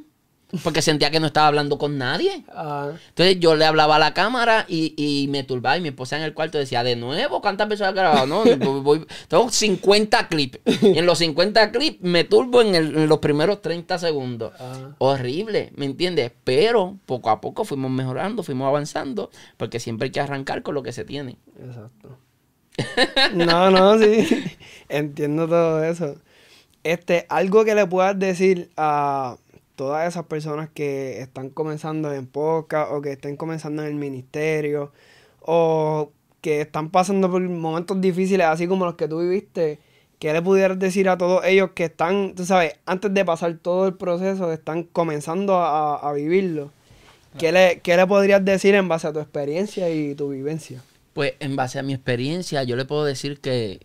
A: Porque sentía que no estaba hablando con nadie. Ah. Entonces yo le hablaba a la cámara y, me turbaba y mi esposa en el cuarto decía, de nuevo, ¿cuántas veces has grabado? No, tengo 50 clips. Y en los 50 clips me turbo en, los primeros 30 segundos. Ah. Horrible, ¿me entiendes? Pero poco a poco fuimos mejorando, fuimos avanzando, porque siempre hay que arrancar con lo que se tiene. Exacto.
B: No, no, sí. Entiendo todo eso. Este, algo que le puedas decir a todas esas personas que están comenzando en podcast o que estén comenzando en el ministerio o que están pasando por momentos difíciles así como los que tú viviste, ¿qué le pudieras decir a todos ellos que están, tú sabes, antes de pasar todo el proceso, están comenzando a, vivirlo? ¿Qué le, ¿Qué le podrías decir en base a tu experiencia y tu vivencia?
A: Pues en base a mi experiencia, yo le puedo decir que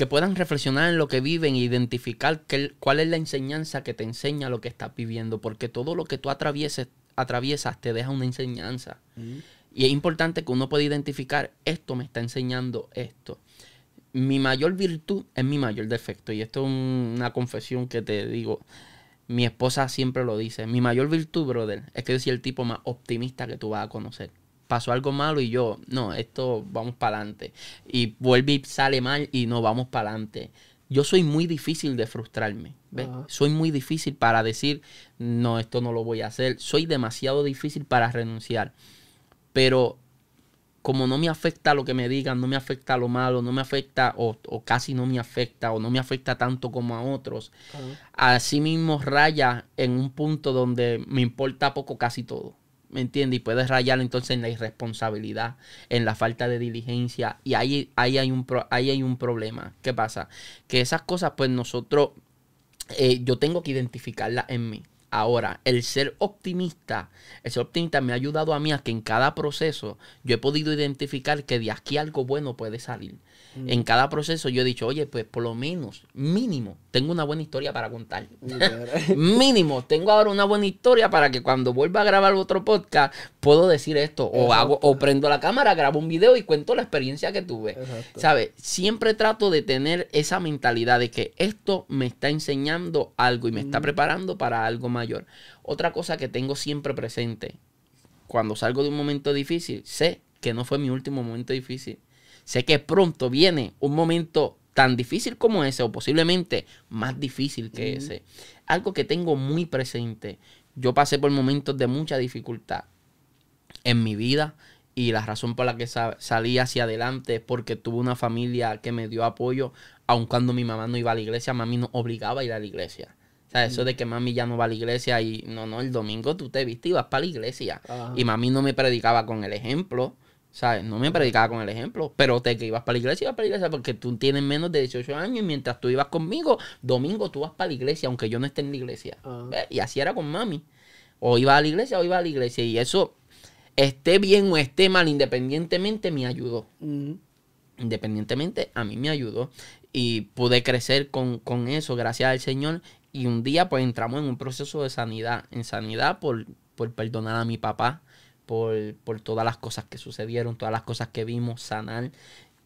A: que puedan reflexionar en lo que viven e identificar cuál es la enseñanza que te enseña lo que estás viviendo, porque todo lo que tú atravieses, atraviesas te deja una enseñanza. Mm. Y es importante que uno pueda identificar, esto me está enseñando esto. Mi mayor virtud es mi mayor defecto, y esto es una confesión que te digo, mi esposa siempre lo dice, mi mayor virtud, brother, es que yo soy el tipo más optimista que tú vas a conocer pasó algo malo y yo, no, esto vamos para adelante. Y vuelve y sale mal y no, vamos para adelante. Yo soy muy difícil de frustrarme. Soy muy difícil para decir, no, esto no lo voy a hacer. Soy demasiado difícil para renunciar. Pero como no me afecta lo que me digan, no me afecta lo malo, no me afecta o, casi no me afecta o no me afecta tanto como a otros, así mismo raya en un punto donde me importa poco casi todo. ¿Me entiendes? Y puedes rayar entonces en la irresponsabilidad, en la falta de diligencia, y ahí, ahí, hay, un ahí hay un problema. ¿Qué pasa? Que esas cosas, pues nosotros, eh, yo tengo que identificarlas en mí. Ahora, el ser optimista, el ser optimista me ha ayudado a mí a que en cada proceso yo he podido identificar que de aquí algo bueno puede salir. En cada proceso yo he dicho, oye, pues por lo menos, mínimo, tengo una buena historia para contar. mínimo, tengo ahora una buena historia para que cuando vuelva a grabar otro podcast, puedo decir esto. O hago, o prendo la cámara, grabo un video y cuento la experiencia que tuve. ¿Sabes? Siempre trato de tener esa mentalidad de que esto me está enseñando algo y me está preparando para algo mayor. Otra cosa que tengo siempre presente, cuando salgo de un momento difícil, sé que no fue mi último momento difícil Sé que pronto viene un momento tan difícil como ese, o posiblemente más difícil que ese. Algo que tengo muy presente. Yo pasé por momentos de mucha dificultad en mi vida y la razón por la que salí hacia adelante es porque tuve una familia que me dio apoyo, aun cuando mi mamá no iba a la iglesia, mami nos obligaba a ir a la iglesia. O sea, eso de que mami ya no va a la iglesia y no, no, el domingo tú te viste y vas para la iglesia. Y mami no me predicaba con el ejemplo. ¿Sabes? No me predicaba con el ejemplo, pero te que ibas para la iglesia, ibas para la iglesia porque tú tienes menos de 18 años y mientras tú ibas conmigo, domingo tú vas para la iglesia, aunque yo no esté en la iglesia. Ah. Y así era con mami. O iba a la iglesia o iba a la iglesia. Y eso, esté bien o esté mal, independientemente, me ayudó. Independientemente, a mí me ayudó. Y pude crecer con, con eso, gracias al Señor. Y un día, pues entramos en un proceso de sanidad. En sanidad por, por perdonar a mi papá por, todas las cosas que sucedieron, todas las cosas que vimos, sanar.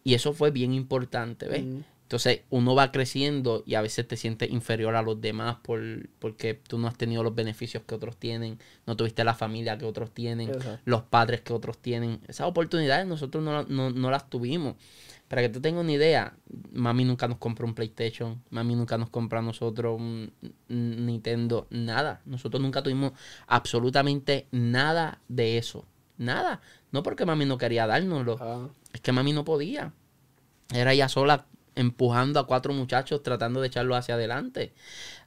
A: Y eso fue bien importante, ¿ves? Entonces uno va creciendo y a veces te sientes inferior a los demás por, porque tú no has tenido los beneficios que otros tienen, no tuviste la familia que otros tienen, los padres que otros tienen. Esas oportunidades nosotros no, no las tuvimos. Para que tú tengas una idea, mami nunca nos compró un PlayStation, mami nunca nos compró a nosotros un Nintendo, nada. Nosotros nunca tuvimos absolutamente nada de eso. Nada. No porque mami no quería dárnoslo, ah. es que mami no podía. Era ella sola empujando a cuatro muchachos tratando de echarlo hacia adelante.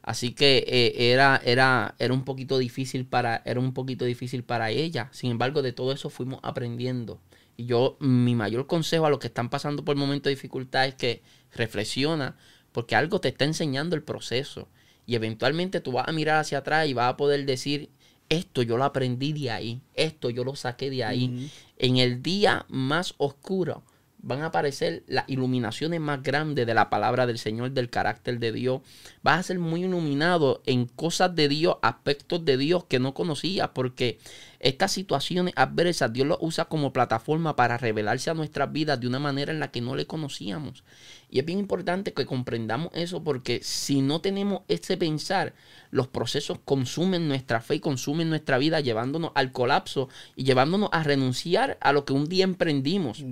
A: Así que eh, era, era, era un poquito difícil para, era un poquito difícil para ella. Sin embargo, de todo eso fuimos aprendiendo. Y yo, mi mayor consejo a los que están pasando por momentos de dificultad es que reflexiona, porque algo te está enseñando el proceso. Y eventualmente tú vas a mirar hacia atrás y vas a poder decir, esto yo lo aprendí de ahí, esto yo lo saqué de ahí. En el día más oscuro, van a aparecer las iluminaciones más grandes de la palabra del Señor, del carácter de Dios. Vas a ser muy iluminado en cosas de Dios, aspectos de Dios que no conocías, porque estas situaciones adversas Dios lo usa como plataforma para revelarse a nuestras vidas de una manera en la que no le conocíamos. Y es bien importante que comprendamos eso porque si no tenemos ese pensar, los procesos consumen nuestra fe y consumen nuestra vida, llevándonos al colapso y llevándonos a renunciar a lo que un día emprendimos.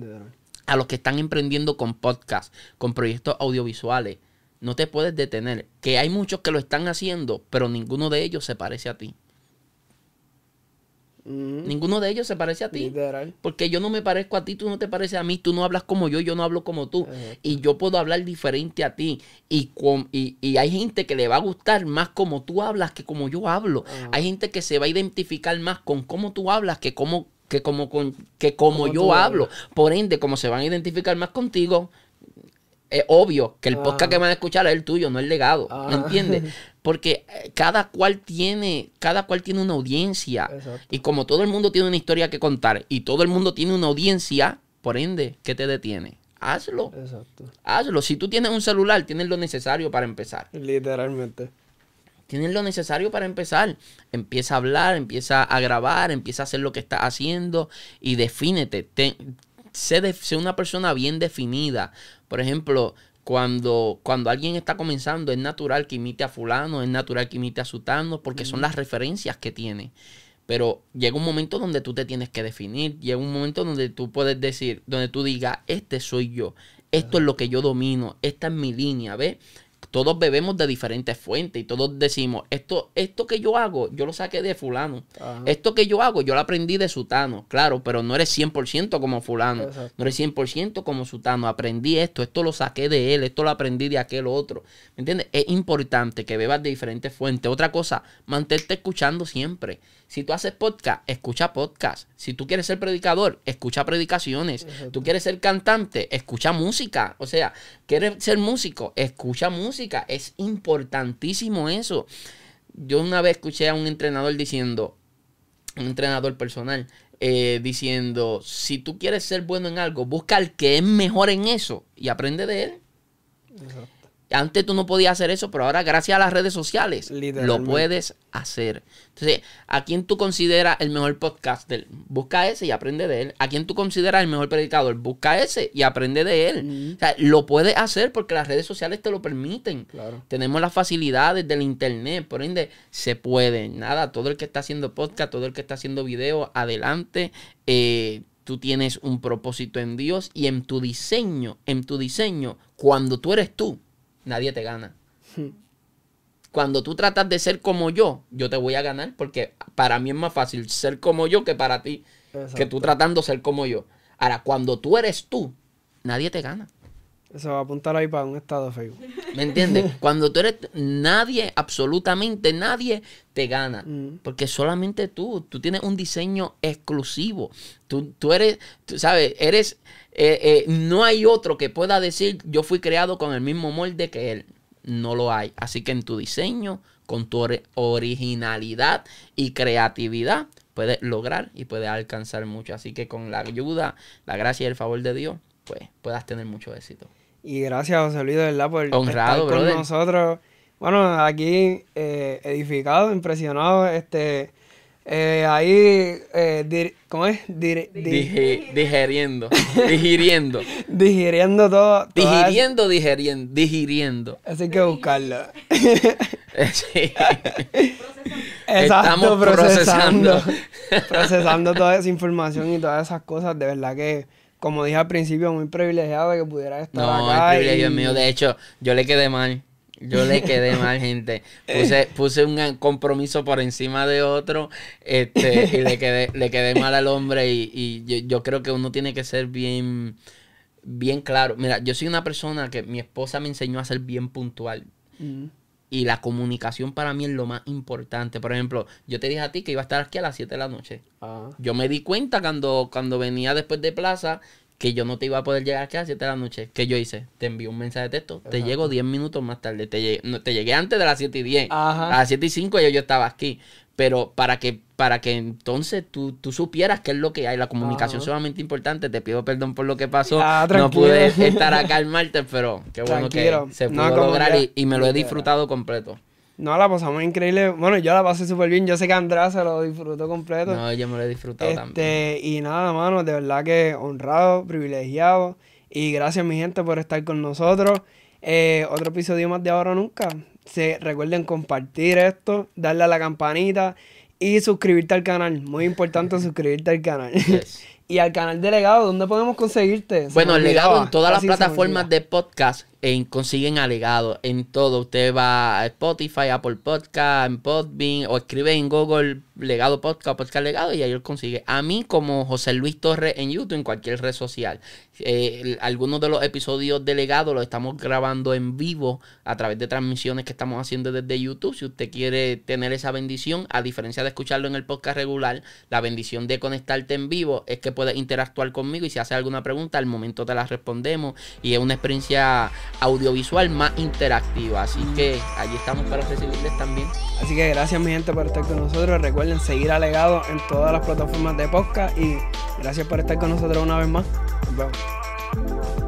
A: A los que están emprendiendo con podcast, con proyectos audiovisuales. No te puedes detener. Que hay muchos que lo están haciendo, pero ninguno de ellos se parece a ti. Ninguno de ellos se parece a ti. Porque yo no me parezco a ti, tú no te pareces a mí, tú no hablas como yo, yo no hablo como tú. Y yo puedo hablar diferente a ti. Y, y, hay gente que le va a gustar más como tú hablas que como yo hablo. Hay gente que se va a identificar más con cómo tú hablas que como, que como, con, que como yo hablo. Por ende, como se van a identificar más contigo, es obvio que el podcast que van a escuchar es el tuyo, no el legado. ¿Me entiendes? Porque eh, cada cual tiene, cada cual tiene una audiencia. Y como todo el mundo tiene una historia que contar y todo el mundo tiene una audiencia, por ende, ¿qué te detiene? Hazlo. Exacto. Hazlo. Si tú tienes un celular, tienes lo necesario para empezar.
B: Literalmente.
A: Tienes lo necesario para empezar. Empieza a hablar, empieza a grabar, empieza a hacer lo que estás haciendo y defínete. sé, sé una persona bien definida. Por ejemplo, cuando, cuando alguien está comenzando, es natural que imite a fulano, es natural que imite a sutano, porque son las referencias que tiene. Pero llega un momento donde tú te tienes que definir, llega un momento donde tú puedes decir, donde tú digas, este soy yo, esto es lo que yo domino, esta es mi línea, ¿ves? Todos bebemos de diferentes fuentes y todos decimos, esto, esto que yo hago, yo lo saqué de fulano. Esto que yo hago, yo lo aprendí de sutano, claro, pero no eres 100% como fulano, no eres 100% como sutano. Aprendí esto, esto lo saqué de él, esto lo aprendí de aquel otro. ¿Me entiendes? Es importante que bebas de diferentes fuentes. Otra cosa, mantente escuchando siempre. Si tú haces podcast, escucha podcast. Si tú quieres ser predicador, escucha predicaciones. Tú quieres ser cantante, escucha música. O sea, quieres ser músico, escucha música. Es importantísimo eso. Yo una vez escuché a un entrenador diciendo, un entrenador personal, eh, diciendo, si tú quieres ser bueno en algo, busca al que es mejor en eso y aprende de él. Antes tú no podías hacer eso, pero ahora gracias a las redes sociales lo puedes hacer. Entonces, ¿a quién tú consideras el mejor podcaster? Busca ese y aprende de él. ¿A quién tú consideras el mejor predicador? Busca ese y aprende de él. O sea, lo puedes hacer porque las redes sociales te lo permiten. Tenemos las facilidades del internet, por ende, se puede. Nada, todo el que está haciendo podcast, todo el que está haciendo video, adelante. Eh, tú tienes un propósito en Dios y en tu diseño, en tu diseño, cuando tú eres tú, nadie te gana. Cuando tú tratas de ser como yo, yo te voy a ganar porque para mí es más fácil ser como yo que para ti, que tú tratando de ser como yo. Ahora, cuando tú eres tú, nadie te gana.
B: Eso va a apuntar ahí para un estado Facebook.
A: ¿Me entiendes? Cuando tú eres nadie, absolutamente nadie te gana. Mm. Porque solamente tú, tú tienes un diseño exclusivo. Tú, tú eres, tú sabes, eres, eh, eh, no hay otro que pueda decir yo fui creado con el mismo molde que él. No lo hay. Así que en tu diseño, con tu originalidad y creatividad, puedes lograr y puedes alcanzar mucho. Así que con la ayuda, la gracia y el favor de Dios, pues puedas tener mucho éxito.
B: Y gracias, José Luis, de verdad, por estar con nosotros. Bueno, aquí eh, edificado, impresionado, este... Eh, ahí, eh, ¿cómo es?
A: digeriendo, digiriendo.
B: digiriendo todo.
A: Digiriendo, digeriendo, digiriendo.
B: Así hay que buscarlo.
A: sí.
B: Estamos procesando. procesando toda esa información y todas esas cosas. De verdad que como dije al principio, muy privilegiado de que pudiera estar no, acá.
A: No, el privilegio mío. De hecho, yo le quedé mal. Yo le quedé mal, gente. Puse, puse un compromiso por encima de otro este, y le quedé, le quedé mal al hombre. Y, yo, creo que uno tiene que ser bien, bien claro. Mira, yo soy una persona que mi esposa me enseñó a ser bien puntual. Mm. Y la comunicación para mí es lo más importante. Por ejemplo, yo te dije a ti que iba a estar aquí a las 7 de la noche. Yo me di cuenta cuando, cuando venía después de plaza que yo no te iba a poder llegar aquí a las 7 de la noche. ¿Qué yo hice? Te envío un mensaje de texto, te llego 10 minutos más tarde. Te llegué, no, te llegué antes de las 7 y 10. A las 7 y 5 yo, yo estaba aquí. Pero para que, para que entonces tú, tú supieras qué es lo que hay, la comunicación es sumamente importante. Te pido perdón por lo que pasó. Ah, no pude estar acá el martes, pero qué bueno que se pudo lograr y, me lo he disfrutado completo.
B: No, la pasamos increíble. Bueno, yo la pasé súper bien. Yo sé que Andrés se lo disfrutó completo.
A: No, yo me lo he disfrutado
B: este,
A: también.
B: Y nada, mano, de verdad que honrado, privilegiado. Y gracias, mi gente, por estar con nosotros. Eh, otro episodio más de Ahora Nunca. Se, recuerden compartir esto, darle a la campanita y suscribirte al canal. Muy importante suscribirte al canal. y al canal de Legado, ¿dónde podemos conseguirte?
A: bueno, el Legado en todas las plataformas de podcast en, consiguen alegado en todo. Usted va a Spotify, Apple Podcast, en Podbean o escribe en Google legado podcast, podcast legado y ahí lo consigue. A mí como José Luis Torres en YouTube, en cualquier red social. Eh, algunos de los episodios de legado los estamos grabando en vivo a través de transmisiones que estamos haciendo desde YouTube. Si usted quiere tener esa bendición, a diferencia de escucharlo en el podcast regular, la bendición de conectarte en vivo es que puedes interactuar conmigo y si hace alguna pregunta, al momento te la respondemos y es una experiencia audiovisual más interactiva. Así que allí estamos para recibirles también.
B: Así que gracias mi gente por estar con nosotros. Recuerden seguir alegado en todas las plataformas de podcast y gracias por estar con nosotros una vez más. Nos vemos.